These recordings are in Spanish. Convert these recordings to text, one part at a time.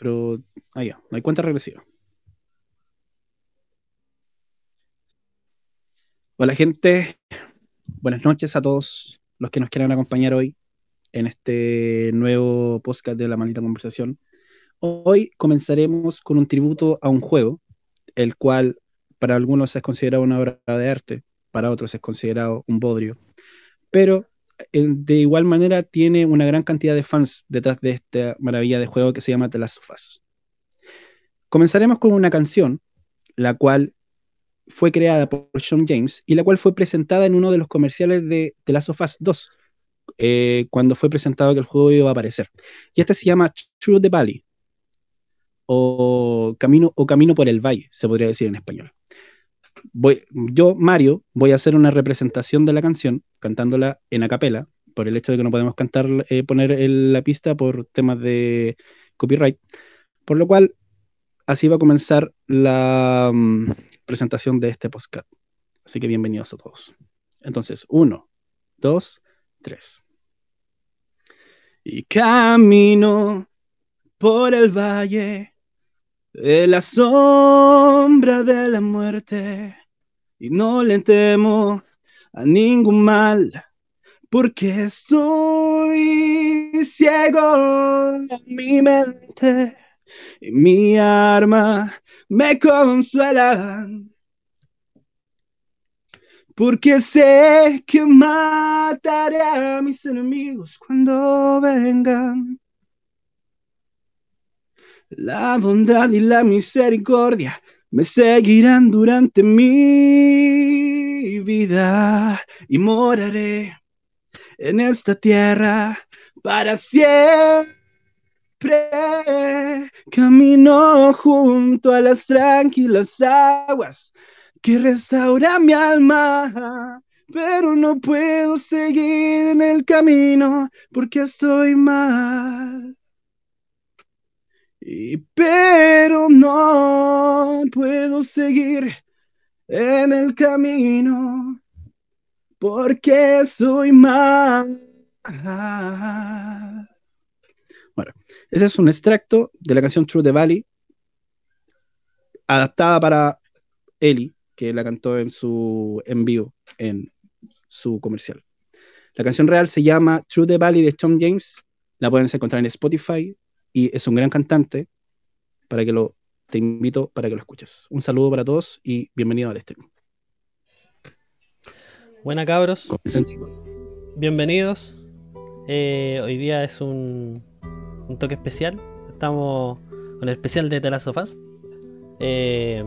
pero ahí ya, no hay cuenta regresiva. Hola gente, buenas noches a todos los que nos quieran acompañar hoy en este nuevo podcast de la maldita conversación. Hoy comenzaremos con un tributo a un juego, el cual para algunos es considerado una obra de arte, para otros es considerado un bodrio, pero de igual manera tiene una gran cantidad de fans detrás de esta maravilla de juego que se llama The Last of Us. Comenzaremos con una canción, la cual fue creada por Sean James y la cual fue presentada en uno de los comerciales de The Last of Us 2, eh, cuando fue presentado que el juego iba a aparecer. Y esta se llama Through the Valley, o Camino, o Camino por el Valle, se podría decir en español. Voy, yo, Mario, voy a hacer una representación de la canción, cantándola en acapela, por el hecho de que no podemos cantar, eh, poner la pista por temas de copyright. Por lo cual, así va a comenzar la mm, presentación de este podcast. Así que bienvenidos a todos. Entonces, uno, dos, tres. Y camino por el valle de la sombra de la muerte y no le temo a ningún mal porque estoy ciego en mi mente y mi arma me consuelan porque sé que mataré a mis enemigos cuando vengan. La bondad y la misericordia me seguirán durante mi vida y moraré en esta tierra para siempre. Camino junto a las tranquilas aguas que restaura mi alma, pero no puedo seguir en el camino porque estoy mal. Y, pero no puedo seguir en el camino porque soy mal. Bueno, ese es un extracto de la canción True the Valley, adaptada para Ellie, que la cantó en su en vivo, en su comercial. La canción real se llama True the Valley de Tom James. La pueden encontrar en Spotify y es un gran cantante. Para que lo te invito para que lo escuches. Un saludo para todos y bienvenido al stream. Buena cabros. Bienvenidos. Eh, hoy día es un, un, toque especial. Estamos con el especial de The Last of Us. Eh,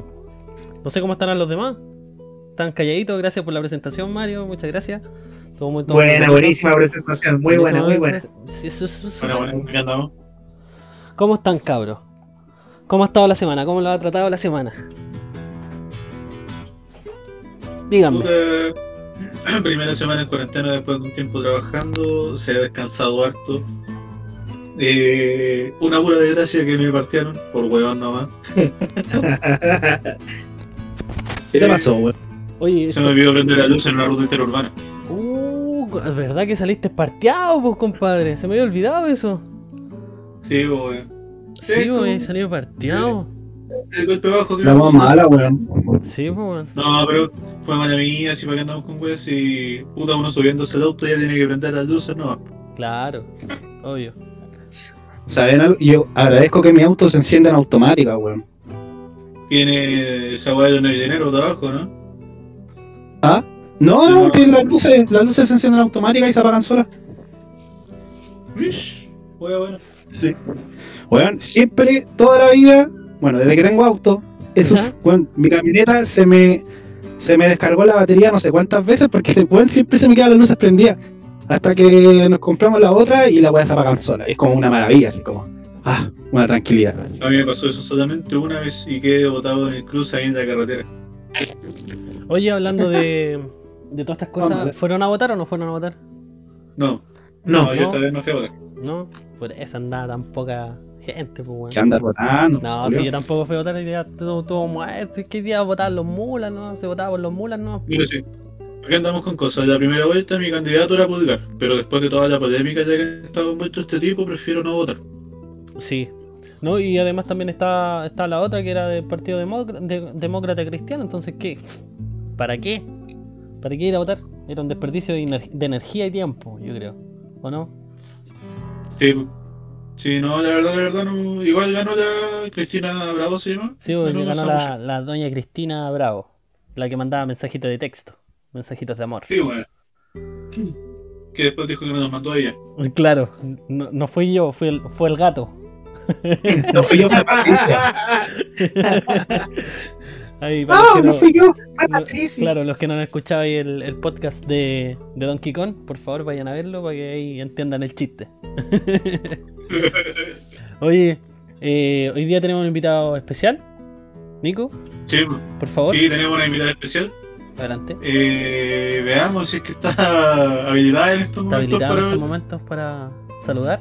no sé cómo estarán los demás. Están calladitos. Gracias por la presentación, Mario. Muchas gracias. Todo muy, todo buena, buenísima presentación. Muy buena, muy buena. ¿Cómo están, cabros? ¿Cómo ha estado la semana? ¿Cómo lo ha tratado la semana? Díganme. Primera semana en cuarentena después de un tiempo trabajando, se ha descansado harto. Eh, una pura desgracia que me partieron, por huevón nomás. ¿Qué te pasó, weón? Oye, se me olvidó prender la luz en una ruta interurbana. Uh, es verdad que saliste parteado, pues, compadre. Se me había olvidado eso. Sí, weón. Sí, weón, salió parteado. El golpe bajo que La más mala, weón. Sí, weón. No, pero fue mala mía, así para que andamos con weón. Y puta, uno subiéndose al auto ya tiene que prender las luces, no. Claro, obvio. ¿Saben algo? Yo agradezco que mi auto se encienda en automática, weón. Tiene esa weá de dinero de abajo, ¿no? ¿Ah? No, no, tiene las luces, las luces se encienden automáticas y se apagan solas. Wish, bueno. Sí. Bueno, siempre, toda la vida, bueno, desde que tengo auto, eso, bueno, mi camioneta se me se me descargó la batería no sé cuántas veces porque se, bueno, siempre se me quedan las luces prendidas. Hasta que nos compramos la otra y la weá se apagan sola. Es como una maravilla, así como, ah, una tranquilidad. A mí me pasó eso solamente una vez y quedé botado en el cruce ahí en la carretera. Oye, hablando de, de todas estas cosas, ¿fueron a votar o no fueron a votar? No. No, no yo esta vez no fui a votar. No, por eso andaba tan poca gente, pues, bueno. ¿Qué andas votando? No, si yo tampoco fui a votar, y ya todo, todo muerto. Es que día votaban los mulas, ¿no? Se votaba por los mulas, ¿no? Mira, sí. Aquí andamos con cosas. La primera vuelta mi candidato era Pulgar, pero después de toda la polémica ya que estaba envuelto este tipo, prefiero no votar. Sí, No, y además también está, está la otra que era del Partido Demócrata, de- Demócrata Cristiano. Entonces, ¿qué? ¿Para qué? ¿Para qué ir a votar? Era un desperdicio de, de energía y tiempo, yo creo. ¿O no? Sí, sí, no, la verdad, la verdad, no. Igual ganó la Cristina Bravo, se llama. Sí, porque Ganó la, doña Cristina Bravo, la que mandaba mensajitos de texto, mensajitos de amor. Sí, bueno. Que después dijo que no nos mandó a ella. Claro, no, no fui yo, fue el, fue el gato. No fui yo, fue Patricia. Ahí, para los No, no no- fui yo, fue Patricia. claro, los que no han escuchado ahí el, el podcast de, de Donkey Kong, por favor vayan a verlo para que ahí entiendan el chiste. Oye, eh, hoy día tenemos un invitado especial. Nico, Sí, por favor, sí, tenemos una invitada especial. adelante. Eh, veamos si es que está habilitada en estos Está momentos. habilitado en para- estos momentos para saludar.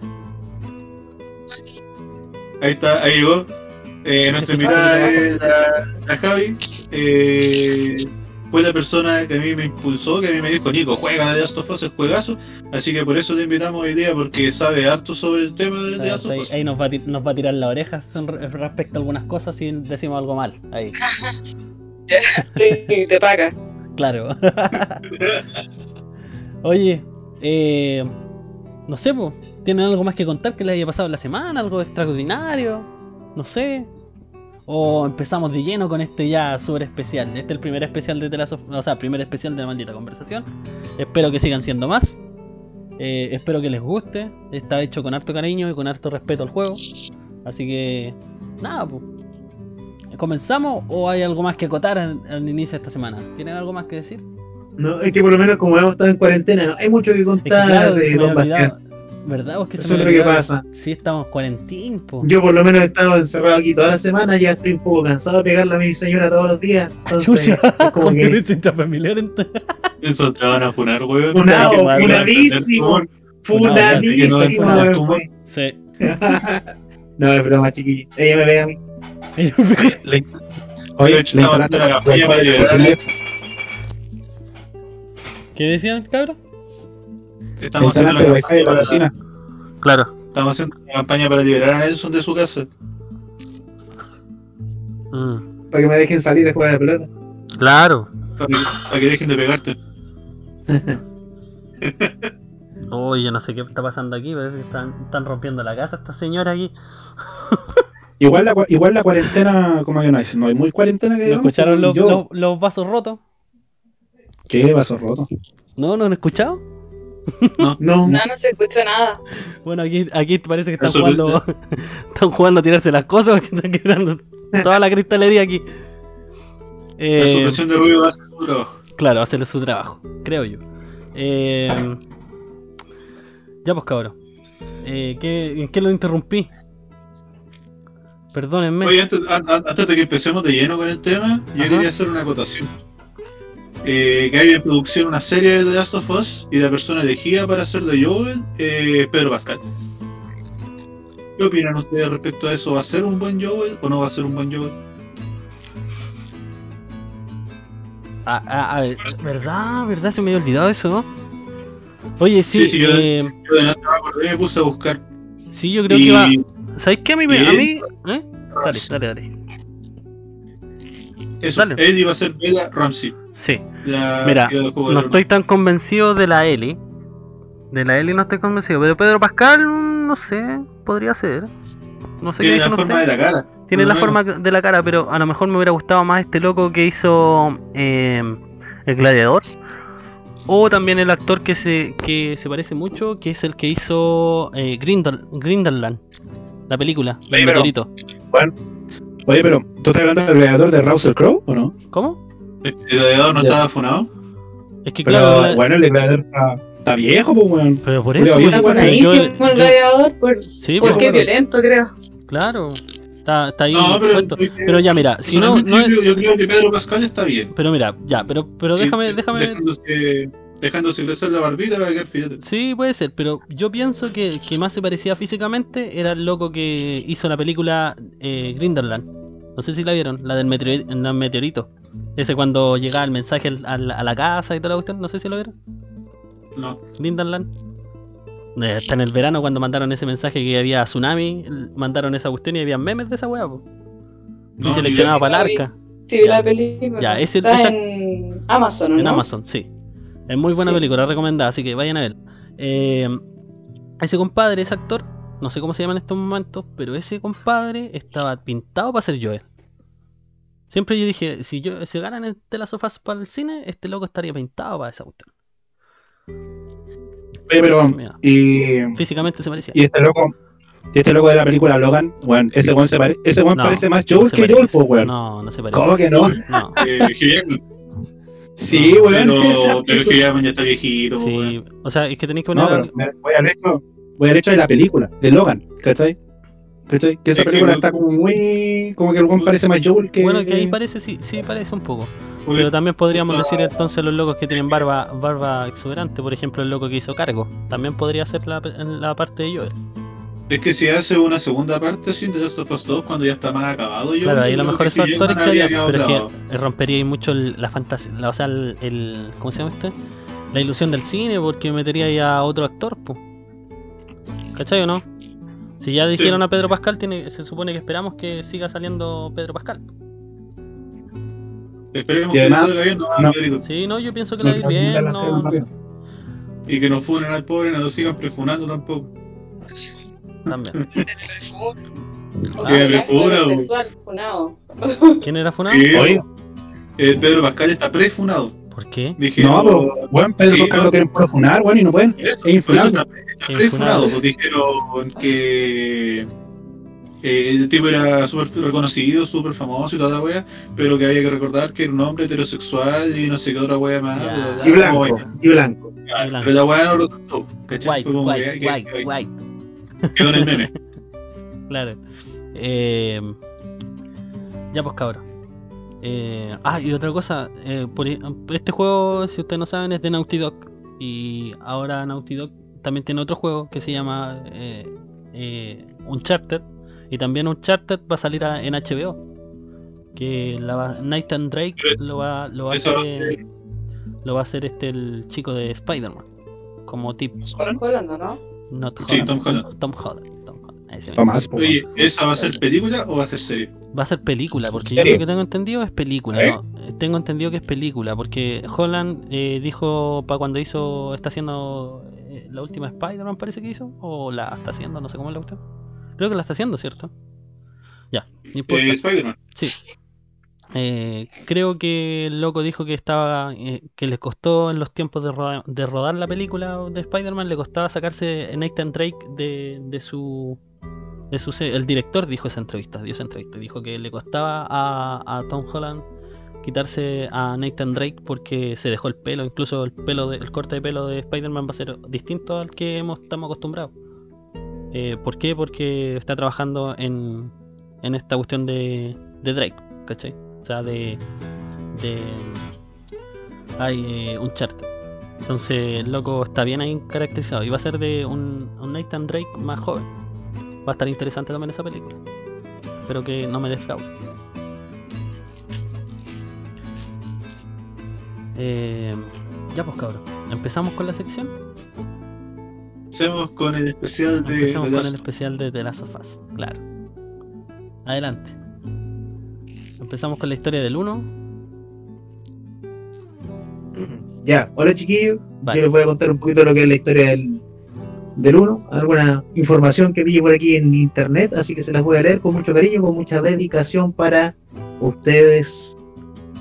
Ahí está, ahí llegó. Eh, nuestra invitada es la, la Javi. Eh, fue la persona que a mí me impulsó, que a mí me dijo, Nico, juega de Last of Us, el juegazo. Así que por eso te invitamos hoy día, porque sabe harto sobre el tema de, O de sea, Last of ahí, Us. ahí nos, va a nos va a tirar la oreja respecto a algunas cosas si decimos algo mal. Ahí, Sí, te paga. claro. Oye, eh, no sé, po, ¿tienen algo más que contar que les haya pasado en la semana? ¿Algo extraordinario? No sé. O empezamos de lleno con este ya súper especial. Este es el primer especial de of- O sea, primer especial de Maldita Conversación. Espero que sigan siendo más. Eh, espero que les guste. Está hecho con harto cariño y con harto respeto al juego. Así que, nada, pues. ¿Comenzamos o hay algo más que acotar al, al inicio de esta semana? ¿Tienen algo más que decir? No, es que por lo menos como hemos estado en cuarentena, no hay mucho que Es que contar claro, de Don. ¿Verdad? ¿O es que se Eso me es lo que pasa. Sí, estamos cuarentín, po. Yo por lo menos he estado encerrado aquí toda la semana, ya estoy un poco cansado de pegarle a mi señora todos los días. Entonces, Chucha, es como con que violencia intrafamiliar entonces. Eso te van a funar, weón. Funado, funadísimo, funadísimo, weón. Sí. No, es broma, chiquillo. Ella me pega a mí. Le- Oye, De le hecho, estaba instalaste la la campaña para. ¿Qué decían, cabrón? Le Estamos haciendo, la Wi-Fi de la campaña. Claro. estamos haciendo una campaña para liberar a Nelson de su casa. Mm, Para que me dejen salir a jugar a la pelota. claro. Para que, para que dejen de pegarte. Uy, yo no sé qué está pasando aquí, parece que están, están rompiendo la casa esta señora aquí. Igual la, igual la cuarentena, como que no es, no hay muy cuarentena que ¿No digamos, escucharon los, yo- los, los vasos rotos? ¿Qué vaso roto? ¿No? ¿No han escuchado? No, No, no se escucha nada. Bueno, aquí, aquí parece que están Eso jugando están jugando a tirarse las cosas porque están quebrando toda la cristalería aquí. La Eh, supresión de ruido hace su trabajo. claro, hacerle su trabajo, creo yo. Eh, ya pues cabrón. Eh, ¿qué, ¿En qué lo interrumpí? Perdónenme. Oye, antes, an- an- antes de que empecemos de lleno con el tema, yo Ajá. quería hacer una acotación. Eh, que hay en producción una serie de The Last of Us y la persona elegida para hacer de Joel eh, es Pedro Pascal. ¿Qué opinan ustedes respecto a eso? ¿Va a ser un buen Joel o no va a ser un buen Joel? Ah, ah, a ver, ¿verdad? ¿Verdad? Se me había olvidado eso, ¿no? Oye, sí, Sí, sí, yo- eh, Yo de nada me acordé me puse a buscar. sí, yo creo y que va. ¿Sabéis qué? A mí, me, a mí ¿eh? Dale, dale, dale. eso, dale. él iba a ser Bella Ramsey. Sí. la Mira, No el- estoy tan convencido de la Eli. De la Eli no estoy convencido. Pero Pedro Pascal, no sé, podría ser. No sé qué Tiene la dicen forma de ustedes. la cara. Tiene la forma de la cara, pero a lo mejor me hubiera gustado más este loco que hizo eh, El Gladiador. O también el actor que se, que se parece mucho, que es el que hizo eh, Grindel- Grindelland, la película, el Oye, pero- meteorito. Oye, pero ¿tú estás hablando del creador de Russell Crowe o no? ¿Cómo? El gladiador no Ya. estaba funado. Es que Pero claro, la- bueno, el declarador está, está viejo, pues, weón. pero por eso. pues, Está funadísimo yo- el gladiador por, sí, porque pues, es violento, creo. claro, está, está ahí No, pero. Pero ya, mira, si no, no yo, es- creo, yo creo que Pedro Pascal está bien. Pero mira, ya, pero, pero Sí, déjame, déjame. Dejándose, dejándose crecer la barbita va a quedar fíjate. Sí, puede ser, pero yo pienso que el que más se parecía físicamente era el loco que hizo la película eh, Grindelland. No sé si la vieron, la del meteori- el meteorito. Ese cuando llegaba el mensaje al- al- a la casa y toda la cuestión, no sé si lo vieron. No. Grindelland. Eh, Hasta en el verano cuando mandaron ese mensaje que había tsunami, mandaron esa cuestión y había memes de esa weá, No, seleccionado yo- para el arca. Sí, vi Ya. la película. Ya, ese- Está esa- en Amazon, ¿o En ¿no? Amazon, sí. Es muy buena Sí. película, recomendada, así que vayan a ver. Eh, ese compadre, ese actor, no sé cómo se llama en estos momentos, pero ese compadre estaba pintado para ser Joel. Siempre yo dije, si yo si ganan el de las sofás para el cine, este loco estaría pintado para esa cuestión. Oye, pero, Mira. y, Físicamente se parecía. y este loco, y este loco de la película Logan, weón, ese weón se pare- ese No, parece más Joel que. Joel, pues, weón. No, no se parece. ¿Cómo que no? No. Eh. Sí, weón. Pero, pero Hugh Jackman ya está viejito, Sí, weón. o sea, es que tenéis que poner. No, pero me- voy al hecho, voy al hecho de la película, de Logan, ¿cachai? ¿Cachai? Que esa Es que película está como muy. como que el parece más Joel que. Bueno, que ahí parece, sí, sí parece un poco. Pero también podríamos decir entonces los locos que tienen barba barba exuberante, por ejemplo el loco que hizo cargo, también podría ser la, la parte de Joel. Es que si hace una segunda parte sin The Last of Us 2 cuando ya está más acabado, yo claro, ahí a lo mejor que esos actores habría quedarían, pero es que rompería ahí mucho el- la fantasía, la- o sea, el, el- ¿cómo se llama este? La ilusión del cine, porque metería ahí a otro actor, pues. ¿Cachai o no? Si ya dijeron a Pedro Pascal, tiene, se supone que esperamos que siga saliendo Pedro Pascal. Esperemos Y que además- salga bien, no, no. Sí, no, yo pienso que la va bien, no, Y que no funen al pobre, no lo sigan prefunando tampoco. también. Weón. sexual, funado. ¿Quién era Funado? Eh, Pedro Pascal está prefunado. ¿Por qué? Dije, No, pero, weón, Pedro Sí, no. lo quieren profunar, weón, y no pueden. Eso, Es infunable. está, está Es pues dijeron que eh, el tipo era súper reconocido, súper famoso y toda la wea, pero que había que recordar que era un hombre heterosexual y no sé qué otra wea más. Bla, Y bla, blanco, y blanco. ya, blanco. Pero la wea no lo contó, ¿cachai? White, white, que- white, que- white. quedó en el meme. Claro. Eh, ya pues cabrón. Eh, ah, y otra cosa, eh, por este juego, si ustedes no saben, es de Naughty Dog. Y ahora Naughty Dog también tiene otro juego que se llama eh, eh, Uncharted. Y también Uncharted va a salir a- en HBO. Que la va- Nathan Drake lo va, lo va a Eso va a hacer, lo va a hacer este el chico de Spider-Man. Como tip. Tom Holland, ¿o ¿no? Not Sí, Holland. Tom Holland. Tom Holland. Tomás. Oye, ¿esa va a ser película o va a ser serie? Va a ser película, porque yo lo que tengo entendido es película. ¿no? Tengo entendido que es película, porque Holland eh, dijo para cuando hizo, está haciendo eh, la última Spider-Man, parece que hizo, o la está haciendo, no sé cómo es la cuestión. Creo que la está haciendo, ¿cierto? Ya, no importa. Eh, Spider-Man. Sí. Eh, creo que el loco dijo que estaba eh, que les costó en los tiempos de, roda- de rodar la película de Spider-Man, le costaba sacarse Nathan Drake de, de su de el director dijo esa entrevista, dio esa entrevista, dijo que le costaba a, Tom Holland quitarse a Nathan Drake porque se dejó el pelo, incluso el pelo el corte de pelo de Spider-Man va a ser distinto al que hemos, estamos acostumbrados. Eh, ¿Por qué? Porque está trabajando en, en esta cuestión de, de Drake, ¿cachai? O sea, de. de hay eh, un chart. Entonces, el loco está bien ahí caracterizado. Y va a ser de un, un Nathan Drake más joven. Va a estar interesante también esa película. Espero que no me defraude. Eh, ya pues cabrón. Empezamos con la sección. Empecemos con el especial de Empezamos The con el especial de The Last of Us. Claro. Adelante. Empezamos con la historia del 1. Ya, hola chiquillos. Vale. Yo les voy a contar un poquito de lo que es la historia del, del 1, alguna información que pille por aquí en internet, así que se las voy a leer con mucho cariño, con mucha dedicación para ustedes.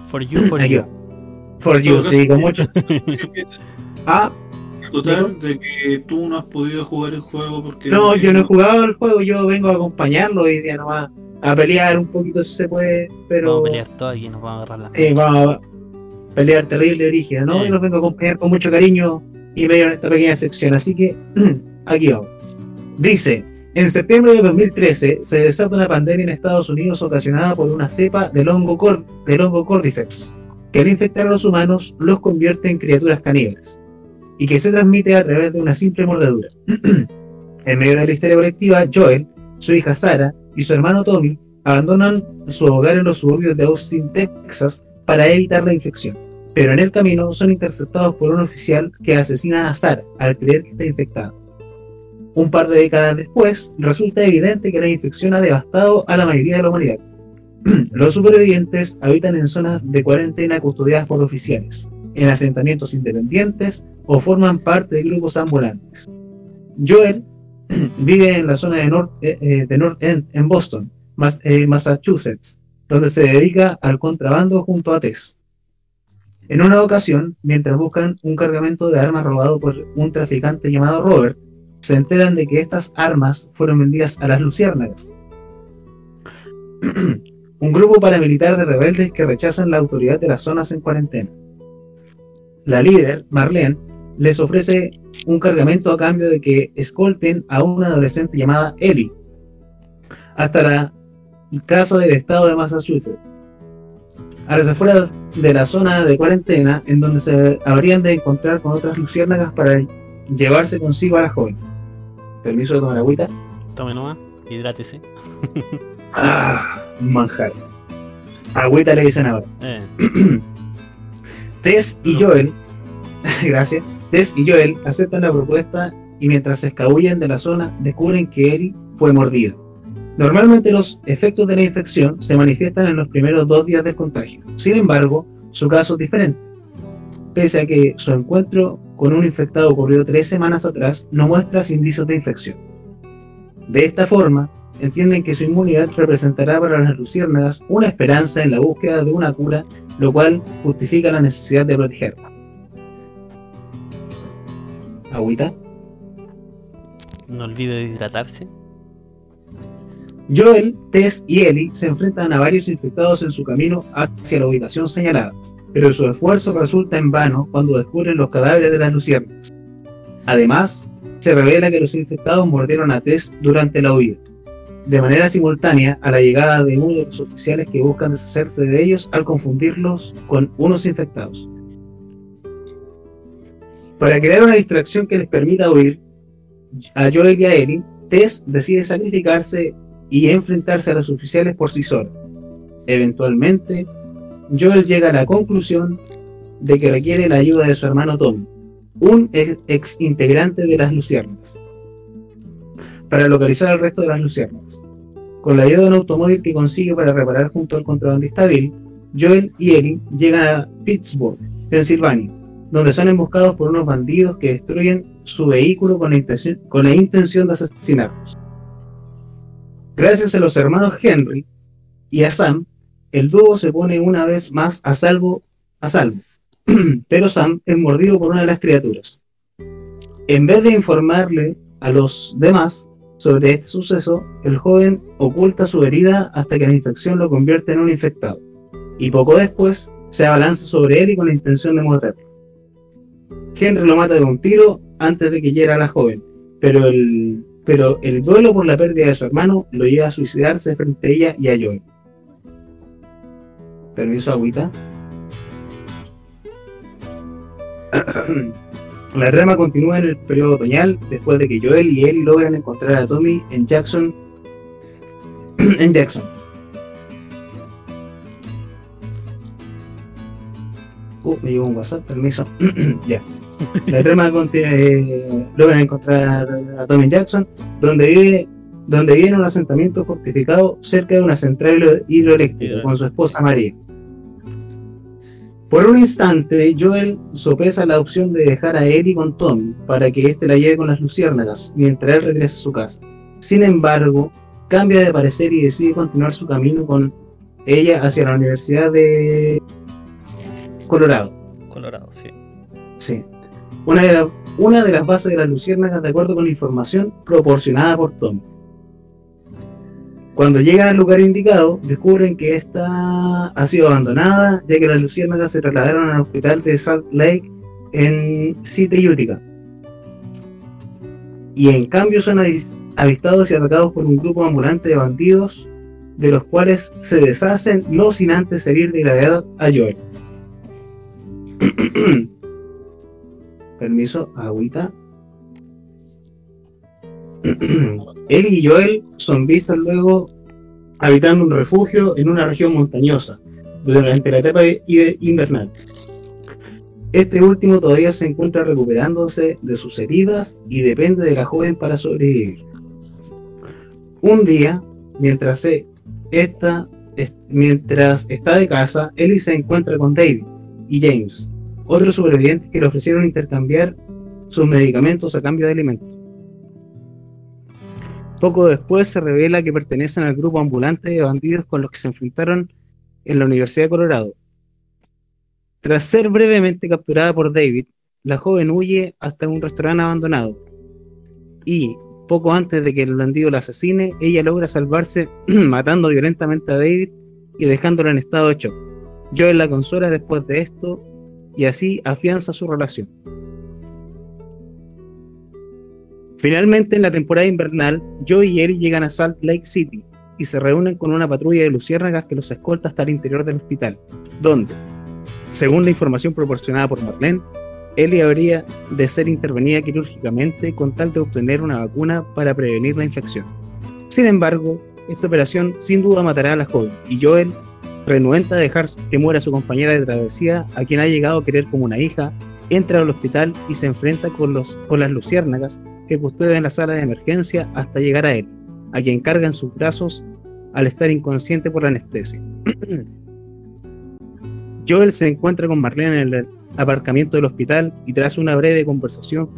For you, for Aquí you. va. For you, sí, con mucho. Ah, Total, de que tú no has podido jugar el juego porque. no, yo no he jugado el juego, yo vengo a acompañarlo hoy día nomás, a pelear un poquito si se puede, pero. Vamos a pelear todo aquí, nos vamos a agarrar la Sí, vamos a pelear terrible, rígida, ¿no? Sí. Y los vengo a acompañar con mucho cariño y medio en esta pequeña sección. Así que, aquí vamos. Dice, en septiembre de 2013 se desata una pandemia en Estados Unidos ocasionada por una cepa del hongo, cor- del hongo Cordyceps, que al infectar a los humanos los convierte en criaturas caníbales y que se transmite a través de una simple mordedura. en medio de la histeria colectiva, Joel, su hija Sara y su hermano Tommy abandonan su hogar en los suburbios de Austin, Texas, para evitar la infección. Pero en el camino son interceptados por un oficial que asesina a Sara al creer que está infectada. Un par de décadas después, resulta evidente que la infección ha devastado a la mayoría de la humanidad. Los supervivientes habitan en zonas de cuarentena custodiadas por oficiales, en asentamientos independientes o forman parte de grupos ambulantes. Joel vive en la zona de North, eh, eh, de North End, en Boston, eh, Massachusetts, donde se dedica al contrabando junto a Tess. En una ocasión, mientras buscan un cargamento de armas robado por un traficante llamado Robert, se enteran de que estas armas fueron vendidas a las luciérnagas. un grupo paramilitar de rebeldes que rechazan la autoridad de las zonas en cuarentena. La líder, Marlene, les ofrece un cargamento a cambio de que escolten a una adolescente llamada Ellie hasta la casa del estado de Massachusetts, a las afueras de la zona de cuarentena en donde se habrían de encontrar con otras luciérnagas para llevarse consigo a la joven. Permiso de tomar agüita. Tome nomás, hidrátese. Ah, manjar. Agüita le dicen ahora. Eh, Tess y Joel, gracias, Tess y Joel aceptan la propuesta y mientras se escabullen de la zona descubren que Ellie fue mordida. Normalmente los efectos de la infección se manifiestan en los primeros dos días del contagio. Sin embargo, su caso es diferente. Pese a que su encuentro con un infectado ocurrió tres semanas atrás, no muestra indicios de infección. De esta forma, entienden que su inmunidad representará para las luciérnagas una esperanza en la búsqueda de una cura lo cual justifica la necesidad de protegerla. Agüita. no olvide de hidratarse. Joel, Tess y Ellie se enfrentan a varios infectados en su camino hacia la ubicación señalada, pero su esfuerzo resulta en vano cuando descubren los cadáveres de las luciérnagas. Además, se revela que los infectados mordieron a Tess durante la huida, de manera simultánea a la llegada de uno de los oficiales que buscan deshacerse de ellos al confundirlos con unos infectados. Para crear una distracción que les permita huir, a Joel y a Tess decide sacrificarse y enfrentarse a los oficiales por sí sola. Eventualmente, Joel llega a la conclusión de que requiere la ayuda de su hermano Tommy, un ex, ex integrante de las Luciérnagas, para localizar al resto de las Luciérnagas. Con la ayuda de un automóvil que consigue para reparar junto al contrabandista Bill, Joel y Ellie llegan a Pittsburgh, Pensilvania, donde son emboscados por unos bandidos que destruyen su vehículo con la intención, de asesinarlos. Gracias a los hermanos Henry y a Sam, el dúo se pone una vez más a salvo, a salvo. Pero Sam es mordido por una de las criaturas. En vez de informarle a los demás sobre este suceso, el joven oculta su herida hasta que la infección lo convierte en un infectado. Y poco después se abalanza sobre él y con la intención de morderlo. Henry lo mata de un tiro antes de que hiera a la joven, pero el, pero el duelo por la pérdida de su hermano lo lleva a suicidarse frente a ella y a Joel. Permiso, agüita. La trama continúa en el periodo otoñal, después de que Joel y Ellie logran encontrar a Tommy en Jackson. en Jackson. Uh, me llegó un WhatsApp, permiso. ya. La trama contiene, logran encontrar a Tommy Jackson, donde vive, donde vive en un asentamiento fortificado cerca de una central hidro- hidroeléctrica con su esposa María. Por un instante, Joel sopesa la opción de dejar a Ellie con Tommy para que éste la lleve con las luciérnagas mientras él regresa a su casa. Sin embargo, cambia de parecer y decide continuar su camino con ella hacia la Universidad de Colorado. Colorado, sí. Sí. Una de, las bases de las luciérnagas de acuerdo con la información proporcionada por Tom. Cuando llegan al lugar indicado, descubren que esta ha sido abandonada, ya que las luciérnagas se trasladaron al hospital de Salt Lake en City, Utica. Y en cambio son avis- avistados y atacados por un grupo ambulante de bandidos, de los cuales se deshacen no sin antes herir de gravedad a Joel. Permiso, agüita. Él y Joel son vistos luego habitando un refugio en una región montañosa durante la etapa invernal. Este último todavía se encuentra recuperándose de sus heridas y depende de la joven para sobrevivir. Un día, mientras, mientras está de casa, Ellie se encuentra con David y James, otros supervivientes que le ofrecieron intercambiar sus medicamentos a cambio de alimentos. Poco después se revela que pertenecen al grupo ambulante de bandidos con los que se enfrentaron en la Universidad de Colorado. Tras ser brevemente capturada por David, la joven huye hasta un restaurante abandonado. Y, poco antes de que el bandido la asesine, ella logra salvarse matando violentamente a David y dejándolo en estado de shock. Joel la consuela después de esto y así afianza su relación. Finalmente, en la temporada invernal, Joe y Ellie llegan a Salt Lake City y se reúnen con una patrulla de luciérnagas que los escolta hasta el interior del hospital, donde, según la información proporcionada por Marlene, Ellie habría de ser intervenida quirúrgicamente con tal de obtener una vacuna para prevenir la infección. Sin embargo, esta operación sin duda matará a la joven y Joel, renuente a dejar que muera su compañera de travesía, a quien ha llegado a querer como una hija, entra al hospital y se enfrenta con, los, con las luciérnagas que custodian la sala de emergencia hasta llegar a él, a quien carga en sus brazos al estar inconsciente por la anestesia. Joel se encuentra con Marlene en el aparcamiento del hospital y tras una breve conversación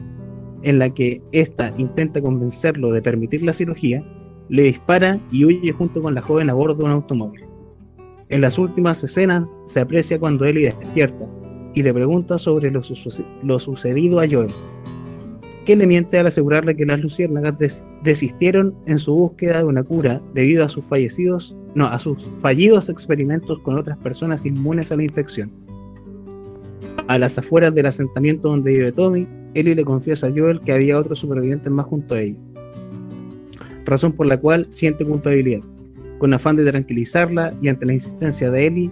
en la que ésta intenta convencerlo de permitir la cirugía, le dispara y huye junto con la joven a bordo de un automóvil. En las últimas escenas se aprecia cuando Ellie despierta y le pregunta sobre lo, su- lo sucedido a Joel, que le miente al asegurarle que las luciérnagas des- desistieron en su búsqueda de una cura debido a sus fallecidos, no, a sus fallidos experimentos con otras personas inmunes a la infección. A las afueras del asentamiento donde vive Tommy, Ellie le confiesa a Joel que había otros supervivientes más junto a ella, razón por la cual siente culpabilidad. Con afán de tranquilizarla y ante la insistencia de Ellie,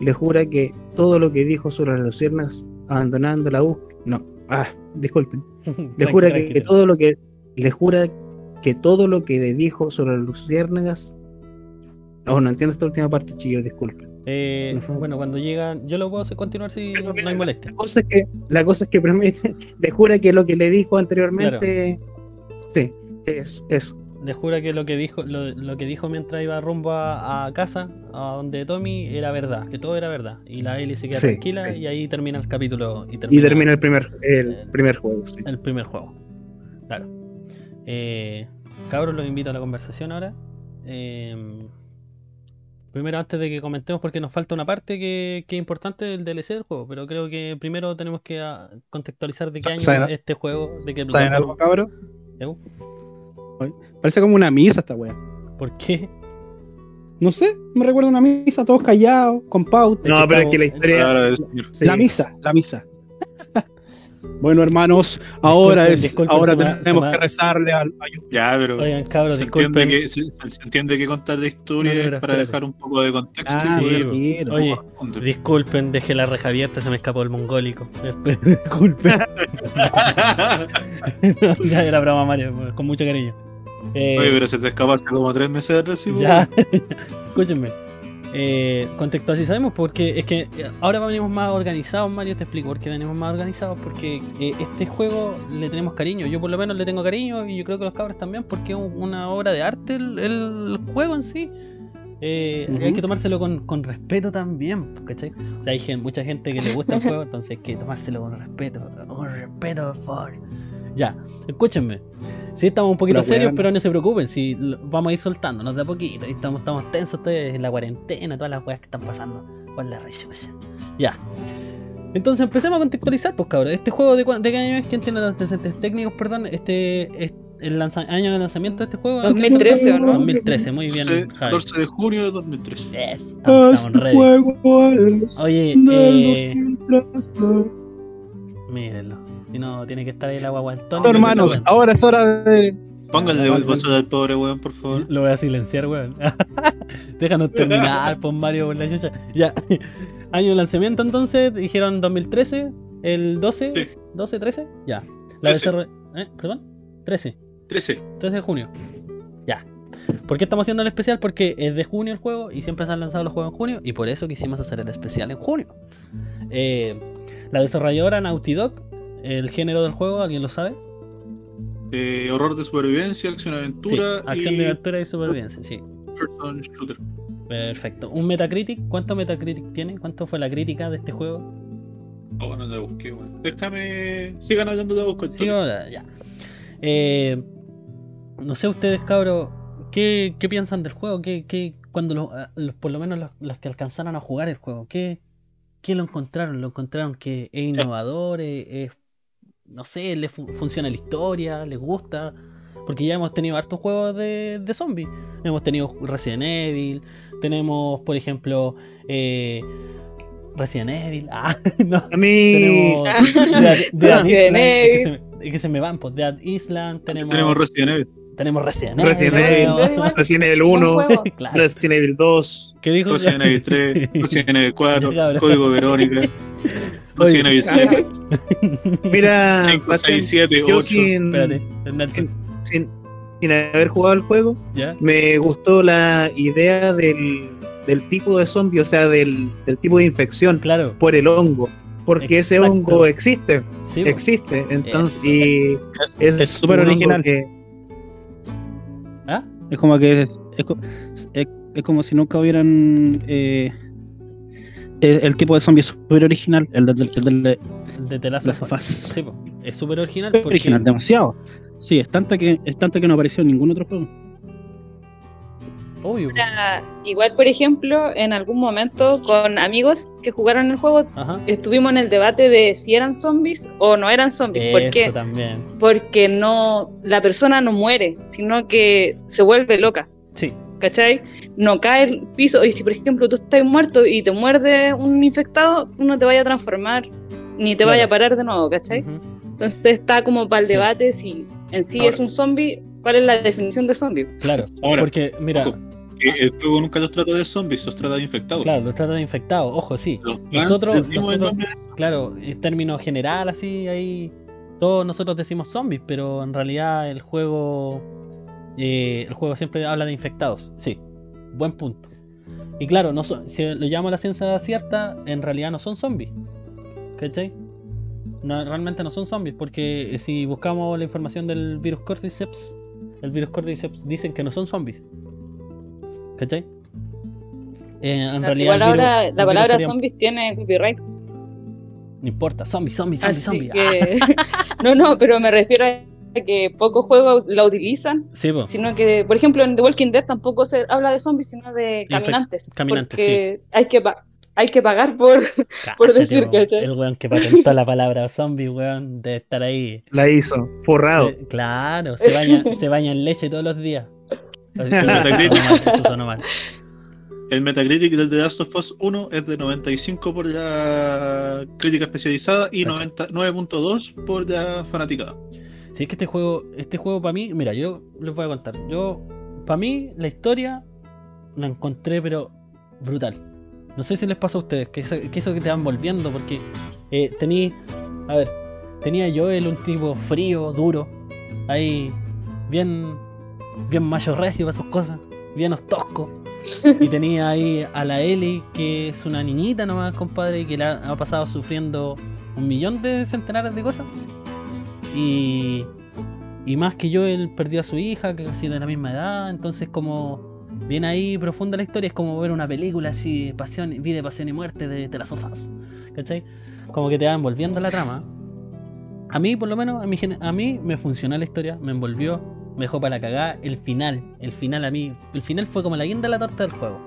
le jura que todo lo que dijo sobre las luciérnagas abandonando la búsqueda, no, ah, disculpen, le jura que, todo lo que le jura que todo lo que le dijo sobre las luciérnagas oh, no entiendo esta última parte chillo disculpen. Eh, No bueno, cuando llegan, yo lo puedo hacer continuar si no hay molestia. la cosa es que la cosa es que promete le jura que lo que le dijo anteriormente sí es eso Le jura que lo que dijo, lo, lo que dijo mientras iba rumbo a, a casa, a donde Tommy, era verdad, que todo era verdad. Y la Ellie se queda Sí, tranquila sí. y ahí termina el capítulo y y termina, el primer el primer juego sí. el primer juego. Claro. Eh, cabros, los invito a la conversación ahora. Eh, primero, antes de que comentemos, porque nos falta una parte que, que es importante del DLC del juego, pero creo que primero tenemos que ah, contextualizar de qué año ¿Saben- es este juego, de qué ¿Saben algo, cabros? ¿Eu? Parece como una misa esta wea. ¿Por qué? No sé, me recuerda a una misa, todos callados, con pauta. no que pero es que la historia es- sí. La misa, la misa. bueno, hermanos, ahora Disculpen, es, disculpen, ahora se me- se tenemos que rezarle al Ya, pero Oigan, cabros, se, entiende disculpen. que, se, se entiende que contar de historia No, para espérate. dejar un poco de contexto. Ah, Sí. Oye. Disculpen, dejé la reja abierta, se me escapó el mongólico. Disculpen. ya era broma, Mario, con mucho cariño. Eh, Oye, pero se te escapaste como tres meses de recibo. ya, escúchenme. Eh, contextualizamos porque es que eh, ahora venimos más organizados, Mario, te explico por qué venimos más organizados, porque eh, este juego le tenemos cariño, yo por lo menos le tengo cariño y yo creo que los cabros también, porque es un- una obra de arte el, el juego en sí. Eh. Hay que tomárselo con, con respeto también, ¿cachai? O sea, hay gen- mucha gente que le gusta el juego, entonces hay que tomárselo con respeto, con respeto, por favor. Ya, escúchenme. Sí, estamos un poquito serios, pero no se preocupen, si lo- vamos a ir soltándonos de a poquito. Y estamos, estamos tensos, estoy en la cuarentena, todas las weas que están pasando con la rechucha. Ya. Entonces empecemos a contextualizar, pues cabrón. Este juego de, de qué año es? ¿Quién tiene los antecedentes técnicos? Perdón, este es el lanza- año de lanzamiento de este juego. 2013, ¿o no? 2013, muy bien, 14 Javi. 14 de junio de 2003. Yes, estamos, estamos ready. Oye, eh, mírenlo. Si no, tiene que estar ahí la guagua del Tony. Bueno, hermanos, ahora es hora de. Pónganle el bolso al pobre weón, por favor. Lo voy a silenciar, weón. Déjanos terminar, pon Mario por la chucha. Ya. Año de lanzamiento entonces, dijeron 2013, el 12, Sí. 12, 13, ya. La 13. BCR, ¿eh? ¿Perdón? 13, 13. 13 de junio. Ya. ¿Por qué estamos haciendo el especial? Porque es de junio el juego y siempre se han lanzado los juegos en junio y por eso quisimos hacer el especial en junio. Eh, La desarrolladora Naughty Dog, el género del juego, ¿alguien lo sabe? Eh, horror de supervivencia, acción Sí, aventura acción y de aventura y supervivencia, sí. person shooter. Perfecto. ¿Un Metacritic? ¿Cuánto Metacritic tiene? ¿Cuánto fue la crítica de este juego? Oh, bueno, la busqué, weón. Déjame. Sigan hablando de buscar. Sí, ahora, ya. Eh, no sé ustedes, cabros, ¿qué, qué piensan del juego? ¿Qué, qué, cuando los, ah, los- por lo menos los, los que alcanzaron a jugar el juego, ¿qué, qué lo encontraron? ¿Lo encontraron que es innovador? ¿Es, es- no sé, le fu- funciona la historia? ¿Les gusta? Porque ya hemos tenido hartos juegos de, de zombies. Hemos tenido Resident Evil, tenemos, por ejemplo, eh, Resident Evil. Ah, no. A mí, Tenemos Dead, Island, es que, Evil. se me, es que se me van, pues Dead Island, tenemos, Tenemos Resident Evil. Tenemos Resident Evil. Resident. Evil, Resident Evil Buen 1, juego. Claro. Resident Evil 2. ¿Qué dijo? Resident Evil 3, Resident Evil 4, Ya, cabrón. Código Verónica, Oye, Resident Evil 7, Mira, 5, Bastián, 6, 7, yo 8. sin, Espérate, Nelson. sin, sin haber jugado el juego, ¿Ya? me gustó la idea del, del tipo de zombie, o sea, del, del tipo de infección Claro. por el hongo. Porque ese Exacto. hongo existe, Sí, existe. Entonces, y es súper original. que- ¿Ah? Es como que es, es, es- es como si nunca hubieran. eh, el, el tipo de zombie súper original, el del, el del, el El de The Last Last of of Us. Us. Sí, pues. Es súper original porque... original, demasiado. Sí, es tanta que es tanta que no apareció en ningún otro juego. Obvio. Ahora, Igual, por ejemplo, en algún momento con amigos que jugaron el juego, Ajá. estuvimos en el debate de si eran zombies o no eran zombies. ¿Por Eso qué? también. Porque no, la persona no muere, sino que se vuelve loca. Sí. ¿Cachai? No cae el piso. Y si, por ejemplo, tú estás muerto y te muerde un infectado, no te vaya a transformar ni te Claro. vaya a parar de nuevo, ¿cachai? Ujú. Entonces está como para el Sí. debate si en sí Ahora. es un zombie, ¿cuál es la definición de zombie? Claro. Ahora, Porque, mira, ojo, eh, el juego nunca los trata de zombies, los trata de infectados. claro, los trata de infectados. Ojo, sí. Los Nosotros- Claro, en términos general, así, ahí todos nosotros decimos zombies, pero en realidad el juego, eh, el juego siempre habla de infectados. Sí, buen punto. Y claro, no son- si lo llamo la ciencia cierta, en realidad no son zombies. ¿Cachai? No, realmente no son zombies, porque si buscamos la información del virus Cordyceps, el virus Cordyceps dicen que no son zombies. ¿Cachai? Eh, en realidad Igual el virus- la palabra sería- zombies tiene copyright. No importa, zombies, zombies, zombies, Así zombies. Ah, que... no, no, pero me refiero a que pocos juegos la utilizan, sí, po. sino que, por ejemplo, en The Walking Dead tampoco se habla de zombies, sino de caminantes. caminantes, porque hay que hay que pagar por por decir. ¿cachai? El weón que patentó la palabra zombie, weón, debe estar ahí. la hizo, forrado. Eh, claro, se baña, se baña en leche todos los días. Eso sonó Metacritic. mal, eso sonó mal. El Metacritic del The Last of Us 1 es de 95 por la crítica especializada y Cacha. 90 9.2 por la fanaticada. Si es que este juego, este juego para mí, mira, yo les voy a contar. Yo, para mí, la historia la encontré, pero brutal. No sé si les pasa a ustedes, que eso que, te van volviendo, porque eh, tení, a ver, tenía Joel un tipo frío, duro, ahí, bien, bien macho recio para sus cosas, bien tosco. Y tenía ahí a la Ellie, que es una niñita nomás, compadre, que la ha pasado sufriendo un millón de centenares de cosas. Y, y más que yo, él perdió a su hija, que casi de la misma edad. Entonces, como bien ahí profunda la historia, es como ver una película así, pasión, vida, pasión y muerte de, de las sofás. ¿Cachai? Como que te va envolviendo la trama. A mí, por lo menos, a mí, a mí me funcionó la historia, me envolvió, me dejó para la cagada. El final, el final a mí, el final fue como la guinda de la torta del juego,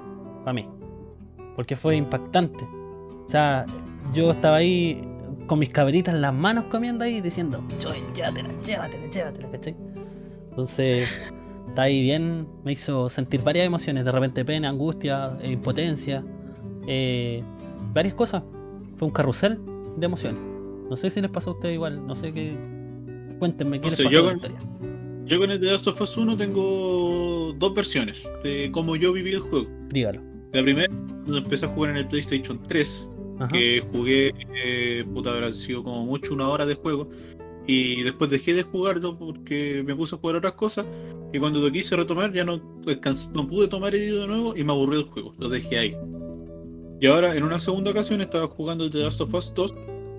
para mí. Porque fue impactante. O sea, yo estaba ahí con mis cabritas en las manos comiendo ahí diciendo, Joel, llévatela, llévatela, llévatela, ¿cachai? Entonces, está ahí bien, me hizo sentir varias emociones, de repente pena, angustia, eh, impotencia, eh, varias cosas. Fue un carrusel de emociones. No sé si les pasó a ustedes igual, no sé qué. Cuéntenme qué No les sé, pasó yo con la. Yo con el The Last of Us 1 tengo dos versiones de cómo yo viví el juego. Dígalo. La primera, cuando empecé a jugar en el PlayStation 3, Ajá. que jugué, eh, puta, habrá sido como mucho una hora de juego. Y después dejé de jugarlo porque me puse a jugar otras cosas. Y cuando lo quise retomar, ya no, no pude tomar el hilo de nuevo y me aburrió el juego. Lo dejé ahí. Y ahora, en una segunda ocasión, estaba jugando el The Last of Us 2.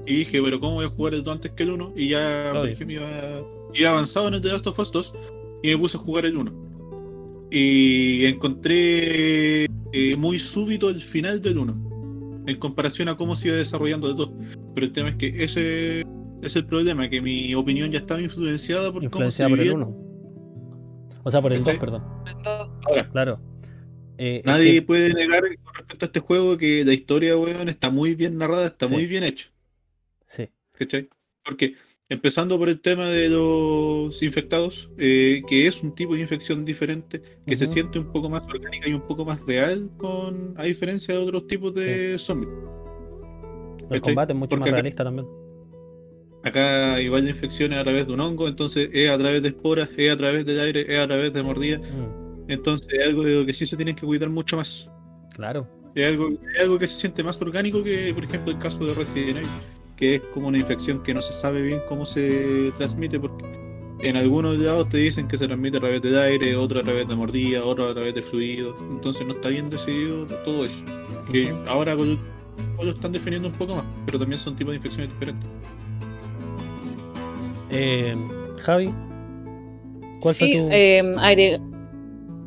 y dije, pero ¿cómo voy a jugar el 2 antes que el 1? Y ya por ejemplo, iba, iba avanzado en el The Last of Us 2 y me puse a jugar el 1. Y encontré eh, muy súbito el final del 1 en comparación a cómo se iba desarrollando el 2. Pero el tema es que ese es el problema, que mi opinión ya estaba influenciada por Influenciada cómo por el vivía. 1. O sea, por el 2, ¿Cachai? perdón. Ahora, Claro. Eh, es nadie que- puede negar con respecto a este juego que la historia, weón, está muy bien narrada, está Sí. muy bien hecha. Sí. ¿Cachai? Porque empezando por el tema de los infectados, eh, que es un tipo de infección diferente, que se siente un poco más orgánica y un poco más real, con a diferencia de otros tipos de zombies. El ¿cachai? combate es mucho Porque más realista también. Acá igual la infección es a través de un hongo, entonces es a través de esporas, es a través del aire, es a través de mordidas. Mm, Entonces es algo de lo que sí se tienen que cuidar mucho más. claro. Es algo, es algo que se siente más orgánico que, por ejemplo, el caso de Resident Evil, que es como una infección que no se sabe bien cómo se transmite, porque en algunos lados te dicen que se transmite a través del aire, otro a través de mordida, otro a través de fluidos, entonces no está bien decidido todo eso. Que ahora lo están definiendo un poco más, pero también son tipos de infecciones diferentes. Eh, Javi, ¿cuál Sí, fue tu...? eh, agre-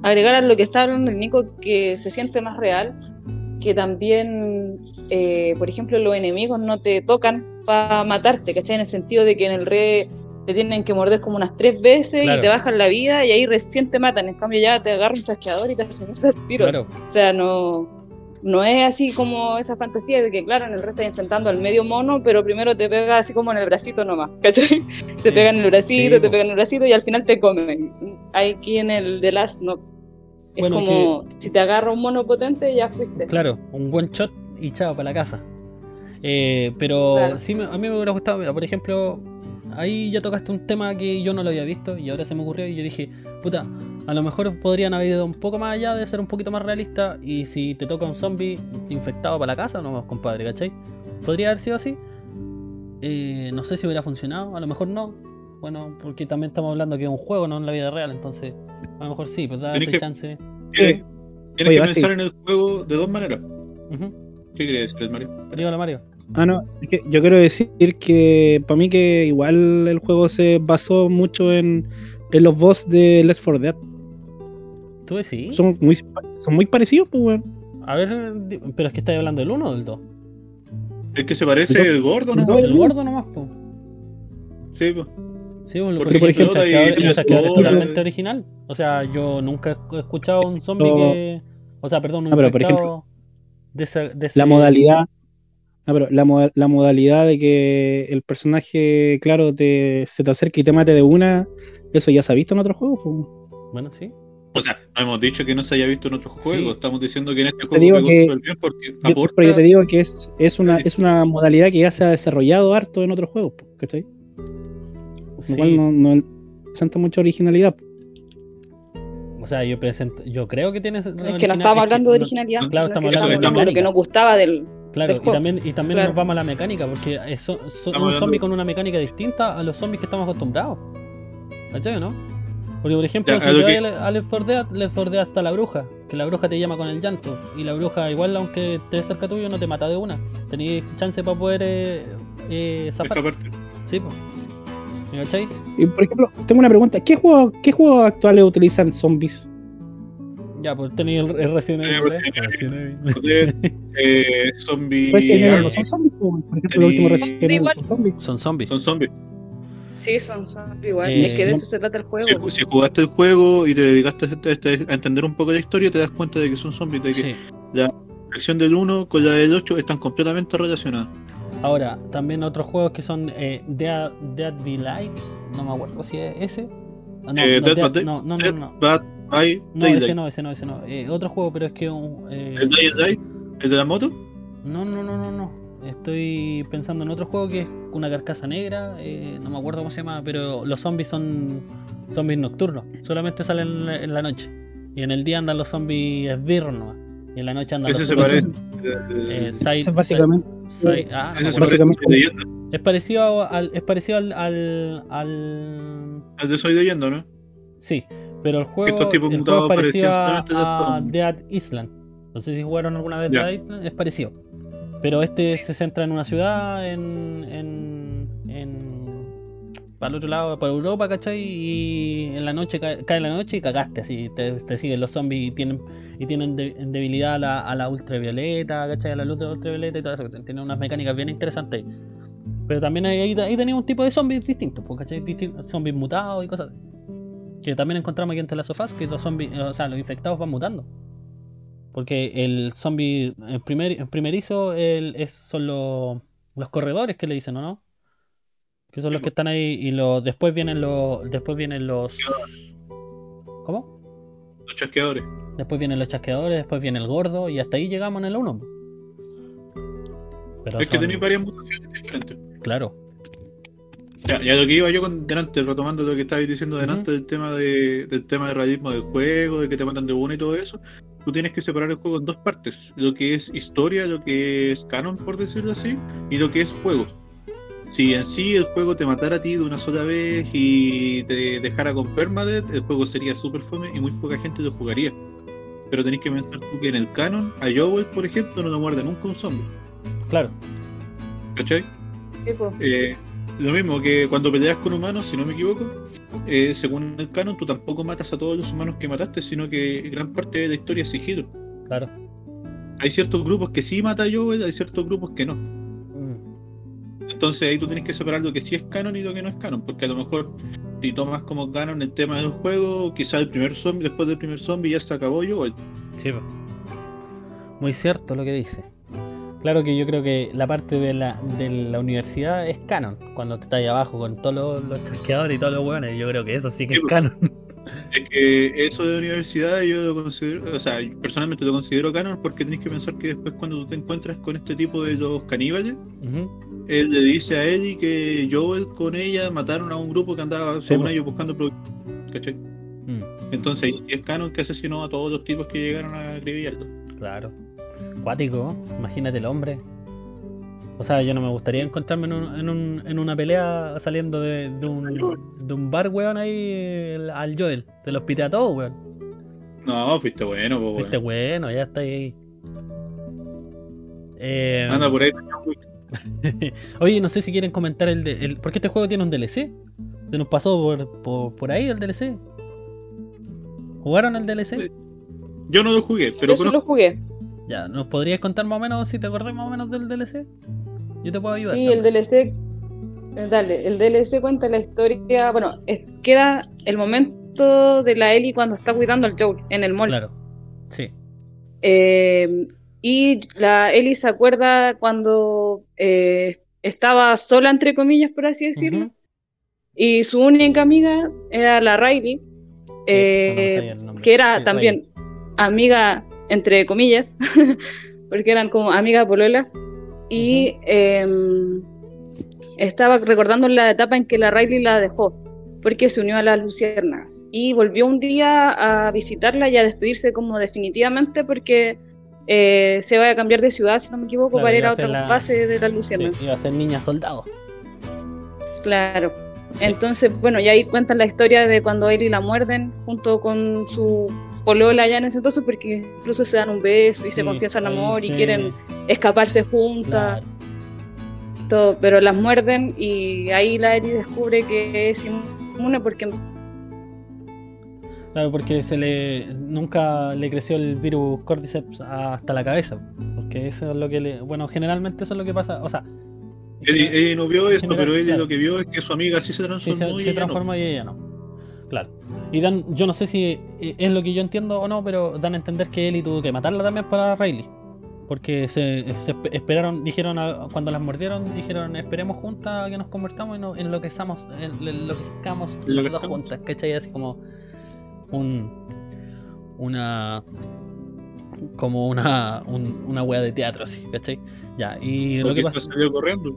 agregar a lo que está hablando el Nico, que se siente más real, que también, eh, por ejemplo, los enemigos no te tocan para matarte, ¿cachai? En el sentido de que en el re te tienen que morder como unas tres veces Claro. y te bajan la vida y ahí recién te matan. En cambio, ya te agarra un chasqueador y te hacen el tiro. Claro, O sea, no, no es así como esa fantasía de que, claro, en el resto estás enfrentando al medio mono, pero primero te pega así como en el bracito nomás, ¿cachai? Te pegan en el bracito, Sí, te po. pegan en el bracito y al final te comen. Aquí en el The Last no. Es Bueno, como, si te agarra un mono potente, ya fuiste. claro, un buen shot y chao para la casa. Eh, pero Claro. sí, me- a mí me hubiera gustado, mira, por ejemplo, ahí ya tocaste un tema que yo no lo había visto y ahora se me ocurrió y yo dije, puta, a lo mejor podrían haber ido un poco más allá de ser un poquito más realista y si te toca un zombie infectado para la casa, no, compadre, ¿cachai? Podría haber sido así. Eh, no sé si hubiera funcionado, a lo mejor no. Bueno, porque también estamos hablando que es un juego, no en la vida real, entonces a lo mejor sí, pues da ese que- chance. Tienes, tienes Oye, que Basti. pensar en el juego de dos maneras. Ujú. ¿Qué quiere decir el Mario? Dígalo, Mario. Ah, no, es que yo quiero decir que para mí que igual el juego se basó mucho en, en los boss de Left 4 Dead. ¿Tú decís? Son muy, son muy parecidos, pues, weón. A ver, pero es que estáis hablando del 1 o del 2. ¿El que se parece El gordo, no? el gordo nomás, po. Sí, pues. Sí, bueno, Porque, por ejemplo, ejemplo, el chasqueador, hay el chasqueador es totalmente original. O sea, yo nunca he escuchado a un zombie que. O sea, perdón, un Ah, pero por infectado de ese, de ese- La modalidad. Ah, pero la, la modalidad de que el personaje, claro, te, se te acerque y te mate de una, eso ya se ha visto en otros juegos. pues. Bueno, sí. O sea, no hemos dicho que no se haya visto en otros juegos. Sí. Estamos diciendo que en este Te juego digo que- bien porque Yo- aporta. pero yo te digo que es, es, una, Sí. es una modalidad que ya se ha desarrollado harto en otros juegos, ¿cachai? Lo Sí. cual no, no presenta mucha originalidad. O sea, yo presento, yo creo que tienes. Es que no estábamos hablando de originalidad, Claro, estamos hablando de lo que nos gustaba del. Claro, del y también, y también Claro. nos vamos a la mecánica, porque es so- so- Estamos un zombie con una mecánica distinta a los zombies que estamos acostumbrados. ¿Cachai o no? Porque, por ejemplo, Ya, si te que- vas a Left 4 Dead, Left 4 Dead hasta la bruja, que la bruja te llama con el llanto, y la bruja, igual, aunque esté cerca tuyo, no te mata de una. Tenéis chance para poder eh, eh, zafar. Escaparte. Sí, pues. ¿Me cachai? Y por ejemplo, tengo una pregunta: ¿qué juegos qué juegos actuales utilizan zombies? Ya, pues tenéis el, el Resident Eh, Evil. ¿eh? Resident Evil. Eh, zombie. Resident Evil no son zombies, por ejemplo, los últimos Resident Evil Igual. son zombies. Son zombies. Son zombies. Sí, son, son igual. Eh, es que de eso se trata el juego. Si, si jugaste el juego y te dedicaste a, este- a entender un poco la historia, te das cuenta de que son zombies. De que Sí. la acción del 1 con la del 8 están completamente relacionadas. Ahora, también otros juegos que son eh, Dead, Dead by Light, no me acuerdo si es ese. Ah, No, Eh, no, Dead Dead- by Day- no, no, no, Dead no. Bad by No, ese no, ese no, ese no. Eh, otro juego, pero es que un, eh, ¿El Day? ¿El de la moto? no, no, no, no, no. Estoy pensando en otro juego que es una carcasa negra, eh, no me acuerdo cómo se llama, pero los zombies son zombies nocturnos, solamente salen en la, noche. Y en el día andan los zombies esbirros nomás. Y en la noche andan los se zombies- parece. Eh, side- Eso es básicamente. side- ah, no me Ese se parece básicamente- leyenda. es parecido al, es parecido al, al, al- de Soy leyenda, ¿no? Sí, pero el juego, Estos tipos el mutados juego es parecido parecían a. Dead Island. No sé si jugaron alguna vez. Dead Island, es parecido. Pero este se centra en una ciudad, en. en, en para el otro lado, para Europa, ¿cachai? Y en la noche cae, cae la noche y cagaste, así. Te, te siguen los zombies y tienen, y tienen de- debilidad a la, a la ultravioleta, ¿cachai? A la luz de ultravioleta y todo eso. Tienen unas mecánicas bien interesantes ahí. Pero también ahí, ahí, tenía un tipo de zombies distintos, pues, ¿cachai? Distin- zombies mutados y cosas así. Que también encontramos aquí en The Last of Us, que los zombies, o sea, los infectados van mutando. Porque el zombie el primer, el primerizo el- es, son los, los corredores que le dicen, ¿o no? Que son los que están ahí y los, después vienen los. Después vienen los. ¿Cómo? Los chasqueadores. Después vienen los chasqueadores, después viene el gordo y hasta ahí llegamos en el 1. Pero Es que tenéis varias mutaciones diferentes. Claro. Ya, ya lo que iba yo con delante, retomando lo que estabais diciendo delante del tema de, del tema de realismo del juego, de que te matan de una y todo eso, tú tienes que separar el juego en dos partes, lo que es historia, lo que es canon por decirlo así, y lo que es juego. Si en sí el juego te matara a ti de una sola vez y te dejara con permadeath, el juego sería super fome y muy poca gente lo jugaría. Pero tenés que pensar tú que en el canon, a Joel, por ejemplo, no lo muerde nunca un zombie. Claro. ¿Cachai? Eh, lo mismo que cuando peleas con humanos, si no me equivoco, eh, según el canon, tú tampoco matas a todos los humanos que mataste, sino que gran parte de la historia es sigilo. Claro. Hay ciertos grupos que sí mata Joel, hay ciertos grupos que no. Mm, Entonces ahí tú tienes que separar lo que sí es canon y lo que no es canon, porque a lo mejor si tomas como canon el tema del juego, quizás el primer zombie, después del primer zombie ya se acabó Joel. Sí. Muy cierto lo que dice. Claro que yo creo que la parte de la, de la universidad es canon. Cuando te estás ahí abajo con todos los, los chasqueadores y todos los hueones, yo creo que eso sí que Sí, es po. canon. Es que eso de universidad yo lo considero, o sea, personalmente lo considero canon porque tenés que pensar que después cuando tú te encuentras con este tipo de los caníbales, él le dice a Ellie que Joel con ella mataron a un grupo que andaba, Sí, según po. ellos, buscando pro- ¿cachai? Mm, Entonces es canon que asesinó a todos los tipos que llegaron a acribillarlo. claro. Cuático, imagínate el hombre. O sea, yo no me gustaría encontrarme en, un- en, un- en una pelea saliendo de, de un, de un bar, weón, ahí el- al Joel. Te los pité a todos, weón. No, fuiste bueno, pues Viste, bueno. bueno, ya está ahí. Eh, Anda por ahí. Oye, no sé si quieren comentar el, de, el porque este juego tiene un DLC. Se nos pasó por, por, por ahí el DLC. ¿Jugaron el DLC? Yo no lo jugué, pero Yo sí lo jugué. Ya, ¿nos podrías contar más o menos si te acordás más o menos del DLC? Yo te puedo ayudar. Sí, el. DLC. eh, Dale, el DLC cuenta la historia. Bueno, es- queda el momento de la Ellie cuando está cuidando al Joel en el mall. Claro. Sí. Eh, y la Ellie se acuerda cuando eh, estaba sola, entre comillas, por así decirlo. Y su única amiga era la Riley, no que era también amiga, entre comillas, porque eran como amiga polola. Y em, estaba recordando la etapa en que la Riley la dejó, porque se unió a las Luciernas. Y volvió un día a visitarla y a despedirse como definitivamente, porque eh, se va a cambiar de ciudad, si no me equivoco, Claro, para ir a a otra la- base de las Sí, Luciernas. iba a ser niña soldado. Claro. Sí. Entonces, bueno, y ahí cuentan la historia de cuando Ellie la muerden junto con su polola ya en ese entonces, porque incluso se dan un beso y se Sí, confiesan ahí amor y se- quieren escaparse juntas, Claro. todo, pero las muerden y ahí la Ellie descubre que es inmune porque Claro, porque se le nunca le creció el virus Cordyceps hasta la cabeza. Porque eso es lo que le. Bueno, generalmente eso es lo que pasa. O sea. Eddie, Eddie no vio esto, general, pero Eddie claro. lo que vio es que su amiga sí se Sí, transformó se, y se ella no. transforma y ella no. Claro. Y dan, yo no sé si eh, es lo que yo entiendo o no, pero dan a entender que Ellie tuvo que matarla también para Riley. Porque se, se espe- esperaron, dijeron a- cuando las mordieron, dijeron esperemos juntas a que nos convertamos y no, enloquezamos, en- enloquezcamos las dos juntas, ¿cachai? Así como un una como una un- una wea de teatro así, ¿cachai? Ya, y lo que pasa salió corriendo.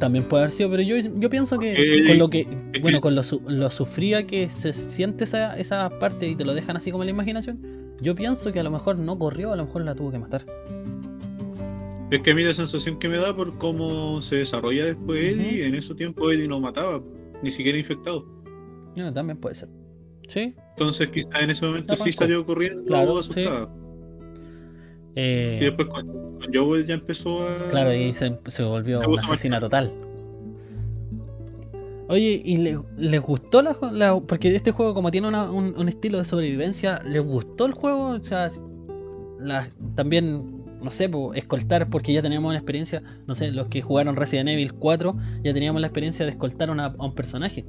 También puede haber sido, pero yo, yo pienso que Eh, con lo que, que- bueno, con lo, su- lo sufría que se siente esa, esa parte y te lo dejan así como en la imaginación, yo pienso que a lo mejor no corrió, a lo mejor la tuvo que matar. Es que a mí la sensación que me da por cómo se desarrolla después Eddie, en ese tiempo Eddie no mataba, ni siquiera infectado. Bueno, también puede ser. Sí. Entonces quizás en ese momento sí salió corriendo Claro, o asustada. Eh, Y después con, con Joel ya empezó a. Claro, y se, se volvió una asesina total. Oye, ¿y le- les gustó la, la- Porque este juego, como tiene una- un, un estilo de sobrevivencia, ¿les gustó el juego? O sea, la- también, no sé, escoltar, porque ya teníamos una experiencia, no sé, los que jugaron Resident Evil 4, ya teníamos la experiencia de escoltar una- a un personaje.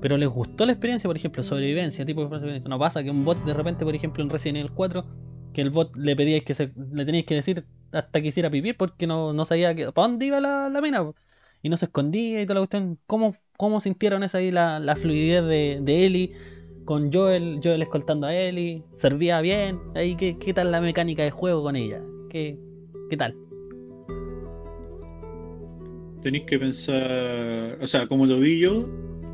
Pero les gustó la experiencia, por ejemplo, sobrevivencia, tipo de sobrevivencia. No pasa que un bot de repente, por ejemplo, en Resident Evil 4, que el bot le pedíais que se, le teníais que decir hasta que hiciera pipí porque no, no sabía que, para dónde iba la, la mina. Y no se escondía y toda la cuestión. ¿Cómo, cómo sintieron esa ahí la, la fluidez de, de Ellie con Joel, Joel escoltando a Ellie? ¿Servía bien? Ahí, ¿qué, qué tal la mecánica de juego con ella? ¿Qué, qué tal? Tenéis que pensar. O sea, como lo vi yo,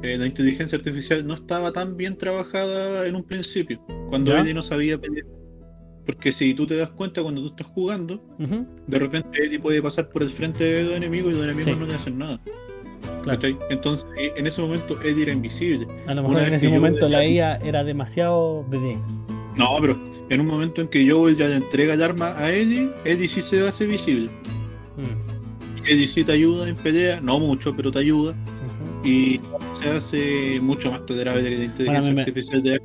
eh, la inteligencia artificial no estaba tan bien trabajada en un principio. Cuando ¿Ya? Eddie no sabía pelear. Porque si tú te das cuenta cuando tú estás jugando, de repente Eddie puede pasar por el frente de los enemigos y los enemigos Sí. no le hacen nada. Entonces, en ese momento Eddie era invisible. A lo Una mejor en ese momento la IA era demasiado bebé. No, pero en un momento en que Joel ya le entrega el arma a Eddie, Eddie sí se hace visible. Mm, Eddie sí te ayuda en pelea, no mucho, pero te ayuda. ujú. Y se hace mucho más tolerable que la inteligencia Bueno, a mí me- artificial de.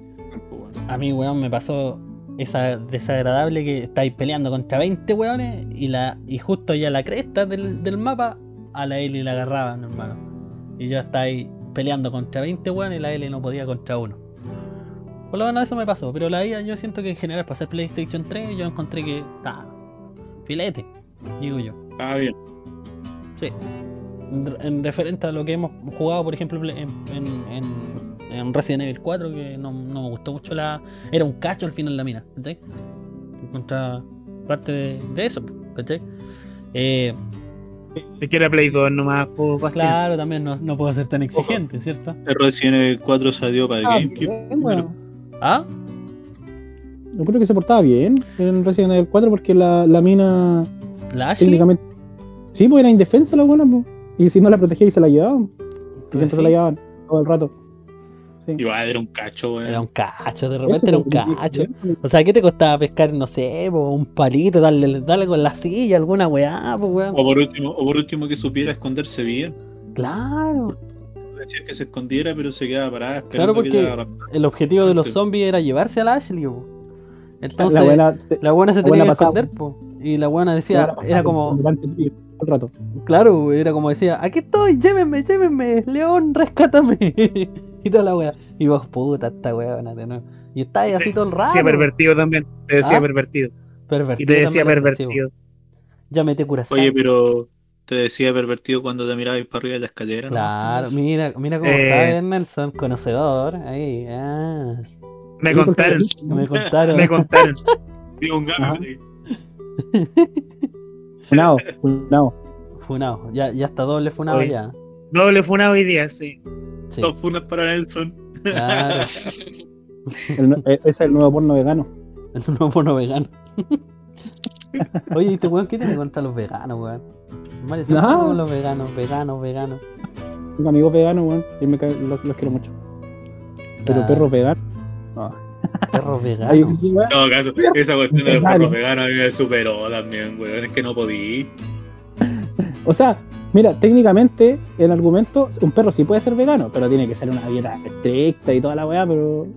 A mí, weón, me pasó esa desagradable que estáis peleando contra 20 weones y la y justo ya la cresta del, del mapa a la Ellie la agarraban, hermano. Y yo estaba ahí peleando contra 20 weones y la Ellie no podía contra uno. Por lo menos eso me pasó, pero la IA yo siento que en general para hacer PlayStation 3 yo encontré que está filete, digo yo. Ah, bien. Sí. En, en referente a lo que hemos jugado, por ejemplo, en, en, en- en Resident Evil 4, que no, no me gustó mucho la. Era un cacho al final la mina, ¿cachai? Contra parte de, de eso, ¿cachai? Eh, Es que era Play 2 nomás, po, claro, también no, no puedo ser tan exigente, ¿cierto? El Resident Evil 4 salió para el Ah, GameCube. bueno. ¿Ah? Yo creo que se portaba bien en Resident Evil 4 porque la, la mina ¿La Ashley? técnicamente. Sí, pues era indefensa la buena, pues. Y si no la protegía y se la llevaban. Y siempre se la llevaban todo el rato. Sí. Igual era un cacho, weón. Era un cacho, de Eso, repente era un cacho. bien, O sea, ¿qué te costaba pescar, no sé, po, un palito, darle, darle con la silla, alguna weá, pues weón? O por último, o por último que supiera esconderse bien. Claro. Decía que se escondiera, pero se quedaba parada. Claro, porque la el objetivo de los zombies era llevarse a la Ashley, po. Entonces, la la buena se- buena se la tenía buena que esconder, po. Y la buena la decía, buena pasaba era como, el rato. claro, era como decía, aquí estoy, llévenme, llévenme, León, rescátame. y toda la wea. Y vos, puta, esta weona de nuevo. Y estáis así todo el rato. Decía pervertido también. Te decía ¿Ah? pervertido. Pervertido Y te decía pervertido. sí. Ya mete curazao. Oye, pero te decía pervertido cuando te mirabas para arriba de la escalera. ¿no? Claro, mira, mira cómo Eh. sabe Nelson, conocedor. Ahí, ah. Me Sí, contaron. Me contaron. Me contaron. Vi un gato. Sí. Funado, funado. Funado, ya, ya está doble funado Oye. ya. Doble funado hoy día, sí. Sí, Dos funas para Nelson. claro. El eh, ese es el nuevo porno vegano. Es un nuevo porno vegano. Oye, ¿y este weón qué tiene contra los veganos, weón? Vale, Nada. con los veganos, veganos, veganos. Tengo amigos veganos, weón. Y me los, los quiero mucho. Pero Ah, perros veganos. No. Perros Ay, veganos. todo caso, esa cuestión de los Vegano. perros veganos a mí me superó también, weón. Es que no podí. O sea, mira, técnicamente, el argumento, un perro sí puede ser vegano, pero tiene que ser una dieta estricta y toda la weá, pero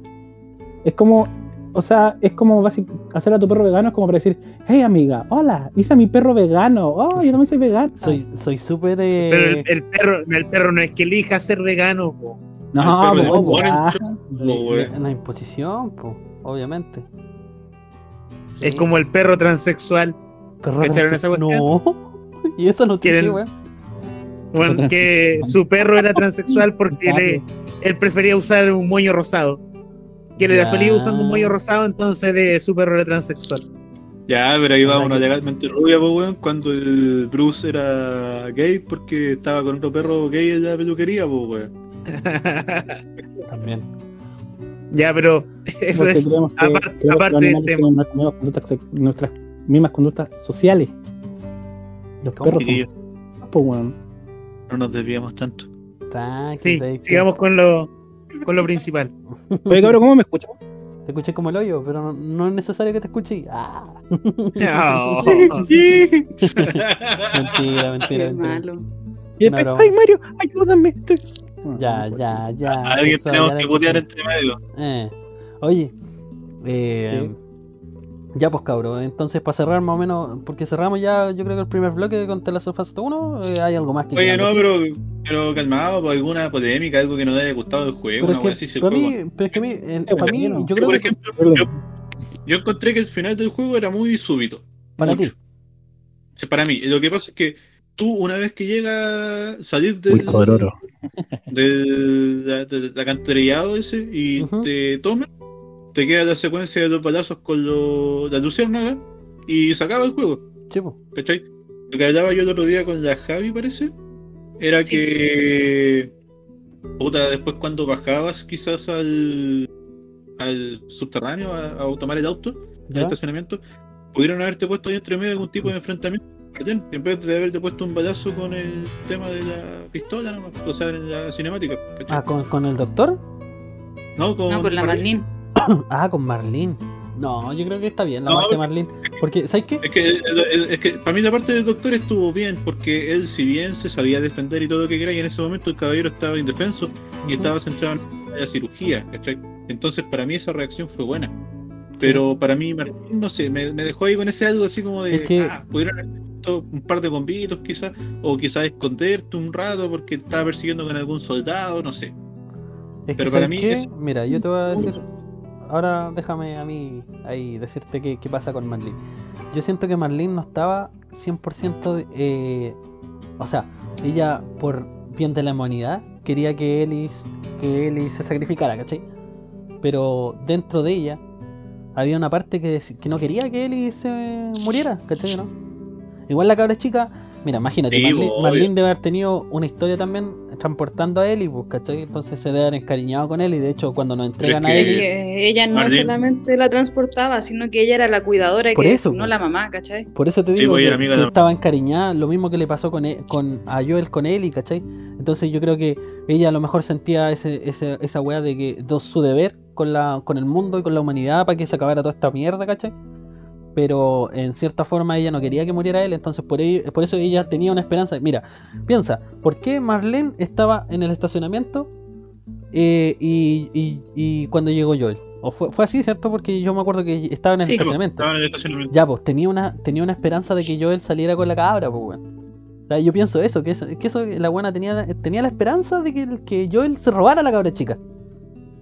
es como, o sea, es como hacer a tu perro vegano es como para decir, hey amiga, hola, hice a mi perro vegano, oh, yo también soy vegano. Soy soy súper. eh, Pero el, el perro, el perro no es que elija ser vegano. po. no, no, le- weón. una imposición, pues, obviamente. Es Sí. como el perro transexual. Perro ¿cacharon esa transe- cuestión? No. Y eso no tiene, weón. Bueno, que su perro era transexual porque le- él prefería usar un moño rosado. Que él era Ya. feliz usando un moño rosado, entonces de- su perro era transexual. Ya, pero ahí O va sea una que- legalmente rubia, pues, weón. Cuando el Bruce era gay porque estaba con otro perro gay en la peluquería, pues, weón. También. ya, pero eso Porque es creemos que- aparte del tema. nuestras mismas conductas, sex- nuestras mismas conductas sociales. Los perros son pues, weón. No nos desviamos tanto. Sí, sigamos con lo, con lo principal. Oye, cabrón, ¿cómo me escuchas? Te escuché como el hoyo, pero no, no es necesario que te escuche. Ah. No. Mentira, mentira, Qué mentira. malo. Ay Mario, ayúdame. estoy-". Ya, ya, ya. Alguien eso, tenemos ya que putear entre medio. Eh, Oye, eh, ya pues cabros, entonces para cerrar más o menos, porque cerramos ya yo creo que el primer bloque con The Last of Us 1, eh, hay algo más que Oye, no, decir? pero, pero calmado, por alguna polémica, algo que no le haya gustado del juego, Pero es que, para mí, pero es que a mí, eh, para mí, yo creo por que ejemplo, yo, yo encontré que el final del juego era muy súbito. para mucho. ti, O sea, para mí, lo que pasa es que tú, una vez que llega a salir del, sororo. del la- del alcantarillado ese y Ujú. te toman, te queda la secuencia de los balazos con lo, la luciérnaga y se acaba el juego. chivo. ¿Cachai? Lo que hablaba yo el otro día con la Javi, parece, era Sí. que. Puta, después cuando bajabas quizás al, al subterráneo a, a tomar el auto, al estacionamiento, pudieron haberte puesto ahí entre medio algún tipo de enfrentamiento. En vez de haberte puesto un balazo con el tema de la pistola, nomás, o sea, en la cinemática. ¿cachai? Ah, ¿con, con el doctor? no, con, No, con la Marlene. Ah, con Marlene. No, yo creo que está bien la No, parte de Marlene. Porque, ¿sabes qué? Es que, es para mí la parte del doctor estuvo bien, porque él, si bien se sabía defender y todo lo que quería, y en ese momento el caballero estaba indefenso y estaba centrado en la cirugía, ¿cachai? Entonces, para mí esa reacción fue buena. Pero para mí, Martín, no sé, me, me dejó ahí con ese algo así como de. Es que- ah, pudieron haber un par de combitos, quizás, o quizás esconderte un rato porque estaba persiguiendo con algún soldado, no sé. Es que, Pero para ¿sabes mí qué? Mira, yo te voy a decir. Ahora déjame a mí ahí decirte qué, qué pasa con Marlene. Yo siento que Marlene no estaba 100%. de- eh, o sea, ella, por bien de la humanidad, quería que Ellis, que Ellis se sacrificara, ¿cachai? Pero dentro de ella había una parte que, que no quería que Ellis se muriera, ¿cachai? ¿no? Igual la cabra chica, mira, imagínate, Sí, Marlene. Marlene debe haber tenido una historia también transportando a Ellie, pues, ¿cachai? Entonces se debe haber encariñado con él y de hecho cuando nos entregan a es Es Ellie, que ella no solamente la transportaba, sino que ella era la cuidadora y Por que eso, no la mamá, ¿cachai? por eso te digo pues, que, estaba encariñada, lo mismo que le pasó con, e- con a Joel con Ellie, ¿cachai? Entonces yo creo que ella a lo mejor sentía ese, ese, esa weá de que dos su deber con, la, con el mundo y con la humanidad para que se acabara toda esta mierda, ¿cachai? Pero en cierta forma ella no quería que muriera él, entonces por, ello- por eso ella tenía una esperanza. Mira, piensa, ¿por qué Marlene estaba en el estacionamiento eh, y, y- y cuando llegó Joel? ¿O fue, fue así, cierto? Porque yo me acuerdo que estaba en el Sí. estacionamiento. Estaba en el estacionamiento. Ya, pues tenía una, tenía una esperanza de que Joel saliera con la cabra, pues weón. O sea, yo pienso eso, que eso, que eso la buena tenía, tenía la esperanza de que, que Joel se robara la cabra chica.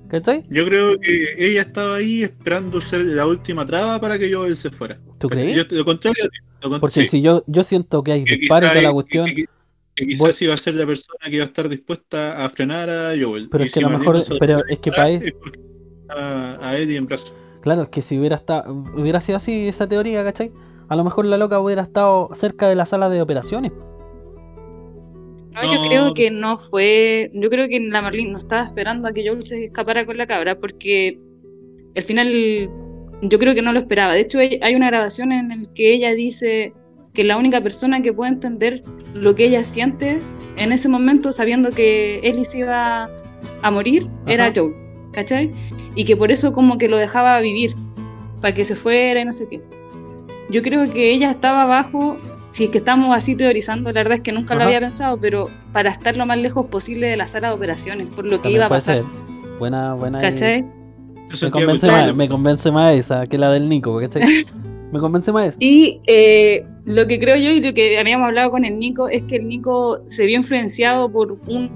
¿Cachai? Yo creo que ella estaba ahí esperando ser la última traba para que Joel se fuera. ¿Tú crees? Yo, lo contrario, lo Porque sí. si yo, yo siento que hay Que disparos de la cuestión, que- que quizás Voy- iba a ser la persona que iba a estar dispuesta a frenar a Joel. pero Y es que si a lo mejor, pero es que para a, a Eddie en brazos. claro, es que si hubiera estado, hubiera sido así esa teoría, ¿cachai? A lo mejor la loca hubiera estado cerca de la sala de operaciones. No, yo creo que no fue. Yo creo que la Marlene no estaba esperando a que Joel se escapara con la cabra, porque al final yo creo que no lo esperaba. De hecho, hay una grabación en la que ella dice que la única persona que puede entender lo que ella siente en ese momento, sabiendo que Ellie se iba a morir, era. Joel, ¿cachai? Y que por eso como que lo dejaba vivir, para que se fuera y no sé qué. Yo creo que ella estaba abajo, si es que estamos así teorizando, la verdad es que nunca lo había pensado, pero para estar lo más lejos posible de la sala de operaciones, por lo que También iba a puede pasar, ser. Buena, buena. ¿cachai? Me convence, más, me convence más esa que la del Nico, ¿cachai? Me convence más esa. Y eh, lo que creo yo y lo que habíamos hablado con el Nico es que el Nico se vio influenciado por un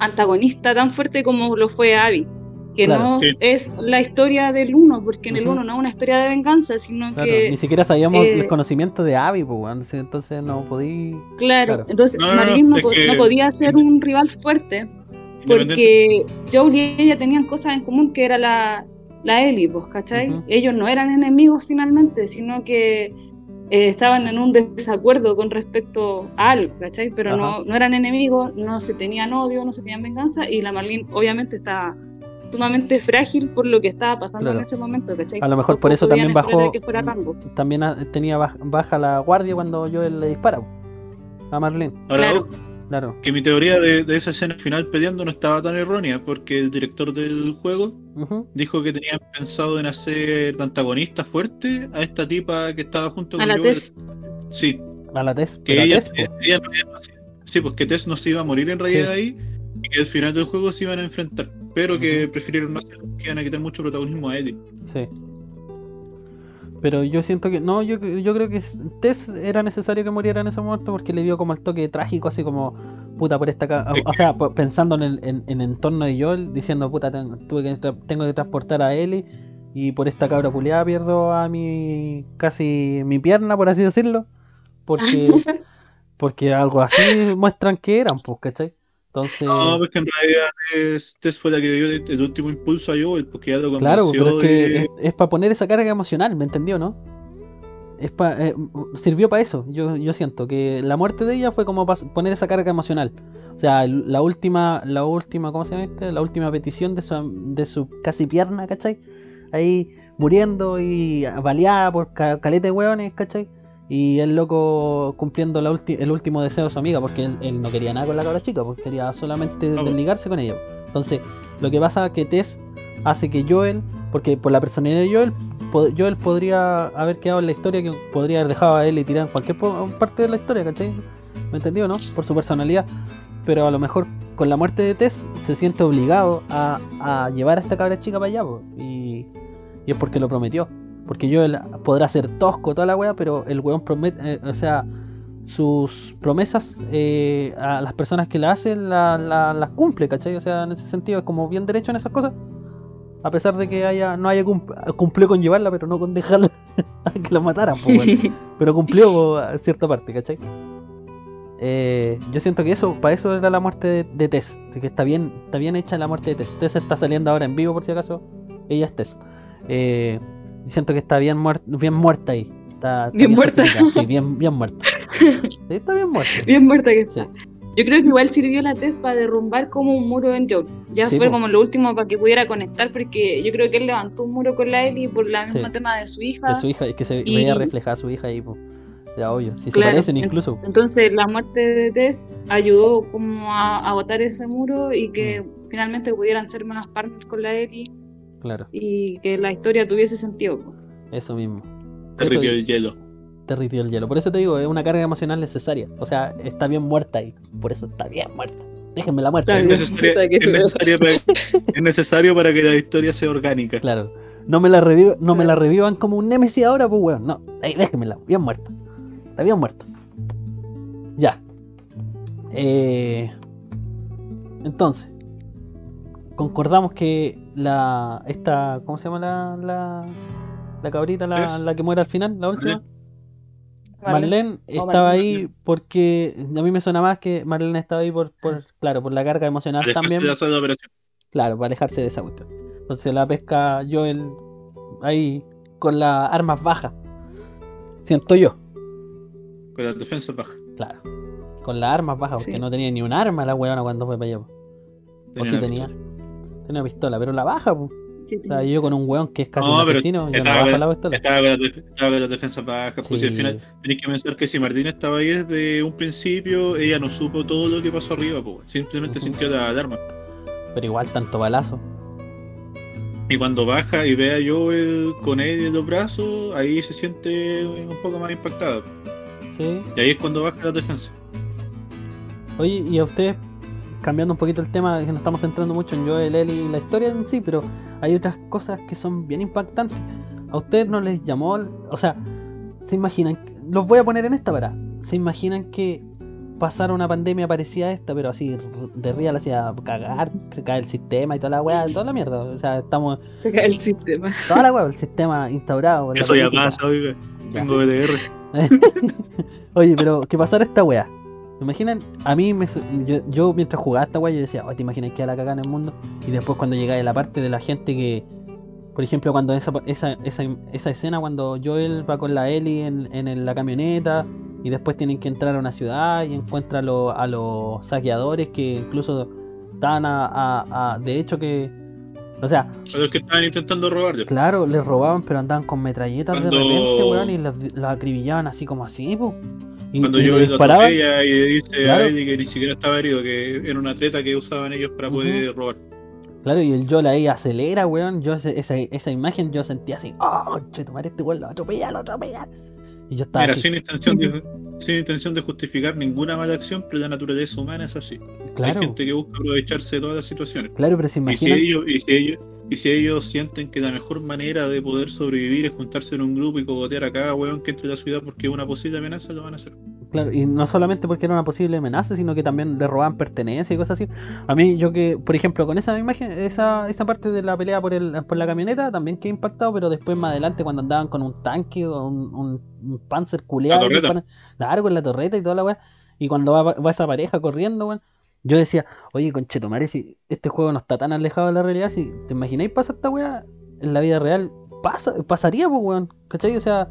antagonista tan fuerte como lo fue Abby. Que Claro. no Sí. es la historia del uno, porque en el uno no es una historia de venganza, sino Claro, que ni siquiera sabíamos eh, el conocimiento de Abby, pues, entonces no podí. Claro, Claro. entonces No, no, no, Marlene no, es po- que- no podía ser un rival fuerte porque Joel y ella tenían cosas en común que era la, la Ellie, pues, ¿cachai? Ellos no eran enemigos finalmente, sino que eh, estaban en un desacuerdo con respecto a algo, ¿cachai? Pero no, no eran enemigos, no se tenían odio, no se tenían venganza y la Marlene obviamente estaba sumamente frágil por lo que estaba pasando Claro. en ese momento, ¿cachai? A lo mejor por eso también bajó-. También ah, tenía baj- baja la guardia cuando Joel le dispara a Marlene. Ahora, Claro. Claro. que mi teoría de, de esa escena final peleando no estaba tan errónea, porque el director del juego dijo que tenían pensado en hacer de antagonista fuerte a esta tipa que estaba junto A con la. Tess. Sí, A la Tess. que ella, Tess, sí, pues que Tess no se iba a morir en realidad Sí. ahí y que al final del juego se iban a enfrentar, pero que prefirieron no hacerlo, que iban a quitar mucho protagonismo a Ellie. Sí. Pero yo siento que. No, yo, yo creo que Tess era necesario que muriera en ese momento porque le dio como el toque trágico, así como. Puta, por esta. ca- O sea, pensando en el en, en entorno de Joel, diciendo, puta, ten- tuve tengo que transportar a Ellie y por esta cabra culiada pierdo a mi. casi mi pierna, por así decirlo. Porque. porque algo así muestran que eran, pues, ¿cachai? Entonces. No, porque en realidad Tess fue la que dio el último impulso a Joel, porque ya lo Claro, convenció pero es que de- es, para poner esa carga emocional, ¿me entendió, no? Es pa- eh, sirvió para eso. Yo, yo siento que la muerte de ella fue como para poner esa carga emocional. O sea, la última, la última, ¿cómo se llama este? La última petición de su, de su casi pierna, ¿cachai? Ahí muriendo y baleada por ca- caleta de hueones, ¿cachai? Y el loco cumpliendo la el último deseo de su amiga, porque él, él no quería nada con la cabra chica, porque quería solamente desligarse con ella. Entonces, lo que pasa es que Tess hace que Joel, porque por la personalidad de Joel, Joel podría haber quedado en la historia, que podría haber dejado a él y tirado en cualquier parte de la historia, ¿cachai? ¿Me entendió, no? Por su personalidad. Pero a lo mejor con la muerte de Tess se siente obligado a, a llevar a esta cabra chica para allá, po, y, y es porque lo prometió. Porque Joel podrá ser tosco toda la wea, pero el weón promete, eh, o sea, sus promesas eh, a las personas que la hacen la- la- las cumple, ¿cachai? O sea, en ese sentido es como bien derecho en esas cosas. A pesar de que haya no haya cum- cumplió con llevarla, pero no con dejarla a que la mataran, pues, weón. pero cumplió a cierta parte, ¿cachai? Eh, yo siento que eso, para eso era la muerte de, de Tess, así que está bien, está bien hecha la muerte de Tess. Tess está saliendo ahora en vivo por si acaso, ella es Tess. Eh, y siento que está bien, muer- bien muerta ahí. Está, está Bien muerta. Sí, bien, bien muerta. Sí, está bien muerta. Bien muerta que está. Sí. Yo creo que igual sirvió la test para derrumbar como un muro en Joel. Ya Sí, fue como lo último para que pudiera conectar, porque yo creo que él levantó un muro con la Ellie por la Sí. mismo tema de su hija. De su hija, es que se Y- veía reflejada su hija ahí. Ya, obvio. Si Claro, se parecen en- incluso. Entonces la muerte de Tess ayudó como a, a botar ese muro y que Mm. finalmente pudieran ser menos partners con la Ellie Claro, y que la historia tuviese sentido. eso mismo. derritió el hielo. Derritió el hielo. Por eso te digo, es una carga emocional necesaria. O sea, está bien muerta ahí. Por eso está bien muerta. Déjenme la Es que es, necesario para, es necesario para que la historia sea orgánica. Claro. No me la reviv- no me la revivan como un Nemesis ahora, pues weón. No, ahí déjenmela, bien muerta. Está bien muerta. Ya. Eh, entonces, concordamos que la. esta. ¿Cómo se llama la. la, la cabrita, la, la que muere al final, la última? Marlene. Estaba Marlene. ahí porque a mí me suena más que Marlene estaba ahí por, por claro, por la carga emocional Para dejarse también. de hacer la operación. Claro, para alejarse de esa cuestión. Entonces la pesca Joel ahí con las armas bajas. Siento yo, Con la defensa baja. claro. Con las armas bajas, porque Sí. no tenía ni un arma la weona cuando fue para allá. O sí una tenía. pistola. Tenía una pistola, pero la baja, po. Sí, O sea, yo con un weón que es casi No, un asesino, yo no estaba- bajo la pistola. Estaba con la, def- estaba con la defensa baja. Pues Sí. y al final tenés que pensar que si Martín estaba ahí desde un principio, ella no supo todo lo que pasó arriba. Pues. Simplemente sintió la alarma. Pero igual tanto balazo. Y cuando baja y ve a Joel con él en los brazos, ahí se siente un poco más impactada. Sí. Y ahí es cuando baja la defensa. Oye, y a ustedes, cambiando un poquito el tema, que no estamos centrando mucho en Joel, Ellie y la historia en sí, pero hay otras cosas que son bien impactantes. ¿A ustedes no les llamó, o sea, se imaginan, los voy a poner en esta para, se imaginan que pasara una pandemia parecida a esta, pero así de real hacia cagar, se cae el sistema y toda la weá, toda la mierda, o sea, estamos, Se cae el sistema. toda la weá, el sistema instaurado. Eso ya pasa, oiga. Tengo BDR. Oye, pero que pasara esta weá. ¿Me imaginan? A mí, me, yo, yo mientras jugaba esta weá, yo decía, oh, ¿te imaginas que a la cagada en el mundo? Y después cuando llegaba la parte de la gente que, por ejemplo, cuando esa, esa, esa, esa escena cuando Joel va con la Ellie en, en la camioneta y después tienen que entrar a una ciudad y encuentra a, los- a los saqueadores que incluso estaban a, a- a- de hecho que, o sea, A los que estaban intentando robar. ya. Claro, les robaban, pero andaban con metralletas Cuando- de repente, weón, y los, los acribillaban así como así, po. Cuando yo le disparaban. atropella y dice Claro. a Eddie que ni siquiera estaba herido, que era una treta que usaban ellos para poder robar. Claro, y el Joel ahí acelera, weón. Yo esa, esa imagen yo sentía así, oh, conche, tu madre, este weón lo atropella, lo atropella. Y yo estaba Mira, así, sin intención, de, sin intención de justificar ninguna mala acción, pero la naturaleza humana es así. Hay claro, gente que busca aprovecharse de todas las situaciones. claro, pero se Y si, ellos, y, si ellos, y si ellos sienten que la mejor manera de poder sobrevivir es juntarse en un grupo y cogotear a cada weón que entre a la ciudad porque es una posible amenaza, lo van a hacer. Claro, y no solamente porque era una posible amenaza, sino que también le robaban pertenencia y cosas así. A mí, yo que, por ejemplo, con esa imagen, esa, esa parte de la pelea por, el, por la camioneta, también quedé impactado, pero después más adelante cuando andaban con un tanque o un, un, un panzer culeado, La y torreta. disparan- claro, con la torreta y toda la weá, y cuando va, va esa pareja corriendo, weón, yo decía, oye, conchetumare, si este juego no está tan alejado de la realidad, si te imagináis pasa esta weá en la vida real, pasa, pasaría, pues, weón, ¿cachai? O sea,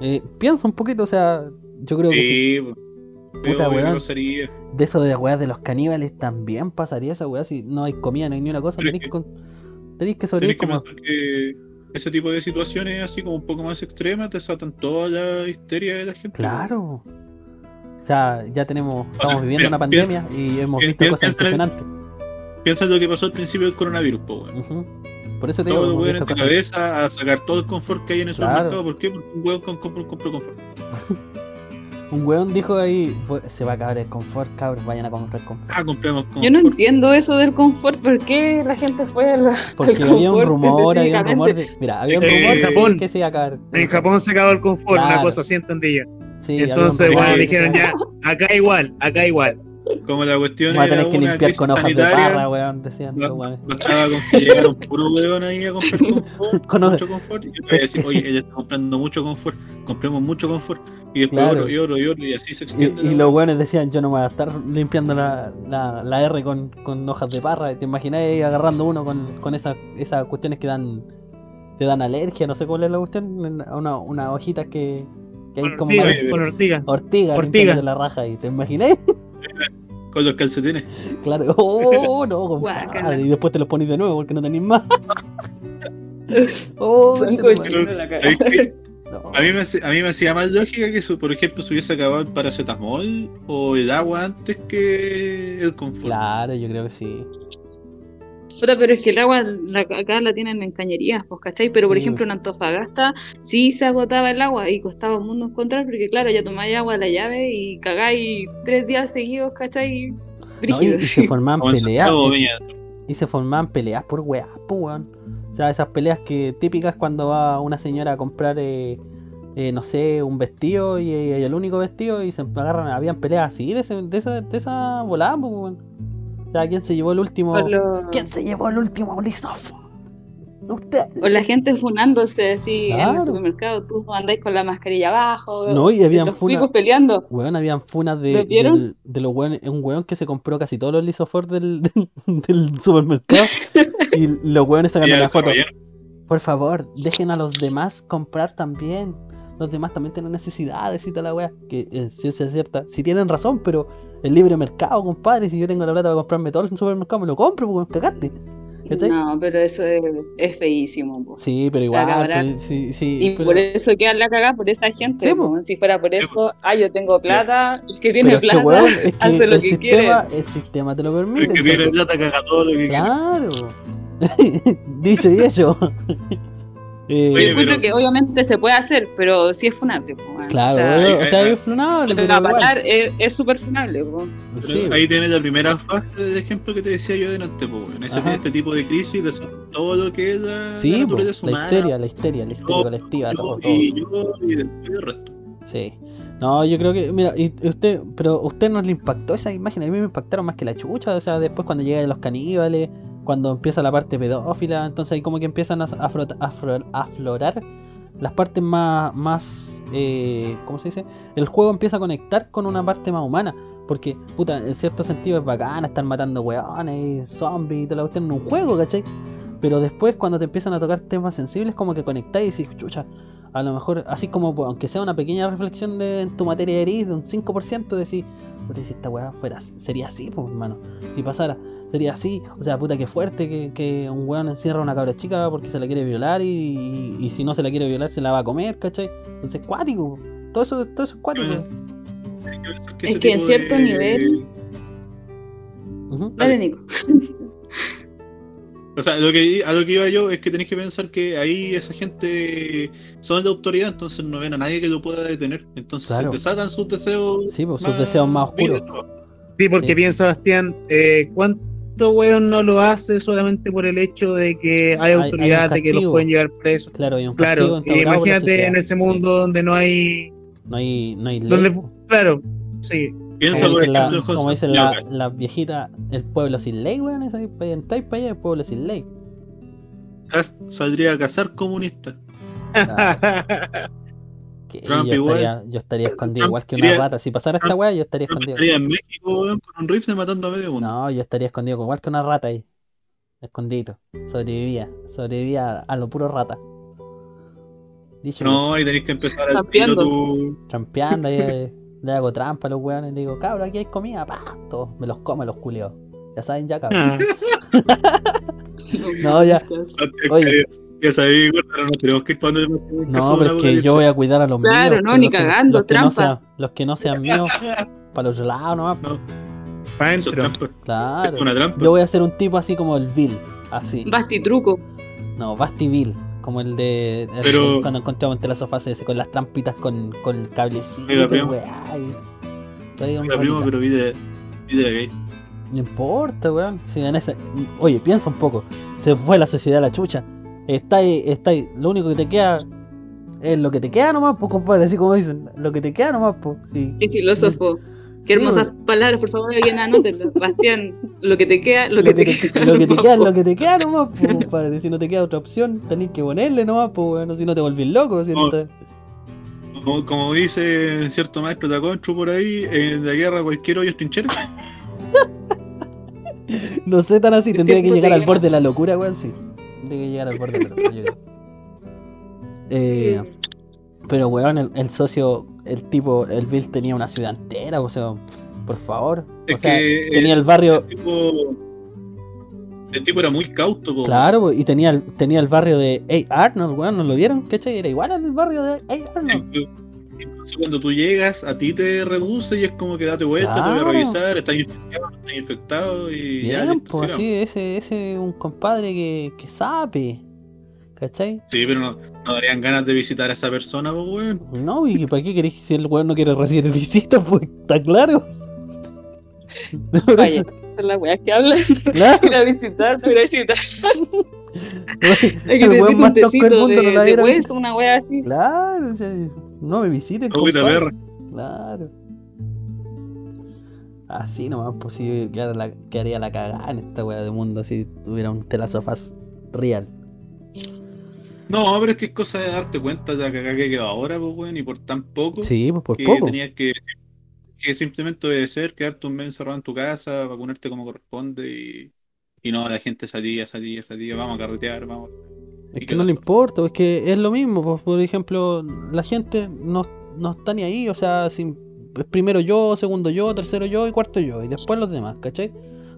eh, piensa un poquito, o sea, yo creo que sí Sí, pues, Puta, weón. de eso de las weas de los caníbales también pasaría esa weá si no hay comida, no hay ni una cosa, tenéis que- con- tenéis que Tenés sobrevivir como. que ese tipo de situaciones así como un poco más extremas desatan toda la histeria de la gente. Claro. O sea, ya tenemos, sea, estamos viviendo mira, una pandemia y hemos visto piensa- cosas impresionantes. Piensa en lo que pasó al principio del coronavirus, po, weón. Ujú. Por eso te digo, de cosas. cabeza a sacar todo el confort que hay en el Claro. supermercado. ¿Por qué? Porque un compra, compra confort. Un weón dijo ahí, "Fue- se va a acabar el confort, cabros, vayan a comprar confort. Ah, compremos confort. Yo no entiendo eso del confort. ¿Por qué la gente fue al, al Porque había un rumor, había un rumor de. Mira, había un Eh, rumor en de Japón. que se iba a acabar. En Japón se acabó el confort, una cosa así entendí yo. Sí, Entonces, bueno, dijeron ya, acá igual, acá igual. Como la cuestión Vamos a tener que una limpiar con hojas de parra, weón, decían. Bastaba con que llegara un puro weón ahí a comprar confort, Con mucho confort, y yo le voy a decir, oye, ella está comprando mucho confort, compremos mucho confort, y después Claro. otro y otro y otro, y así se Y, extiende. y la los weones decían, yo no me voy a estar limpiando la, la, la R con, con hojas de parra. ¿Te imaginas ahí agarrando uno con, con esas, esas cuestiones que dan te dan alergia? No sé cuál es la cuestión. Una, unas hojitas que, que hay como ortiga, con ortiga. ortiga, Ortiga. limpiándote la raja. ¿Y te imaginas? Con los calcetines. Claro, oh, no, compadre. Y después te los pones de nuevo porque no tenéis más. oh. A mí, me, a mí me hacía más lógica que, su- por ejemplo, se hubiese acabado el paracetamol o el agua antes que el confort. Claro, yo creo que sí. Puta, pero es que el agua la- acá la tienen en cañerías, pues, ¿cachai? Pero por ejemplo en Antofagasta sí se agotaba el agua y costaba un mundo encontrar porque claro, ya tomáis agua de la llave y cagáis tres días seguidos, ¿cachai? No, y, se formaban peleas. Viña. Y se formaban peleas por weá, po, weón. O sea, esas peleas que típicas cuando va una señora a comprar, eh, eh, no sé, un vestido y, y el único vestido y se agarran, habían peleas así de, ese- de esa, de esa volada, po, weón. O sea, ¿quién se llevó el último? Lo- ¿Quién se llevó el último? Usted. O la gente funándose así en Claro. el supermercado, tú andáis con la mascarilla abajo, No, y habían los funas. peleando. Weón, habían funas de, del- de los weones, un weón que se compró casi todos los lisofor del, del, del supermercado y los weones sacando la foto. caballero. Por favor, dejen a los demás comprar también. Los demás también tienen necesidades y toda la wea. Que en ciencia cierta, si tienen razón, pero el libre mercado, compadre. Si yo tengo la plata para comprarme todo el supermercado, me lo compro, porque cagaste. ¿Cachai? No, pero eso es, es feísimo. po. Sí, pero igual, sí, sí, Y pero, por eso queda la cagada por esa gente. Sí, po. po. Si fuera por eso, ah, yo tengo plata, el que pero tiene es que, plata es que hace lo el que sistema, el sistema te lo El permite. que tiene plata caga todo lo que quiere. Claro. Dicho y hecho. Eh, Oye, Yo encuentro pero- que obviamente se puede hacer, pero sí es funable. claro, o sea, o es funable, pero va a igual. parar, es es súper funable. Sí, ahí tienes la primera fase del ejemplo que te decía yo delante, po, en ese, este tipo de crisis, de todo lo que es la, sí, la la humana. histeria, la histeria, la histeria yo, colectiva, yo, todo, todo. Y yo y después el resto. Sí. No, yo creo que, mira, y usted, pero usted no le impactó esa imagen, a mí me impactaron más que la chucha, o sea, después cuando llegan los caníbales, cuando empieza la parte pedófila, entonces ahí como que empiezan a, aflorar las partes más, más eh, ¿cómo se dice? El juego empieza a conectar con una parte más humana, porque, puta, en cierto sentido es bacana estar matando weones, zombies y toda la cuestión en un juego, ¿cachai? Pero después cuando te empiezan a tocar temas sensibles, como que conectáis y dices, chucha, a lo mejor, así como, pues, aunque sea una pequeña reflexión de en tu materia de gris, de un 5%, decir, puta, si esta weá fuera, así- sería así, pues, hermano. Si pasara, sería así. O sea, puta, qué fuerte que, que un weón encierra a una cabra chica porque se la quiere violar y, y, y si no se la quiere violar, se la va a comer, ¿cachai? Entonces, cuático. Todo eso, todo eso es cuático. que Es que en cierto de- nivel- Ujú. Dale, Nico. O sea, lo que, a lo que iba yo es que tenéis que pensar que ahí esa gente son de autoridad, entonces no ven a nadie que lo pueda detener. Entonces Claro. se desatan sus deseos. Sí, pues sus deseos más oscuros. Sí, porque Sí. piensa, Bastián, eh, ¿cuánto weón no lo hace solamente por el hecho de que hay Hay- hay un autoridad, de que los pueden llevar presos? Claro, hay un Claro, la imagínate en ese Sí. mundo donde no hay. No hay, no hay ley. Donde, claro, sí. Piensa, Como dicen, la, como dicen la, viejitas, el pueblo sin ley, weón. Entráis para allá, el pueblo sin ley. Saldría a cazar. Claro, Trump yo, igual. estaría, yo estaría escondido Trump igual que una rata. Si pasara esta weá, yo estaría Trump escondido. estaría en México weón, con un rifle matando a medio mundo. No, yo estaría escondido igual que una rata ahí. Escondido. Sobrevivía. Sobrevivía a lo puro rata. Dicho No, ahí tenéis que empezar a Trampeando. tu. trampeando, ahí, le hago trampa a los weones y le digo, cabrón, aquí hay comida, pa, todos, me los come los culeos. Ya saben, ya cabrón. Ah, No, ya. Oye. Ya sabéis, bueno, no tenemos que ir para el No, pero es que yo voy a cuidar a los Claro, míos. no, que ni los que- cagando, los que no trampa. sean- los que no sean míos, para los lados nomás. para Eso adentro. es trampa. Es Claro. una trampa. Yo voy a ser un tipo así como el Bill. Así. Basti truco. No, Basti Bill. Como el de. el- Pero- Cuando encontramos entre las sofás ese, con las trampitas con, con el cablecito. Oiga, primo. Oiga, primo, pero vida, vida gay. No importa, weón. Si en ese... Oye, piensa un poco. Se fue la sociedad a la chucha. Está ahí, está ahí. Lo único que te queda es lo que te queda nomás, pues, compadre. Así como dicen. Lo que te queda nomás, pues. Sí. Qué filósofo. Qué hermosas palabras, por favor, alguien anótenlas. Bastián, lo que te queda, lo, Lo que te, que te, queda. lo que te queda lo que te queda nomás, pues, compadre. Si no te queda otra opción, tenés que ponerle nomás, pues, weón. Si no te volvís loco. Si no No. te- Como, como dice cierto maestro Taconcho por ahí, en la guerra cualquier hoyo es trinchera. No sé tan así. ¿Qué Tendría que llegar al borde de la locura, weón. Sí. Tendría que llegar al borde de la locura. Eh. Pero, weón, el, el socio, el tipo, el Bill tenía una ciudad entera, o sea, por favor. O Es sea, que tenía el el barrio, tipo, el tipo era muy cauto. po. claro, y tenía el, tenía el barrio de A. Arnold, weón, ¿no lo vieron? ¿Cachai? Era igual al barrio de A. Arnold. Incluso cuando tú llegas, a ti te reduce y es como que date vuelta, te voy Claro. a revisar, estás infectado, no estás infectado y ya. Bien, listo, pues ese, ese es un compadre que, que sabe, ¿cachai? Sí, pero no, no darían ganas de visitar a esa persona, pues, weón. No, y para qué querés si el weón no quiere recibir visitas, pues está claro. Vaya, esas son las weas que hablan. claro, Ir a visitar, pero a visitar. Hay que el un más tosco del tecito mundo de, no la de hueso, una wea así. Claro, o sea, no me visiten, compadre. perra. Claro. Así nomás, pues si quedara la, quedaría la cagada en esta wea de mundo si tuviera un telasofás real. No, pero es que es cosa de darte cuenta de la cagada que quedó ahora, pues, weón, y por tan poco. Sí, pues por que poco. tenías que, que simplemente obedecer, quedarte un mes encerrado en tu casa, vacunarte como corresponde y, y no, la gente salía, salía, salía, vamos a carretear, vamos. Es ¿Y que no le importa, es que es lo mismo. Pues, por ejemplo, la gente no, no está ni ahí, o sea, si, es primero yo, segundo yo, tercero yo y cuarto yo, y después los demás, ¿cachai?